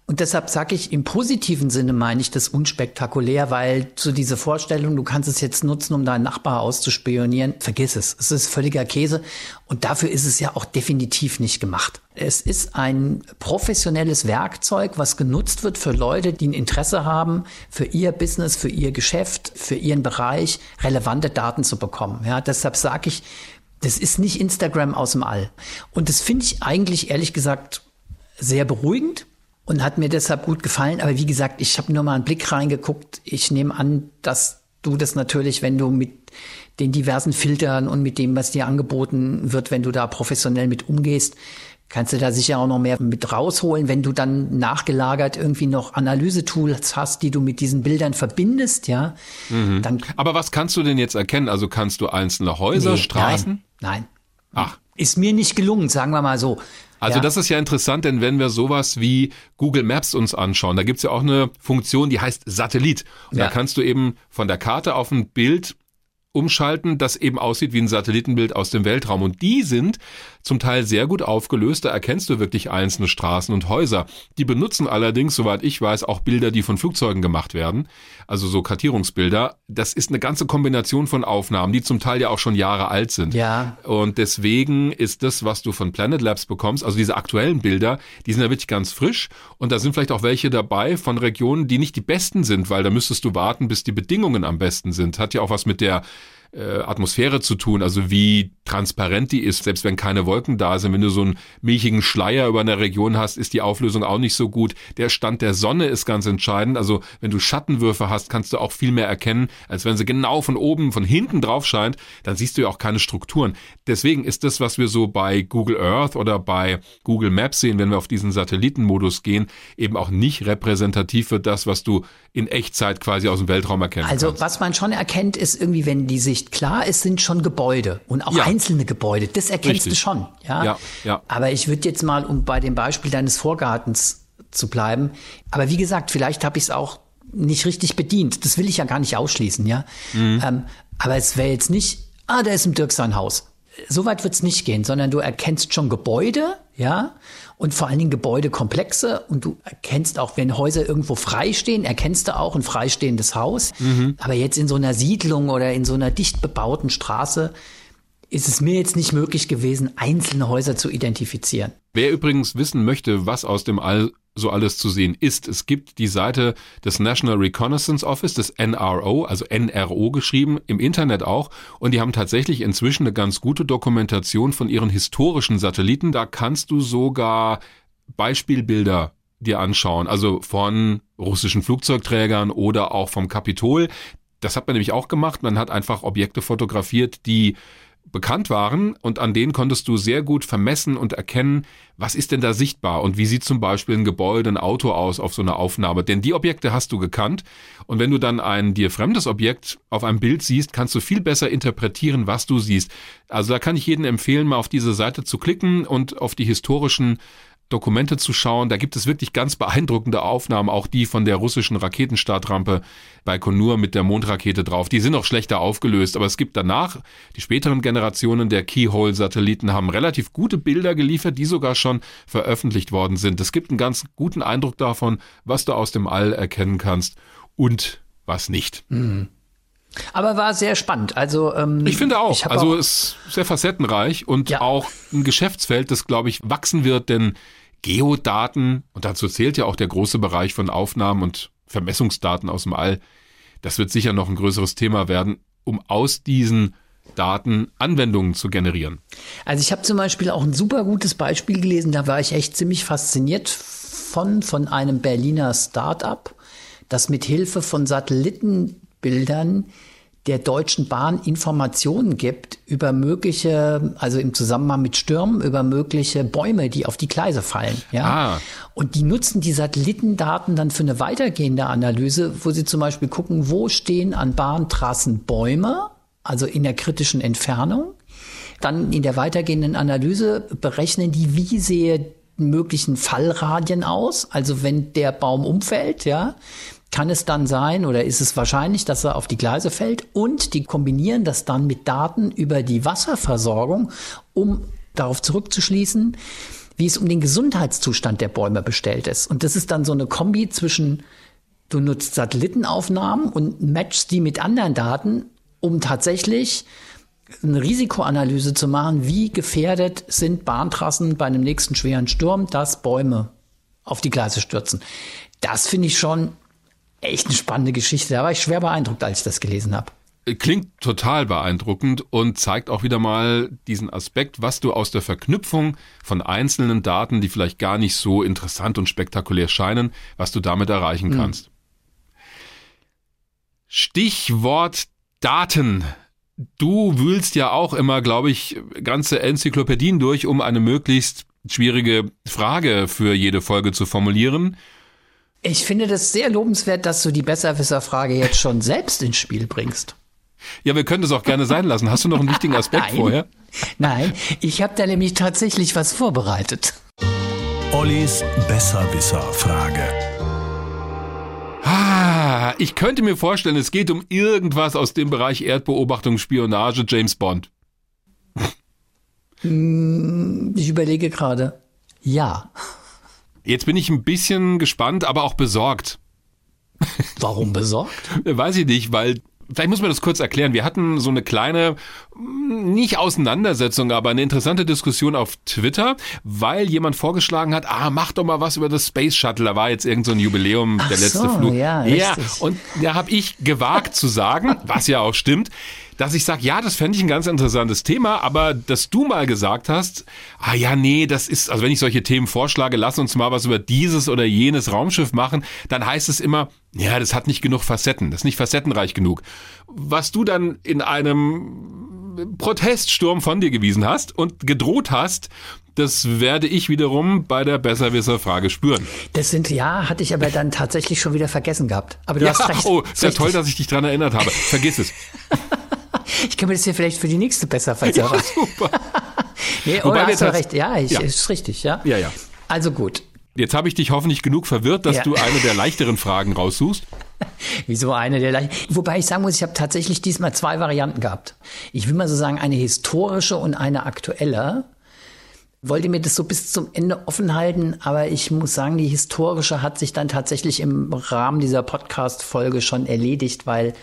Und deshalb sage ich, im positiven Sinne meine ich das unspektakulär, weil zu dieser Vorstellung, du kannst es jetzt nutzen, um deinen Nachbar auszuspionieren, vergiss es. Es ist völliger Käse und dafür ist es ja auch definitiv nicht gemacht. Es ist ein professionelles Werkzeug, was genutzt wird für Leute, die ein Interesse haben, für ihr Business, für ihr Geschäft, für ihren Bereich relevante Daten zu bekommen. Ja, deshalb sage ich, das ist nicht Instagram aus dem All. Und das finde ich eigentlich ehrlich gesagt sehr beruhigend und hat mir deshalb gut gefallen. Aber wie gesagt, ich habe nur mal einen Blick reingeguckt. Ich nehme an, dass du das natürlich, wenn du mit den diversen Filtern und mit dem, was dir angeboten wird, wenn du da professionell mit umgehst, kannst du da sicher auch noch mehr mit rausholen, wenn du dann nachgelagert irgendwie noch Analysetools hast, die du mit diesen Bildern verbindest, ja. Mhm. Dann Aber was kannst du denn jetzt erkennen? Also kannst du einzelne Häuser, nee, Straßen? Nein, nein. Ach. Ist mir nicht gelungen, sagen wir mal so. Also ja. das ist ja interessant, denn wenn wir sowas wie Google Maps uns anschauen, da gibt's ja auch eine Funktion, die heißt Satellit. Und ja. da kannst du eben von der Karte auf ein Bild umschalten, das eben aussieht wie ein Satellitenbild aus dem Weltraum. Und die sind zum Teil sehr gut aufgelöst. Da erkennst du wirklich einzelne Straßen und Häuser. Die benutzen allerdings, soweit ich weiß, auch Bilder, die von Flugzeugen gemacht werden. Also so Kartierungsbilder. Das ist eine ganze Kombination von Aufnahmen, die zum Teil ja auch schon Jahre alt sind. Ja. Und deswegen ist das, was du von Planet Labs bekommst, also diese aktuellen Bilder, die sind ja wirklich ganz frisch. Und da sind vielleicht auch welche dabei von Regionen, die nicht die besten sind, weil da müsstest du warten, bis die Bedingungen am besten sind. Hat ja auch was mit der äh, Atmosphäre zu tun, also wie transparent die ist, selbst wenn keine Wolken da sind. Wenn du so einen milchigen Schleier über eine Region hast, ist die Auflösung auch nicht so gut. Der Stand der Sonne ist ganz entscheidend. Also wenn du Schattenwürfe hast, kannst du auch viel mehr erkennen, als wenn sie genau von oben, von hinten drauf scheint. Dann siehst du ja auch keine Strukturen. Deswegen ist das, was wir so bei Google Earth oder bei Google Maps sehen, wenn wir auf diesen Satellitenmodus gehen, eben auch nicht repräsentativ für das, was du in Echtzeit quasi aus dem Weltraum erkennen also, kannst. Was man schon erkennt, ist irgendwie, wenn die Sicht klar ist, sind schon Gebäude und auch ja. Einzelne Gebäude. Das erkennst Richtig. du schon. Ja? Ja, ja. Aber ich würde jetzt mal, um bei dem Beispiel deines Vorgartens zu bleiben, aber wie gesagt, vielleicht habe ich es auch nicht richtig bedient. Das will ich ja gar nicht ausschließen, ja. Mhm. Ähm, aber es wäre jetzt nicht, ah, da ist im Dirk sein Haus. So weit wird es nicht gehen, sondern du erkennst schon Gebäude, ja, und vor allen Dingen Gebäudekomplexe und du erkennst auch, wenn Häuser irgendwo frei stehen, erkennst du auch ein freistehendes Haus. Mhm. Aber jetzt in so einer Siedlung oder in so einer dicht bebauten Straße ist es mir jetzt nicht möglich gewesen, einzelne Häuser zu identifizieren. Wer übrigens wissen möchte, was aus dem All so alles zu sehen ist. Es gibt die Seite des National Reconnaissance Office, des NRO, also NRO geschrieben, im Internet auch. Und die haben tatsächlich inzwischen eine ganz gute Dokumentation von ihren historischen Satelliten. Da kannst du sogar Beispielbilder dir anschauen, also von russischen Flugzeugträgern oder auch vom Kapitol. Das hat man nämlich auch gemacht. Man hat einfach Objekte fotografiert, die bekannt waren und an denen konntest du sehr gut vermessen und erkennen, was ist denn da sichtbar und wie sieht zum Beispiel ein Gebäude, ein Auto aus auf so einer Aufnahme. Denn die Objekte hast du gekannt und wenn du dann ein dir fremdes Objekt auf einem Bild siehst, kannst du viel besser interpretieren, was du siehst. Also da kann ich jedem empfehlen, mal auf diese Seite zu klicken und auf die historischen Dokumente zu schauen. Da gibt es wirklich ganz beeindruckende Aufnahmen, auch die von der russischen Raketenstartrampe bei Konur mit der Mondrakete drauf. Die sind auch schlechter aufgelöst, aber es gibt danach, die späteren Generationen der Keyhole-Satelliten haben relativ gute Bilder geliefert, die sogar schon veröffentlicht worden sind. Es gibt einen ganz guten Eindruck davon, was du aus dem All erkennen kannst und was nicht. Mhm. Aber war sehr spannend. Also ähm, ich finde auch. Ich also es ist sehr facettenreich und ja. auch ein Geschäftsfeld, das glaube ich wachsen wird, denn Geodaten, und dazu zählt ja auch der große Bereich von Aufnahmen und Vermessungsdaten aus dem All, das wird sicher noch ein größeres Thema werden, um aus diesen Daten Anwendungen zu generieren. Also ich habe zum Beispiel auch ein super gutes Beispiel gelesen, da war ich echt ziemlich fasziniert von, von einem Berliner Start-up, das mit Hilfe von Satellitenbildern der Deutschen Bahn Informationen gibt über mögliche, also im Zusammenhang mit Stürmen, über mögliche Bäume, die auf die Gleise fallen. Ja? Ah. Und die nutzen die Satellitendaten dann für eine weitergehende Analyse, wo sie zum Beispiel gucken, wo stehen an Bahntrassen Bäume, also in der kritischen Entfernung. Dann in der weitergehenden Analyse berechnen die, wie sehe möglichen Fallradien aus, also wenn der Baum umfällt, ja, kann es dann sein oder ist es wahrscheinlich, dass er auf die Gleise fällt und die kombinieren das dann mit Daten über die Wasserversorgung, um darauf zurückzuschließen, wie es um den Gesundheitszustand der Bäume bestellt ist. Und das ist dann so eine Kombi zwischen, du nutzt Satellitenaufnahmen und matchst die mit anderen Daten, um tatsächlich eine Risikoanalyse zu machen, wie gefährdet sind Bahntrassen bei einem nächsten schweren Sturm, dass Bäume auf die Gleise stürzen. Das finde ich schon echt eine spannende Geschichte. Da war ich schwer beeindruckt, als ich das gelesen habe. Klingt total beeindruckend und zeigt auch wieder mal diesen Aspekt, was du aus der Verknüpfung von einzelnen Daten, die vielleicht gar nicht so interessant und spektakulär scheinen, was du damit erreichen hm. kannst. Mhm. Stichwort Daten. Du wühlst ja auch immer, glaube ich, ganze Enzyklopädien durch, um eine möglichst schwierige Frage für jede Folge zu formulieren. Ich finde das sehr lobenswert, dass du die Besserwisser-Frage jetzt schon selbst ins Spiel bringst. Ja, wir können das auch gerne sein lassen. Hast du noch einen wichtigen Aspekt Nein. vorher? Nein, ich habe da nämlich tatsächlich was vorbereitet. Ollis Besserwisser-Frage. Ah, ich könnte mir vorstellen, es geht um irgendwas aus dem Bereich Erdbeobachtung, Spionage, James Bond. Hm, ich überlege gerade. Ja. Jetzt bin ich ein bisschen gespannt, aber auch besorgt. Warum besorgt? Weiß ich nicht, weil vielleicht muss man das kurz erklären. Wir hatten so eine kleine, hm, nicht Auseinandersetzung, aber eine interessante Diskussion auf Twitter, weil jemand vorgeschlagen hat, ah, mach doch mal was über das Space Shuttle. Da war jetzt irgend so ein Jubiläum, Ach der letzte so, Flug. Ja, ja, und da habe ich gewagt zu sagen, was ja auch stimmt, dass ich sage, ja, das fände ich ein ganz interessantes Thema, aber dass du mal gesagt hast, ah ja, nee, das ist, also wenn ich solche Themen vorschlage, lass uns mal was über dieses oder jenes Raumschiff machen, dann heißt es immer, ja, das hat nicht genug Facetten, das ist nicht facettenreich genug. Was du dann in einem Proteststurm von dir gewiesen hast und gedroht hast, das werde ich wiederum bei der Besserwisser-Frage spüren. Das sind, ja, hatte ich aber dann tatsächlich schon wieder vergessen gehabt. Aber du ja, hast recht. Oh, sehr toll, dass ich dich dran erinnert habe. Vergiss es. ich kann mir das hier vielleicht für die nächste besser versagen. Ja, super. nee, Wobei oh, hast du recht. Ja, ich, ja, ist richtig, ja. Ja, ja. Also gut. Jetzt habe ich dich hoffentlich genug verwirrt, dass ja. du eine der leichteren Fragen raussuchst. Wieso eine der leichteren? Wobei ich sagen muss, ich habe tatsächlich diesmal zwei Varianten gehabt. Ich will mal so sagen, eine historische und eine aktuelle wollte mir das so bis zum Ende offen halten, aber ich muss sagen, die historische hat sich dann tatsächlich im Rahmen dieser Podcast-Folge schon erledigt, weil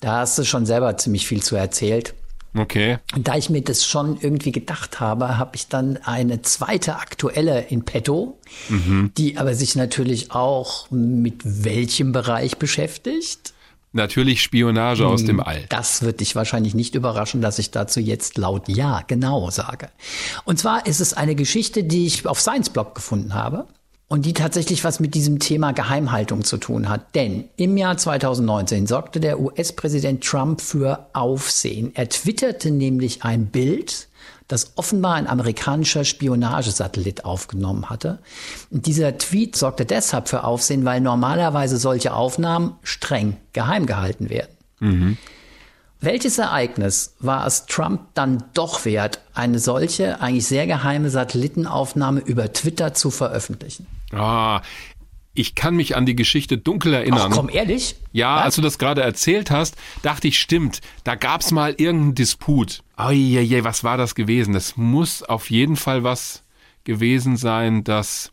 da hast du schon selber ziemlich viel zu erzählt. Okay. Und da ich mir das schon irgendwie gedacht habe, habe ich dann eine zweite aktuelle in petto, mhm. die aber sich natürlich auch mit welchem Bereich beschäftigt. Natürlich Spionage aus dem hm, All. Das wird dich wahrscheinlich nicht überraschen, dass ich dazu jetzt laut Ja genau sage. Und zwar ist es eine Geschichte, die ich auf Science Blog gefunden habe und die tatsächlich was mit diesem Thema Geheimhaltung zu tun hat. Denn im Jahr 2019 sorgte der US-Präsident Trump für Aufsehen. Er twitterte nämlich ein Bild, das offenbar ein amerikanischer Spionagesatellit aufgenommen hatte. Und dieser Tweet sorgte deshalb für Aufsehen, weil normalerweise solche Aufnahmen streng geheim gehalten werden. Mhm. Welches Ereignis war es Trump dann doch wert, eine solche, eigentlich sehr geheime Satellitenaufnahme über Twitter zu veröffentlichen? Ah, ich kann mich an die Geschichte dunkel erinnern. Ach komm, ehrlich? Ja, Was? als du das gerade erzählt hast, dachte ich, stimmt, da gab's mal irgendeinen Disput. Eieiei, was war das gewesen? Das muss auf jeden Fall was gewesen sein, das...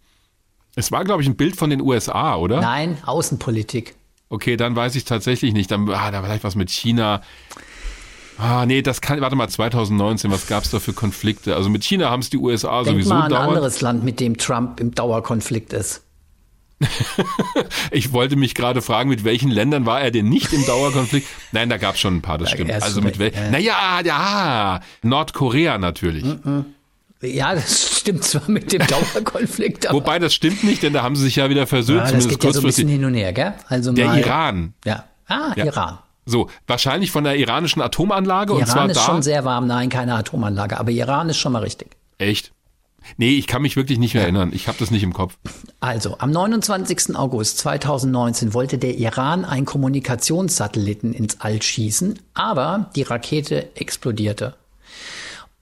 Es war, glaube ich, ein Bild von den USA, oder? Nein, Außenpolitik. Okay, dann weiß ich tatsächlich nicht. Dann, ah, da vielleicht was mit China. Ah, nee, das kann, warte mal, 2019, was gab's da für Konflikte? Also mit China haben es die USA Denk sowieso mal an ein anderes Land, mit dem Trump im Dauerkonflikt ist. ich wollte mich gerade fragen, mit welchen Ländern war er denn nicht im Dauerkonflikt? Nein, da gab es schon ein paar, das stimmt. Also mit welchen? Ja. Naja, ja, Nordkorea natürlich. Ja, das stimmt zwar mit dem Dauerkonflikt. Wobei das stimmt nicht, denn da haben sie sich ja wieder versöhnt. Ja, das geht ja so ein bisschen hin und her, gell? Also der mal, Iran. Ja. Ah, ja. Iran. So, wahrscheinlich von der iranischen Atomanlage. Iran und zwar ist da, schon sehr warm, nein, keine Atomanlage, aber Iran ist schon mal richtig. Echt? Nee, ich kann mich wirklich nicht mehr erinnern. Ich habe das nicht im Kopf. Also, am 29. August 2019 wollte der Iran einen Kommunikationssatelliten ins All schießen, aber die Rakete explodierte.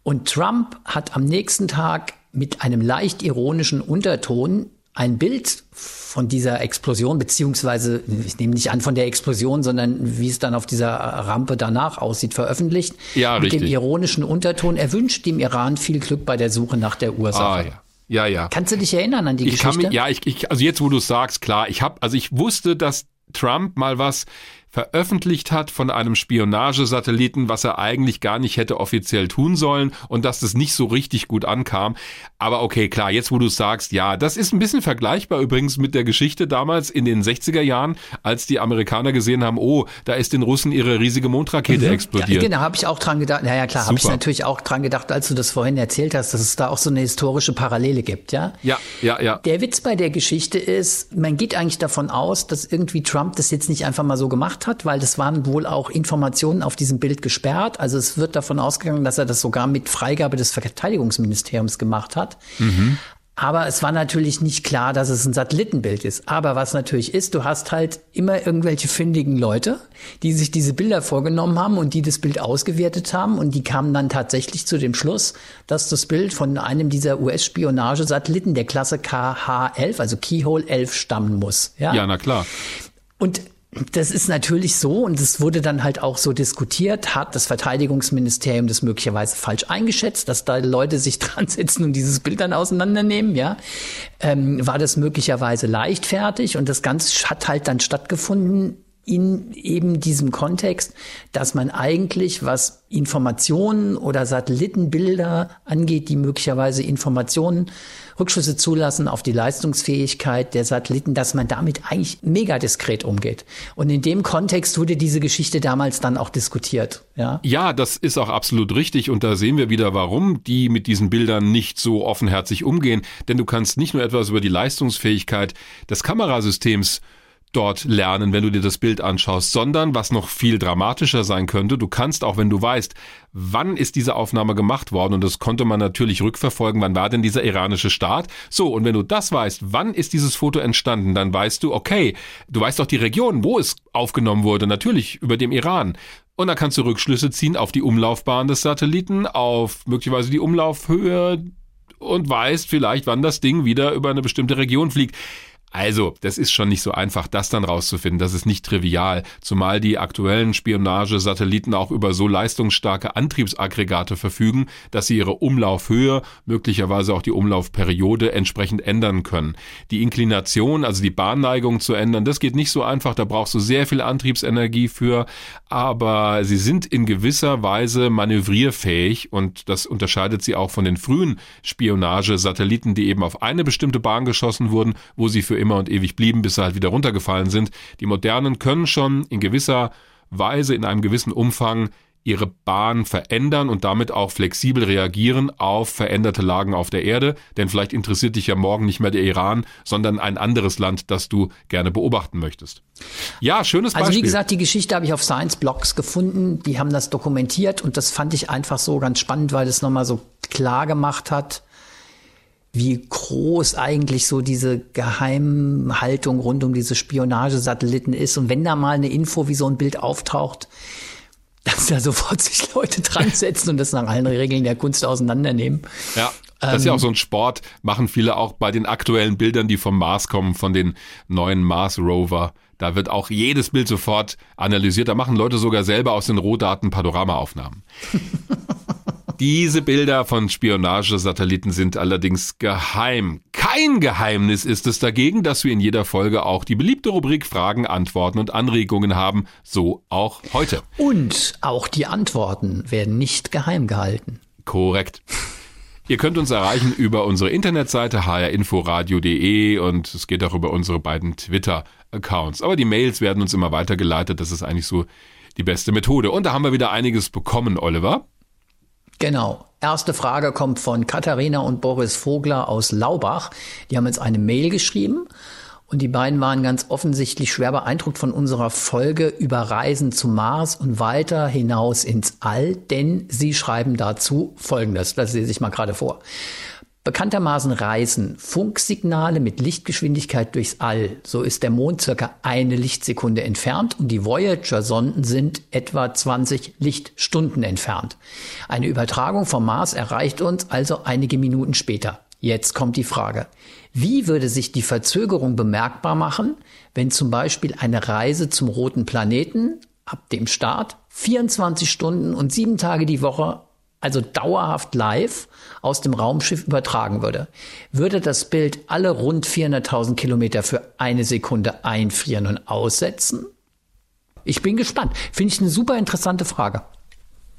Und Trump hat am nächsten Tag mit einem leicht ironischen Unterton ein Bild von dieser Explosion, beziehungsweise, ich nehme nicht an von der Explosion, sondern wie es dann auf dieser Rampe danach aussieht, veröffentlicht. Ja, mit richtig. dem ironischen Unterton. Er wünscht dem Iran viel Glück bei der Suche nach der Ursache. Ah, ja. Ja, ja. Kannst du dich erinnern an die ich Geschichte? Kann mich, ja, ich, ich, also jetzt, wo du es sagst, klar, ich habe, also ich wusste, dass Trump mal was veröffentlicht hat von einem Spionagesatelliten, was er eigentlich gar nicht hätte offiziell tun sollen und dass das nicht so richtig gut ankam. Aber okay, klar, jetzt wo du sagst, ja, das ist ein bisschen vergleichbar übrigens mit der Geschichte damals in den 60er Jahren, als die Amerikaner gesehen haben, oh, da ist den Russen ihre riesige Mondrakete mhm. explodiert. Ja, genau, habe ich auch dran gedacht. Naja, klar, habe ich natürlich auch dran gedacht, als du das vorhin erzählt hast, dass es da auch so eine historische Parallele gibt, ja? Ja, ja, ja. Der Witz bei der Geschichte ist, man geht eigentlich davon aus, dass irgendwie Trump das jetzt nicht einfach mal so gemacht hat, weil das waren wohl auch Informationen auf diesem Bild gesperrt. Also es wird davon ausgegangen, dass er das sogar mit Freigabe des Verteidigungsministeriums gemacht hat. Mhm. Aber es war natürlich nicht klar, dass es ein Satellitenbild ist. Aber was natürlich ist, du hast halt immer irgendwelche findigen Leute, die sich diese Bilder vorgenommen haben und die das Bild ausgewertet haben und die kamen dann tatsächlich zu dem Schluss, dass das Bild von einem dieser US-Spionagesatelliten der Klasse KH-11, also Keyhole 11 stammen muss. Ja, ja na klar. Und das ist natürlich so und es wurde dann halt auch so diskutiert, hat das Verteidigungsministerium das möglicherweise falsch eingeschätzt, dass da Leute sich dran setzen und dieses Bild dann auseinandernehmen, ja. Ähm, war das möglicherweise leichtfertig und das Ganze hat halt dann stattgefunden in eben diesem Kontext, dass man eigentlich, was Informationen oder Satellitenbilder angeht, die möglicherweise Informationen, Rückschlüsse zulassen auf die Leistungsfähigkeit der Satelliten, dass man damit eigentlich mega diskret umgeht. Und in dem Kontext wurde diese Geschichte damals dann auch diskutiert. Ja, ja das ist auch absolut richtig. Und da sehen wir wieder, warum die mit diesen Bildern nicht so offenherzig umgehen. Denn du kannst nicht nur etwas über die Leistungsfähigkeit des Kamerasystems dort lernen, wenn du dir das Bild anschaust, sondern was noch viel dramatischer sein könnte, du kannst auch, wenn du weißt, wann ist diese Aufnahme gemacht worden, und das konnte man natürlich rückverfolgen, wann war denn dieser iranische Staat? So, und wenn du das weißt, wann ist dieses Foto entstanden, dann weißt du, okay, du weißt doch die Region, wo es aufgenommen wurde, natürlich über dem Iran. Und dann kannst du Rückschlüsse ziehen auf die Umlaufbahn des Satelliten, auf möglicherweise die Umlaufhöhe und weißt vielleicht, wann das Ding wieder über eine bestimmte Region fliegt. Also, das ist schon nicht so einfach, das dann rauszufinden. Das ist nicht trivial, zumal die aktuellen Spionagesatelliten auch über so leistungsstarke Antriebsaggregate verfügen, dass sie ihre Umlaufhöhe, möglicherweise auch die Umlaufperiode entsprechend ändern können. Die Inklination, also die Bahnneigung zu ändern, das geht nicht so einfach, da brauchst du sehr viel Antriebsenergie für, aber sie sind in gewisser Weise manövrierfähig und das unterscheidet sie auch von den frühen Spionagesatelliten, die eben auf eine bestimmte Bahn geschossen wurden, wo sie für immer und ewig blieben, bis sie halt wieder runtergefallen sind. Die modernen können schon in gewisser Weise, in einem gewissen Umfang ihre Bahn verändern und damit auch flexibel reagieren auf veränderte Lagen auf der Erde. Denn vielleicht interessiert dich ja morgen nicht mehr der Iran, sondern ein anderes Land, das du gerne beobachten möchtest. Ja, schönes Beispiel. Also wie gesagt, die Geschichte habe ich auf Science Blogs gefunden. Die haben das dokumentiert und das fand ich einfach so ganz spannend, weil es nochmal so klar gemacht hat, wie groß eigentlich so diese Geheimhaltung rund um diese Spionagesatelliten ist. Und wenn da mal eine Info wie so ein Bild auftaucht, dass da sofort sich Leute dran setzen und das nach allen Regeln der Kunst auseinandernehmen. Ja. Das ist ja auch so ein Sport, machen viele auch bei den aktuellen Bildern, die vom Mars kommen, von den neuen Mars Rover. Da wird auch jedes Bild sofort analysiert. Da machen Leute sogar selber aus den Rohdaten Panoramaaufnahmen. Diese Bilder von Spionagesatelliten sind allerdings geheim. Kein Geheimnis ist es dagegen, dass wir in jeder Folge auch die beliebte Rubrik Fragen, Antworten und Anregungen haben. So auch heute. Und auch die Antworten werden nicht geheim gehalten. Korrekt. Ihr könnt uns erreichen über unsere Internetseite hrinforadio.de und es geht auch über unsere beiden Twitter-Accounts. Aber die Mails werden uns immer weitergeleitet. Das ist eigentlich so die beste Methode. Und da haben wir wieder einiges bekommen, Oliver. Genau. Erste Frage kommt von Katharina und Boris Vogler aus Laubach. Die haben jetzt eine Mail geschrieben und die beiden waren ganz offensichtlich schwer beeindruckt von unserer Folge über Reisen zum Mars und weiter hinaus ins All, denn sie schreiben dazu Folgendes. Das lese ich mal gerade vor. Bekanntermaßen reisen Funksignale mit Lichtgeschwindigkeit durchs All. So ist der Mond circa eine Lichtsekunde entfernt und die Voyager-Sonden sind etwa 20 Lichtstunden entfernt. Eine Übertragung vom Mars erreicht uns also einige Minuten später. Jetzt kommt die Frage. Wie würde sich die Verzögerung bemerkbar machen, wenn zum Beispiel eine Reise zum roten Planeten ab dem Start 24 Stunden und sieben Tage die Woche also dauerhaft live aus dem Raumschiff übertragen würde, würde das Bild alle rund 400.000 Kilometer für eine Sekunde einfrieren und aussetzen? Ich bin gespannt. Finde ich eine super interessante Frage.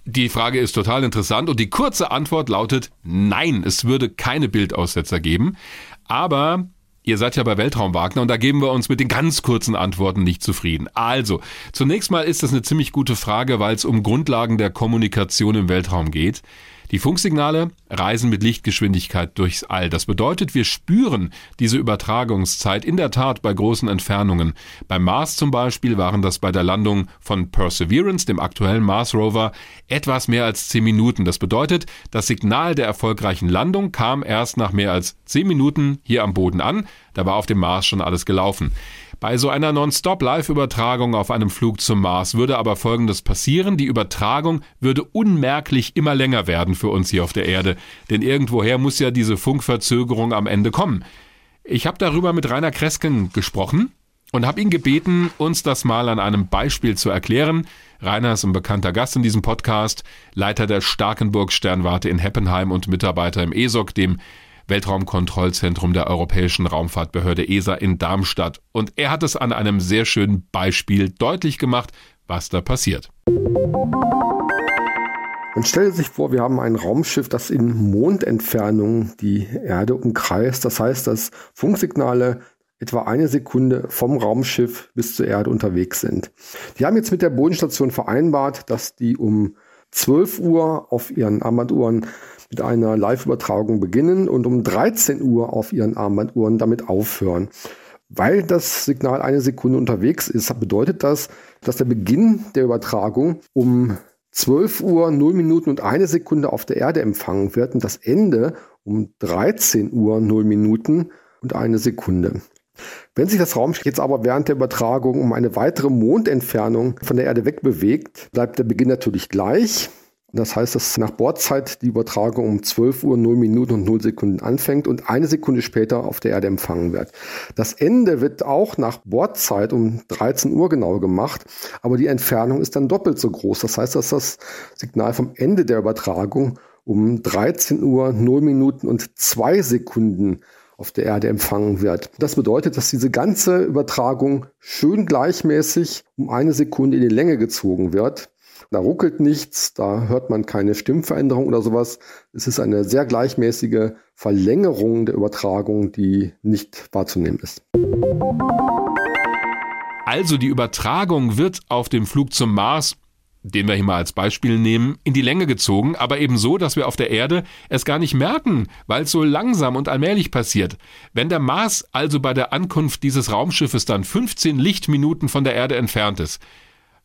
Die Frage ist total interessant und die kurze Antwort lautet nein, es würde keine Bildaussetzer geben. Aber Ihr seid ja bei Weltraum Wagner und da geben wir uns mit den ganz kurzen Antworten nicht zufrieden. Also, zunächst mal ist das eine ziemlich gute Frage, weil es um Grundlagen der Kommunikation im Weltraum geht. Die Funksignale reisen mit Lichtgeschwindigkeit durchs All. Das bedeutet, wir spüren diese Übertragungszeit in der Tat bei großen Entfernungen. Beim Mars zum Beispiel waren das bei der Landung von Perseverance, dem aktuellen Mars Rover, etwas mehr als zehn Minuten. Das bedeutet, das Signal der erfolgreichen Landung kam erst nach mehr als zehn Minuten hier am Boden an. Da war auf dem Mars schon alles gelaufen. Bei so einer Non-Stop-Live-Übertragung auf einem Flug zum Mars würde aber Folgendes passieren. Die Übertragung würde unmerklich immer länger werden für uns hier auf der Erde. Denn irgendwoher muss ja diese Funkverzögerung am Ende kommen. Ich habe darüber mit Rainer Kresken gesprochen und habe ihn gebeten, uns das mal an einem Beispiel zu erklären. Rainer ist ein bekannter Gast in diesem Podcast, Leiter der Starkenburg Sternwarte in Heppenheim und Mitarbeiter im ESOC, dem Weltraumkontrollzentrum der Europäischen Raumfahrtbehörde ESA in Darmstadt. Und er hat es an einem sehr schönen Beispiel deutlich gemacht, was da passiert. Man stelle sich vor, wir haben ein Raumschiff, das in Mondentfernung die Erde umkreist. Das heißt, dass Funksignale etwa eine Sekunde vom Raumschiff bis zur Erde unterwegs sind. Die haben jetzt mit der Bodenstation vereinbart, dass die um 12 Uhr auf ihren Armbanduhren mit einer Live-Übertragung beginnen und um 13 Uhr auf ihren Armbanduhren damit aufhören. Weil das Signal eine Sekunde unterwegs ist, bedeutet das, dass der Beginn der Übertragung um 12 Uhr 0 Minuten und eine Sekunde auf der Erde empfangen wird und das Ende um 13 Uhr 0 Minuten und eine Sekunde. Wenn sich das Raumschiff jetzt aber während der Übertragung um eine weitere Mondentfernung von der Erde wegbewegt, bleibt der Beginn natürlich gleich. Das heißt, dass nach Bordzeit die Übertragung um 12 Uhr 0 Minuten und 0 Sekunden anfängt und eine Sekunde später auf der Erde empfangen wird. Das Ende wird auch nach Bordzeit um 13 Uhr genau gemacht, aber die Entfernung ist dann doppelt so groß. Das heißt, dass das Signal vom Ende der Übertragung um 13 Uhr 0 Minuten und 2 Sekunden auf der Erde empfangen wird. Das bedeutet, dass diese ganze Übertragung schön gleichmäßig um eine Sekunde in die Länge gezogen wird. Da ruckelt nichts, da hört man keine Stimmveränderung oder sowas. Es ist eine sehr gleichmäßige Verlängerung der Übertragung, die nicht wahrzunehmen ist. Also die Übertragung wird auf dem Flug zum Mars den wir hier mal als Beispiel nehmen, in die Länge gezogen, aber eben so, dass wir auf der Erde es gar nicht merken, weil es so langsam und allmählich passiert. Wenn der Mars also bei der Ankunft dieses Raumschiffes dann 15 Lichtminuten von der Erde entfernt ist,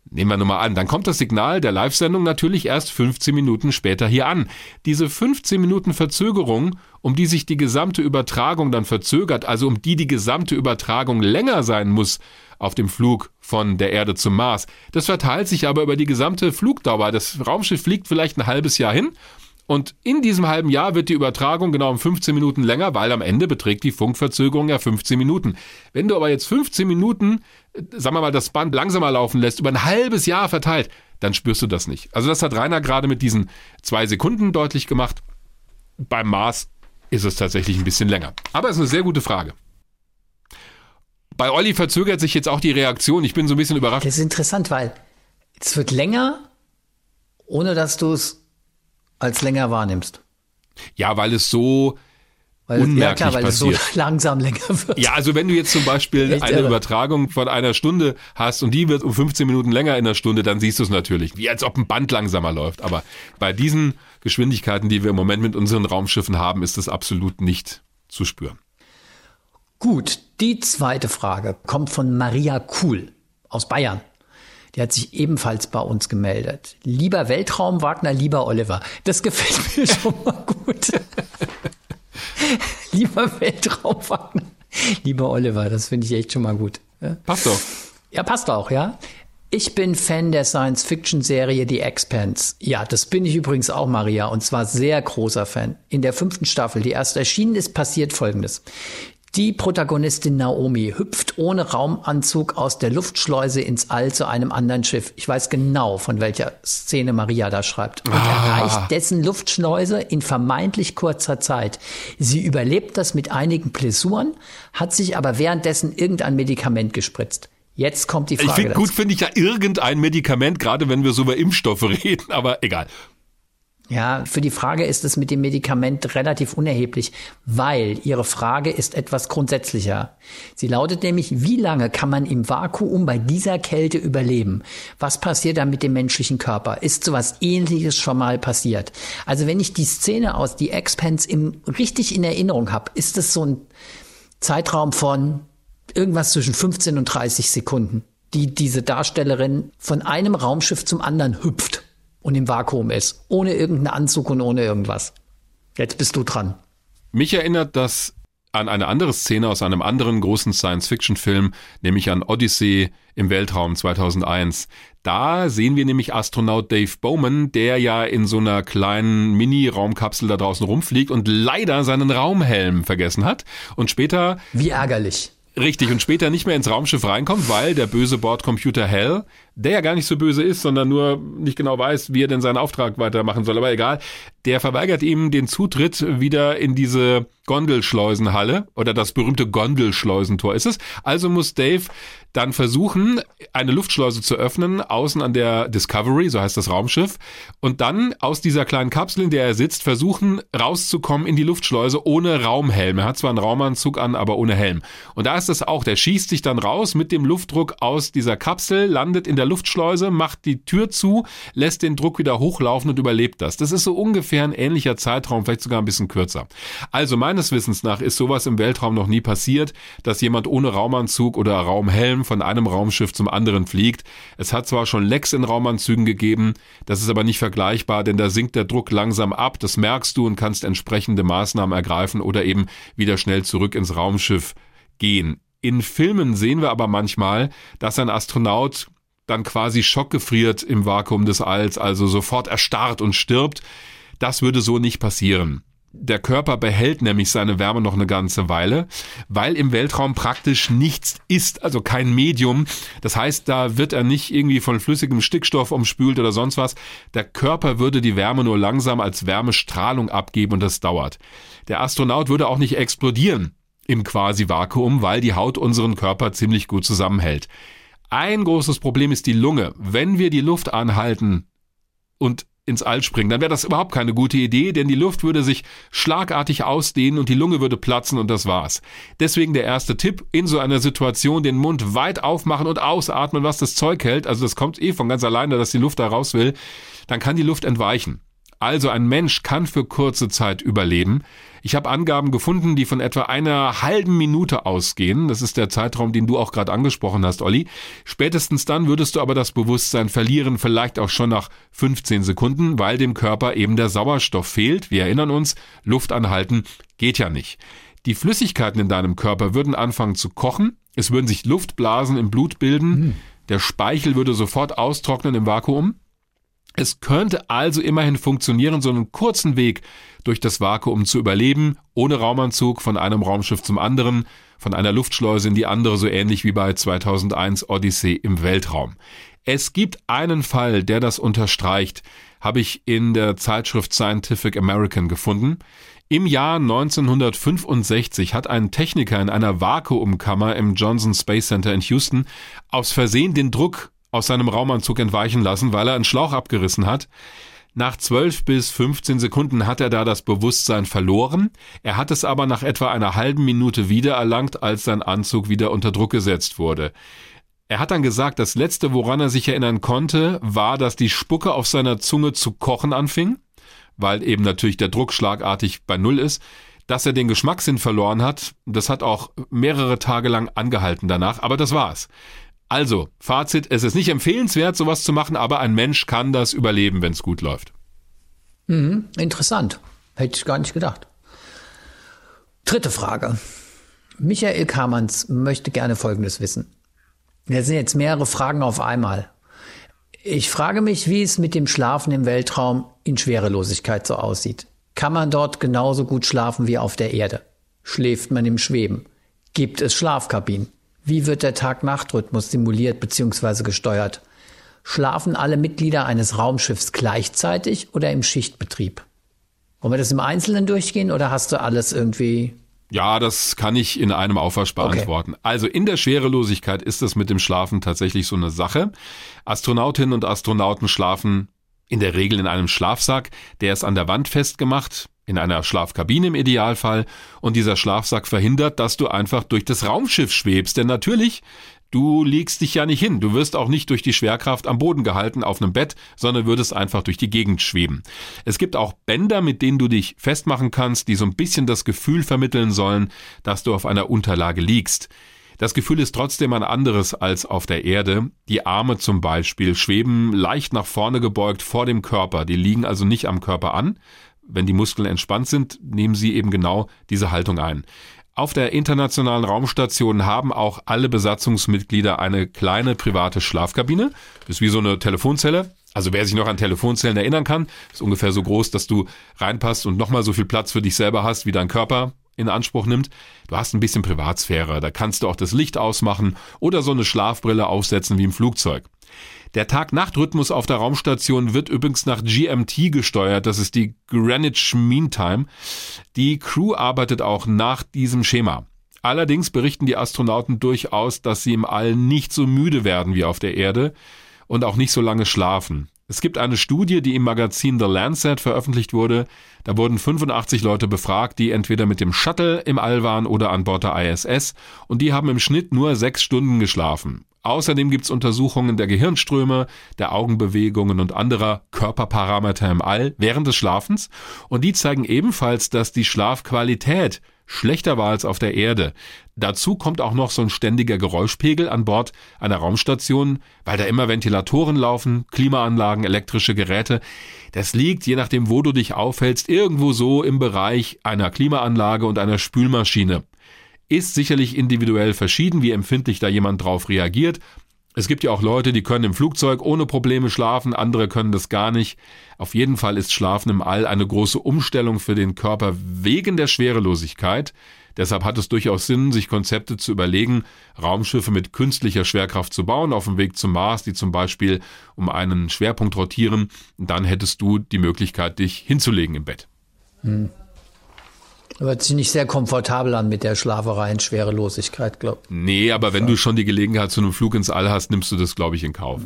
Nehmen wir nur mal an, dann kommt das Signal der Live-Sendung natürlich erst 15 Minuten später hier an. Diese 15 Minuten Verzögerung, um die sich die gesamte Übertragung dann verzögert, also um die die gesamte Übertragung länger sein muss auf dem Flug von der Erde zum Mars, das verteilt sich aber über die gesamte Flugdauer. Das Raumschiff fliegt vielleicht ein halbes Jahr hin und in diesem halben Jahr wird die Übertragung genau um 15 Minuten länger, weil am Ende beträgt die Funkverzögerung ja 15 Minuten. Wenn du aber jetzt 15 Minuten, sagen wir mal, das Band langsamer laufen lässt, über ein halbes Jahr verteilt, dann spürst du das nicht. Also das hat Rainer gerade mit diesen zwei Sekunden deutlich gemacht. Beim Mars ist es tatsächlich ein bisschen länger. Aber es ist eine sehr gute Frage. Bei Olli verzögert sich jetzt auch die Reaktion. Ich bin so ein bisschen überrascht. Das ist interessant, weil es wird länger, ohne dass du es als länger wahrnimmst. Ja, weil es so weil, unmerklich ja klar, weil passiert. es so langsam länger wird. Ja, also wenn du jetzt zum Beispiel eine irre. Übertragung von einer Stunde hast und die wird um 15 Minuten länger in der Stunde, dann siehst du es natürlich, wie als ob ein Band langsamer läuft. Aber bei diesen Geschwindigkeiten, die wir im Moment mit unseren Raumschiffen haben, ist das absolut nicht zu spüren. Gut, die zweite Frage kommt von Maria Kuhl aus Bayern. Die hat sich ebenfalls bei uns gemeldet. Lieber Weltraum, Wagner, lieber Oliver. Das gefällt mir schon mal gut. lieber Weltraum, Wagner, lieber Oliver. Das finde ich echt schon mal gut. Passt doch. Ja, passt auch, ja. Ich bin Fan der Science-Fiction-Serie The Expanse. Ja, das bin ich übrigens auch, Maria, und zwar sehr großer Fan. In der fünften Staffel, die erst erschienen ist, passiert Folgendes. Die Protagonistin Naomi hüpft ohne Raumanzug aus der Luftschleuse ins All zu einem anderen Schiff. Ich weiß genau, von welcher Szene Maria da schreibt. Und ah. erreicht dessen Luftschleuse in vermeintlich kurzer Zeit. Sie überlebt das mit einigen Blessuren, hat sich aber währenddessen irgendein Medikament gespritzt. Jetzt kommt die Frage. Ich finde gut, finde ich ja irgendein Medikament, gerade wenn wir so über Impfstoffe reden, aber egal. Ja, für die Frage ist es mit dem Medikament relativ unerheblich, weil Ihre Frage ist etwas grundsätzlicher. Sie lautet nämlich, wie lange kann man im Vakuum bei dieser Kälte überleben? Was passiert dann mit dem menschlichen Körper? Ist sowas ähnliches schon mal passiert? Also wenn ich die Szene aus The Expanse im, richtig in Erinnerung habe, ist es so ein Zeitraum von irgendwas zwischen 15 und 30 Sekunden, die diese Darstellerin von einem Raumschiff zum anderen hüpft und im Vakuum ist, ohne irgendeinen Anzug und ohne irgendwas. Jetzt bist du dran. Mich erinnert das an eine andere Szene aus einem anderen großen Science-Fiction-Film, nämlich an Odyssey im Weltraum 2001. Da sehen wir nämlich Astronaut Dave Bowman, der ja in so einer kleinen Mini-Raumkapsel da draußen rumfliegt und leider seinen Raumhelm vergessen hat. Und später. Wie ärgerlich. Richtig, und später nicht mehr ins Raumschiff reinkommt, weil der böse Bordcomputer Hell der ja gar nicht so böse ist, sondern nur nicht genau weiß, wie er denn seinen Auftrag weitermachen soll. Aber egal, der verweigert ihm den Zutritt wieder in diese Gondelschleusenhalle oder das berühmte Gondelschleusentor ist es. Also muss Dave dann versuchen, eine Luftschleuse zu öffnen, außen an der Discovery, so heißt das Raumschiff, und dann aus dieser kleinen Kapsel, in der er sitzt, versuchen rauszukommen in die Luftschleuse ohne Raumhelm. Er hat zwar einen Raumanzug an, aber ohne Helm. Und da ist es auch, der schießt sich dann raus mit dem Luftdruck aus dieser Kapsel, landet in der Luftschleuse, macht die Tür zu, lässt den Druck wieder hochlaufen und überlebt das. Das ist so ungefähr ein ähnlicher Zeitraum, vielleicht sogar ein bisschen kürzer. Also meines Wissens nach ist sowas im Weltraum noch nie passiert, dass jemand ohne Raumanzug oder Raumhelm von einem Raumschiff zum anderen fliegt. Es hat zwar schon Lecks in Raumanzügen gegeben, das ist aber nicht vergleichbar, denn da sinkt der Druck langsam ab, das merkst du und kannst entsprechende Maßnahmen ergreifen oder eben wieder schnell zurück ins Raumschiff gehen. In Filmen sehen wir aber manchmal, dass ein Astronaut dann quasi schockgefriert im Vakuum des Alls, also sofort erstarrt und stirbt. Das würde so nicht passieren. Der Körper behält nämlich seine Wärme noch eine ganze Weile, weil im Weltraum praktisch nichts ist, also kein Medium. Das heißt, da wird er nicht irgendwie von flüssigem Stickstoff umspült oder sonst was. Der Körper würde die Wärme nur langsam als Wärmestrahlung abgeben und das dauert. Der Astronaut würde auch nicht explodieren im Quasi-Vakuum, weil die Haut unseren Körper ziemlich gut zusammenhält. Ein großes Problem ist die Lunge. Wenn wir die Luft anhalten und ins All springen, dann wäre das überhaupt keine gute Idee, denn die Luft würde sich schlagartig ausdehnen und die Lunge würde platzen und das war's. Deswegen der erste Tipp, in so einer Situation den Mund weit aufmachen und ausatmen, was das Zeug hält, also das kommt eh von ganz alleine, dass die Luft da raus will, dann kann die Luft entweichen. Also ein Mensch kann für kurze Zeit überleben. Ich habe Angaben gefunden, die von etwa einer halben Minute ausgehen. Das ist der Zeitraum, den du auch gerade angesprochen hast, Olli. Spätestens dann würdest du aber das Bewusstsein verlieren, vielleicht auch schon nach 15 Sekunden, weil dem Körper eben der Sauerstoff fehlt. Wir erinnern uns, Luft anhalten geht ja nicht. Die Flüssigkeiten in deinem Körper würden anfangen zu kochen. Es würden sich Luftblasen im Blut bilden. Hm. Der Speichel würde sofort austrocknen im Vakuum. Es könnte also immerhin funktionieren, so einen kurzen Weg durch das Vakuum zu überleben, ohne Raumanzug von einem Raumschiff zum anderen, von einer Luftschleuse in die andere, so ähnlich wie bei 2001 Odyssey im Weltraum. Es gibt einen Fall, der das unterstreicht, habe ich in der Zeitschrift Scientific American gefunden. Im Jahr 1965 hat ein Techniker in einer Vakuumkammer im Johnson Space Center in Houston aus Versehen den Druck aus seinem Raumanzug entweichen lassen, weil er einen Schlauch abgerissen hat. Nach 12 bis 15 Sekunden hat er da das Bewusstsein verloren. Er hat es aber nach etwa einer halben Minute wiedererlangt, als sein Anzug wieder unter Druck gesetzt wurde. Er hat dann gesagt, das letzte, woran er sich erinnern konnte, war, dass die Spucke auf seiner Zunge zu kochen anfing, weil eben natürlich der Druck schlagartig bei Null ist. Dass er den Geschmackssinn verloren hat, das hat auch mehrere Tage lang angehalten danach, aber das war's. Also, Fazit, es ist nicht empfehlenswert, sowas zu machen, aber ein Mensch kann das überleben, wenn es gut läuft. Mhm, interessant. Hätte ich gar nicht gedacht. Dritte Frage. Michael Kamans möchte gerne Folgendes wissen. Das sind jetzt mehrere Fragen auf einmal. Ich frage mich, wie es mit dem Schlafen im Weltraum in Schwerelosigkeit so aussieht. Kann man dort genauso gut schlafen wie auf der Erde? Schläft man im Schweben? Gibt es Schlafkabinen? Wie wird der Tag-Nacht-Rhythmus simuliert bzw. gesteuert? Schlafen alle Mitglieder eines Raumschiffs gleichzeitig oder im Schichtbetrieb? Wollen wir das im Einzelnen durchgehen oder hast du alles irgendwie? Ja, das kann ich in einem Aufwasch beantworten. Okay. Also in der Schwerelosigkeit ist es mit dem Schlafen tatsächlich so eine Sache. Astronautinnen und Astronauten schlafen in der Regel in einem Schlafsack, der ist an der Wand festgemacht in einer Schlafkabine im Idealfall und dieser Schlafsack verhindert, dass du einfach durch das Raumschiff schwebst, denn natürlich Du legst dich ja nicht hin. Du wirst auch nicht durch die Schwerkraft am Boden gehalten auf einem Bett, sondern würdest einfach durch die Gegend schweben. Es gibt auch Bänder, mit denen du dich festmachen kannst, die so ein bisschen das Gefühl vermitteln sollen, dass du auf einer Unterlage liegst. Das Gefühl ist trotzdem ein anderes als auf der Erde. Die Arme zum Beispiel schweben leicht nach vorne gebeugt vor dem Körper. Die liegen also nicht am Körper an, wenn die Muskeln entspannt sind, nehmen sie eben genau diese Haltung ein. Auf der internationalen Raumstation haben auch alle Besatzungsmitglieder eine kleine private Schlafkabine. Das ist wie so eine Telefonzelle. Also wer sich noch an Telefonzellen erinnern kann, ist ungefähr so groß, dass du reinpasst und nochmal so viel Platz für dich selber hast wie dein Körper. in Anspruch nimmt, du hast ein bisschen Privatsphäre, da kannst du auch das Licht ausmachen oder so eine Schlafbrille aufsetzen wie im Flugzeug. Der Tag-Nacht-Rhythmus auf der Raumstation wird übrigens nach GMT gesteuert, das ist die Greenwich Mean Time. Die Crew arbeitet auch nach diesem Schema. Allerdings berichten die Astronauten durchaus, dass sie im All nicht so müde werden wie auf der Erde und auch nicht so lange schlafen. Es gibt eine Studie, die im Magazin The Lancet veröffentlicht wurde. Da wurden 85 Leute befragt, die entweder mit dem Shuttle im All waren oder an Bord der ISS und die haben im Schnitt nur sechs Stunden geschlafen. Außerdem gibt es Untersuchungen der Gehirnströme, der Augenbewegungen und anderer Körperparameter im All während des Schlafens und die zeigen ebenfalls, dass die Schlafqualität schlechter war als auf der Erde. Dazu kommt auch noch so ein ständiger Geräuschpegel an Bord einer Raumstation, weil da immer Ventilatoren laufen, Klimaanlagen, elektrische Geräte. Das liegt, je nachdem, wo du dich aufhältst, irgendwo so im Bereich einer Klimaanlage und einer Spülmaschine. Ist sicherlich individuell verschieden, wie empfindlich da jemand drauf reagiert. Es gibt ja auch Leute, die können im Flugzeug ohne Probleme schlafen, andere können das gar nicht. Auf jeden Fall ist Schlafen im All eine große Umstellung für den Körper wegen der Schwerelosigkeit. Deshalb hat es durchaus Sinn, sich Konzepte zu überlegen, Raumschiffe mit künstlicher Schwerkraft zu bauen, auf dem Weg zum Mars, die zum Beispiel um einen Schwerpunkt rotieren. Dann hättest du die Möglichkeit, dich hinzulegen im Bett. Hm. Hört sich nicht sehr komfortabel an mit der Schlaferei und Schwerelosigkeit, glaube ich. Nee, aber wenn du schon die Gelegenheit zu einem Flug ins All hast, nimmst du das, glaube ich, in Kauf.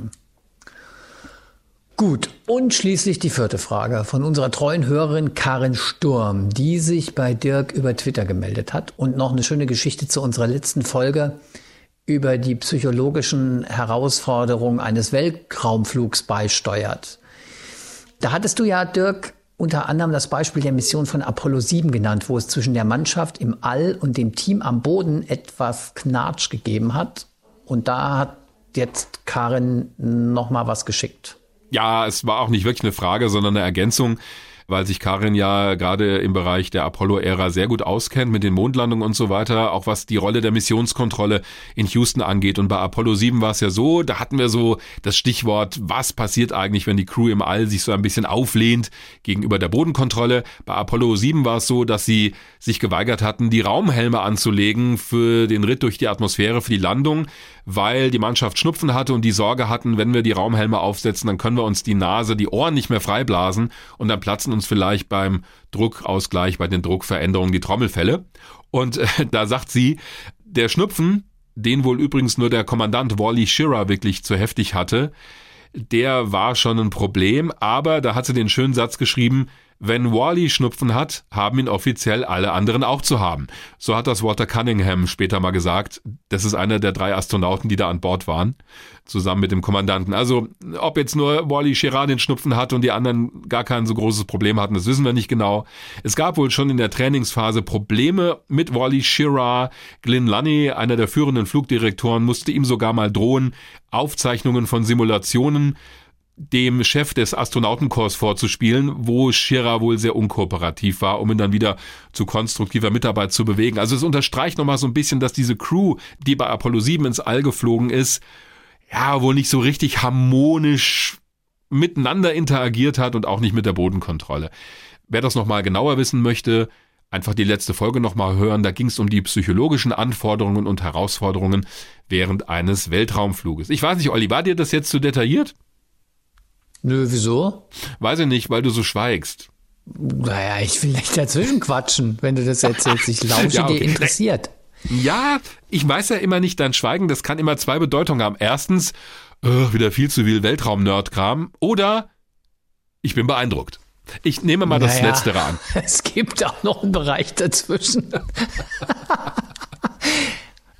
Gut, und schließlich die vierte Frage von unserer treuen Hörerin Karin Sturm, die sich bei Dirk über Twitter gemeldet hat und noch eine schöne Geschichte zu unserer letzten Folge über die psychologischen Herausforderungen eines Weltraumflugs beisteuert. Da hattest du ja, Dirk, unter anderem das Beispiel der Mission von Apollo 7 genannt, wo es zwischen der Mannschaft im All und dem Team am Boden etwas Knatsch gegeben hat. Und da hat jetzt Karin noch mal was geschickt. Ja, es war auch nicht wirklich eine Frage, sondern eine Ergänzung weil sich Karin ja gerade im Bereich der Apollo-Ära sehr gut auskennt mit den Mondlandungen und so weiter, auch was die Rolle der Missionskontrolle in Houston angeht. Und bei Apollo 7 war es ja so, da hatten wir so das Stichwort, was passiert eigentlich, wenn die Crew im All sich so ein bisschen auflehnt gegenüber der Bodenkontrolle. Bei Apollo 7 war es so, dass sie sich geweigert hatten, die Raumhelme anzulegen für den Ritt durch die Atmosphäre, für die Landung, weil die Mannschaft Schnupfen hatte und die Sorge hatten, wenn wir die Raumhelme aufsetzen, dann können wir uns die Nase, die Ohren nicht mehr freiblasen und dann platzen uns vielleicht beim Druckausgleich, bei den Druckveränderungen die Trommelfälle. Und äh, da sagt sie, der Schnupfen, den wohl übrigens nur der Kommandant Wally Schirra wirklich zu heftig hatte, der war schon ein Problem, aber da hat sie den schönen Satz geschrieben, wenn Wally Schnupfen hat, haben ihn offiziell alle anderen auch zu haben. So hat das Walter Cunningham später mal gesagt. Das ist einer der drei Astronauten, die da an Bord waren, zusammen mit dem Kommandanten. Also, ob jetzt nur Wally Schirra den Schnupfen hat und die anderen gar kein so großes Problem hatten, das wissen wir nicht genau. Es gab wohl schon in der Trainingsphase Probleme mit Wally Schirra. Glyn Lunny, einer der führenden Flugdirektoren, musste ihm sogar mal drohen, Aufzeichnungen von Simulationen dem Chef des Astronautenkorps vorzuspielen, wo Scherer wohl sehr unkooperativ war, um ihn dann wieder zu konstruktiver Mitarbeit zu bewegen. Also es unterstreicht nochmal so ein bisschen, dass diese Crew, die bei Apollo 7 ins All geflogen ist, ja, wohl nicht so richtig harmonisch miteinander interagiert hat und auch nicht mit der Bodenkontrolle. Wer das nochmal genauer wissen möchte, einfach die letzte Folge nochmal hören. Da ging es um die psychologischen Anforderungen und Herausforderungen während eines Weltraumfluges. Ich weiß nicht, Olli, war dir das jetzt zu detailliert? Nö, wieso? Weiß ich nicht, weil du so schweigst. Naja, ich will nicht dazwischen quatschen, wenn du das erzählst. Ich lausche ja, okay. dir interessiert. Ja, ich weiß ja immer nicht, dein Schweigen, das kann immer zwei Bedeutungen haben. Erstens, oh, wieder viel zu viel Weltraum-Nerd-Kram. Oder ich bin beeindruckt. Ich nehme mal das naja, Letztere an. Es gibt auch noch einen Bereich dazwischen.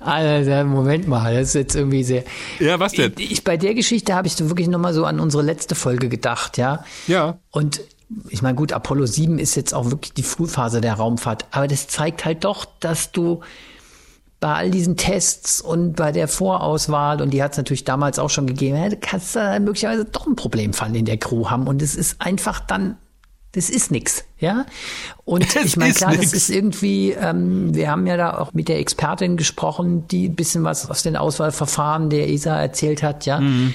Also, Moment mal, das ist jetzt irgendwie sehr. Ja, was denn? Ich, bei der Geschichte habe ich so wirklich nochmal so an unsere letzte Folge gedacht, ja. Ja. Und ich meine, gut, Apollo 7 ist jetzt auch wirklich die Frühphase der Raumfahrt, aber das zeigt halt doch, dass du bei all diesen Tests und bei der Vorauswahl, und die hat es natürlich damals auch schon gegeben, du kannst da möglicherweise doch ein Problemfall in der Crew haben. Und es ist einfach dann das ist nix, ja. Und das ich meine, klar, nix. das ist irgendwie, ähm, wir haben ja da auch mit der Expertin gesprochen, die ein bisschen was aus den Auswahlverfahren der ESA erzählt hat, ja. Mhm.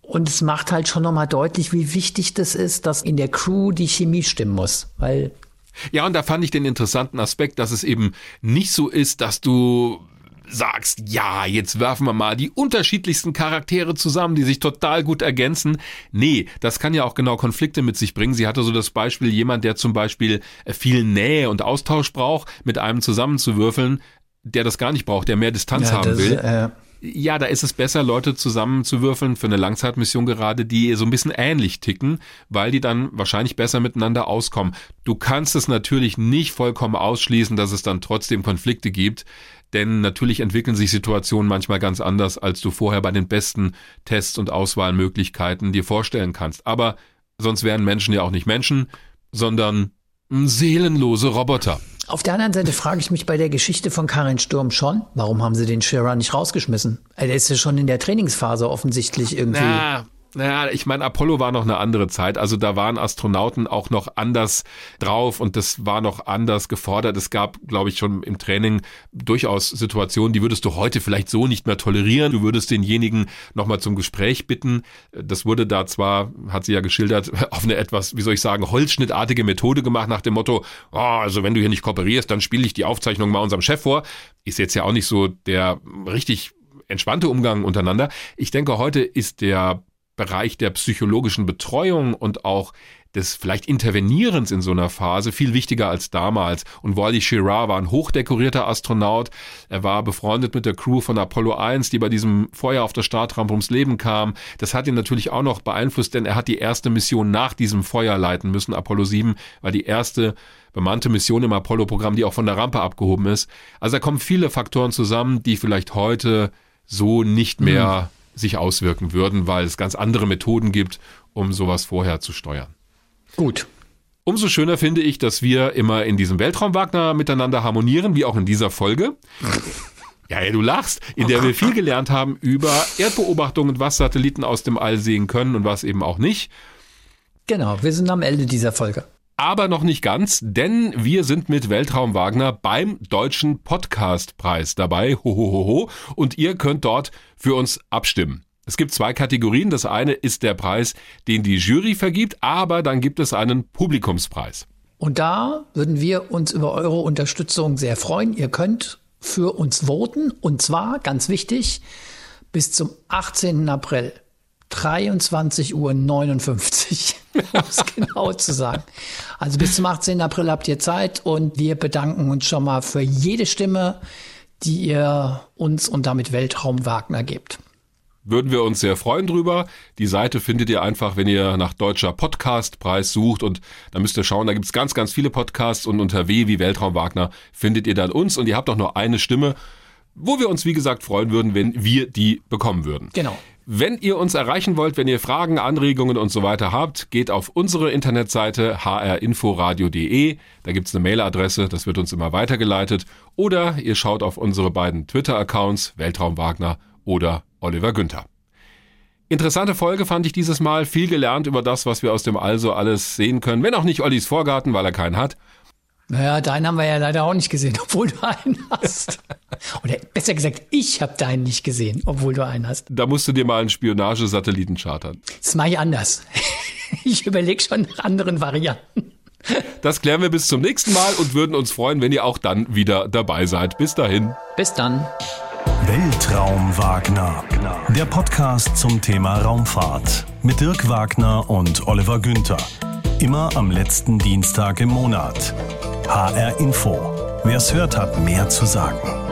Und es macht halt schon nochmal deutlich, wie wichtig das ist, dass in der Crew die Chemie stimmen muss. Weil Ja, und da fand ich den interessanten Aspekt, dass es eben nicht so ist, dass du sagst, ja, jetzt werfen wir mal die unterschiedlichsten Charaktere zusammen, die sich total gut ergänzen. Nee, das kann ja auch genau Konflikte mit sich bringen. Sie hatte so das Beispiel, jemand, der zum Beispiel viel Nähe und Austausch braucht, mit einem zusammenzuwürfeln, der das gar nicht braucht, der mehr Distanz ja, haben das, will. Äh ja, da ist es besser, Leute zusammenzuwürfeln für eine Langzeitmission gerade, die so ein bisschen ähnlich ticken, weil die dann wahrscheinlich besser miteinander auskommen. Du kannst es natürlich nicht vollkommen ausschließen, dass es dann trotzdem Konflikte gibt, denn natürlich entwickeln sich Situationen manchmal ganz anders, als du vorher bei den besten Tests und Auswahlmöglichkeiten dir vorstellen kannst. Aber sonst wären Menschen ja auch nicht Menschen, sondern seelenlose Roboter. Auf der anderen Seite frage ich mich bei der Geschichte von Karin Sturm schon, warum haben sie den Scherer nicht rausgeschmissen? Er ist ja schon in der Trainingsphase offensichtlich irgendwie. Na, naja, ich meine, Apollo war noch eine andere Zeit. Also da waren Astronauten auch noch anders drauf und das war noch anders gefordert. Es gab, glaube ich, schon im Training durchaus Situationen, die würdest du heute vielleicht so nicht mehr tolerieren. Du würdest denjenigen nochmal zum Gespräch bitten. Das wurde da zwar, hat sie ja geschildert, auf eine etwas, wie soll ich sagen, holzschnittartige Methode gemacht nach dem Motto, oh, also wenn du hier nicht kooperierst, dann spiele ich die Aufzeichnung mal unserem Chef vor. Ist jetzt ja auch nicht so der richtig entspannte Umgang untereinander. Ich denke, heute ist der Bereich der psychologischen Betreuung und auch des vielleicht Intervenierens in so einer Phase viel wichtiger als damals. Und Wally Schirra war ein hochdekorierter Astronaut. Er war befreundet mit der Crew von Apollo 1, die bei diesem Feuer auf der Startrampe ums Leben kam. Das hat ihn natürlich auch noch beeinflusst, denn er hat die erste Mission nach diesem Feuer leiten müssen. Apollo 7 war die erste bemannte Mission im Apollo-Programm, die auch von der Rampe abgehoben ist. Also da kommen viele Faktoren zusammen, die vielleicht heute so nicht mehr mhm sich auswirken würden, weil es ganz andere Methoden gibt, um sowas vorher zu steuern. Gut. Umso schöner finde ich, dass wir immer in diesem Weltraum-Wagner miteinander harmonieren, wie auch in dieser Folge. Ja, ja, du lachst, in der wir viel gelernt haben über Erdbeobachtungen, was Satelliten aus dem All sehen können und was eben auch nicht. Genau, wir sind am Ende dieser Folge aber noch nicht ganz, denn wir sind mit Weltraum Wagner beim Deutschen Podcastpreis dabei. Hohohoho. Und ihr könnt dort für uns abstimmen. Es gibt zwei Kategorien. Das eine ist der Preis, den die Jury vergibt, aber dann gibt es einen Publikumspreis. Und da würden wir uns über eure Unterstützung sehr freuen. Ihr könnt für uns voten und zwar, ganz wichtig, bis zum 18. April. 23.59 Uhr, um es genau zu sagen. Also bis zum 18. April habt ihr Zeit und wir bedanken uns schon mal für jede Stimme, die ihr uns und damit Weltraum Wagner gebt. Würden wir uns sehr freuen drüber. Die Seite findet ihr einfach, wenn ihr nach deutscher Podcastpreis sucht und da müsst ihr schauen, da gibt es ganz, ganz viele Podcasts und unter W wie Weltraum Wagner findet ihr dann uns und ihr habt auch nur eine Stimme, wo wir uns wie gesagt freuen würden, wenn wir die bekommen würden. Genau. Wenn ihr uns erreichen wollt, wenn ihr Fragen, Anregungen und so weiter habt, geht auf unsere Internetseite hrinforadio.de. Da gibt's eine Mailadresse, das wird uns immer weitergeleitet. Oder ihr schaut auf unsere beiden Twitter-Accounts, Weltraum Wagner oder Oliver Günther. Interessante Folge fand ich dieses Mal. Viel gelernt über das, was wir aus dem Also alles sehen können. Wenn auch nicht Ollis Vorgarten, weil er keinen hat. Naja, deinen haben wir ja leider auch nicht gesehen, obwohl du einen hast. Oder besser gesagt, ich habe deinen nicht gesehen, obwohl du einen hast. Da musst du dir mal einen Spionagesatelliten chartern. Das mache ich anders. Ich überlege schon nach anderen Varianten. Das klären wir bis zum nächsten Mal und würden uns freuen, wenn ihr auch dann wieder dabei seid. Bis dahin. Bis dann. Weltraum Wagner. Der Podcast zum Thema Raumfahrt mit Dirk Wagner und Oliver Günther. Immer am letzten Dienstag im Monat. HR Info. Wer es hört, hat mehr zu sagen.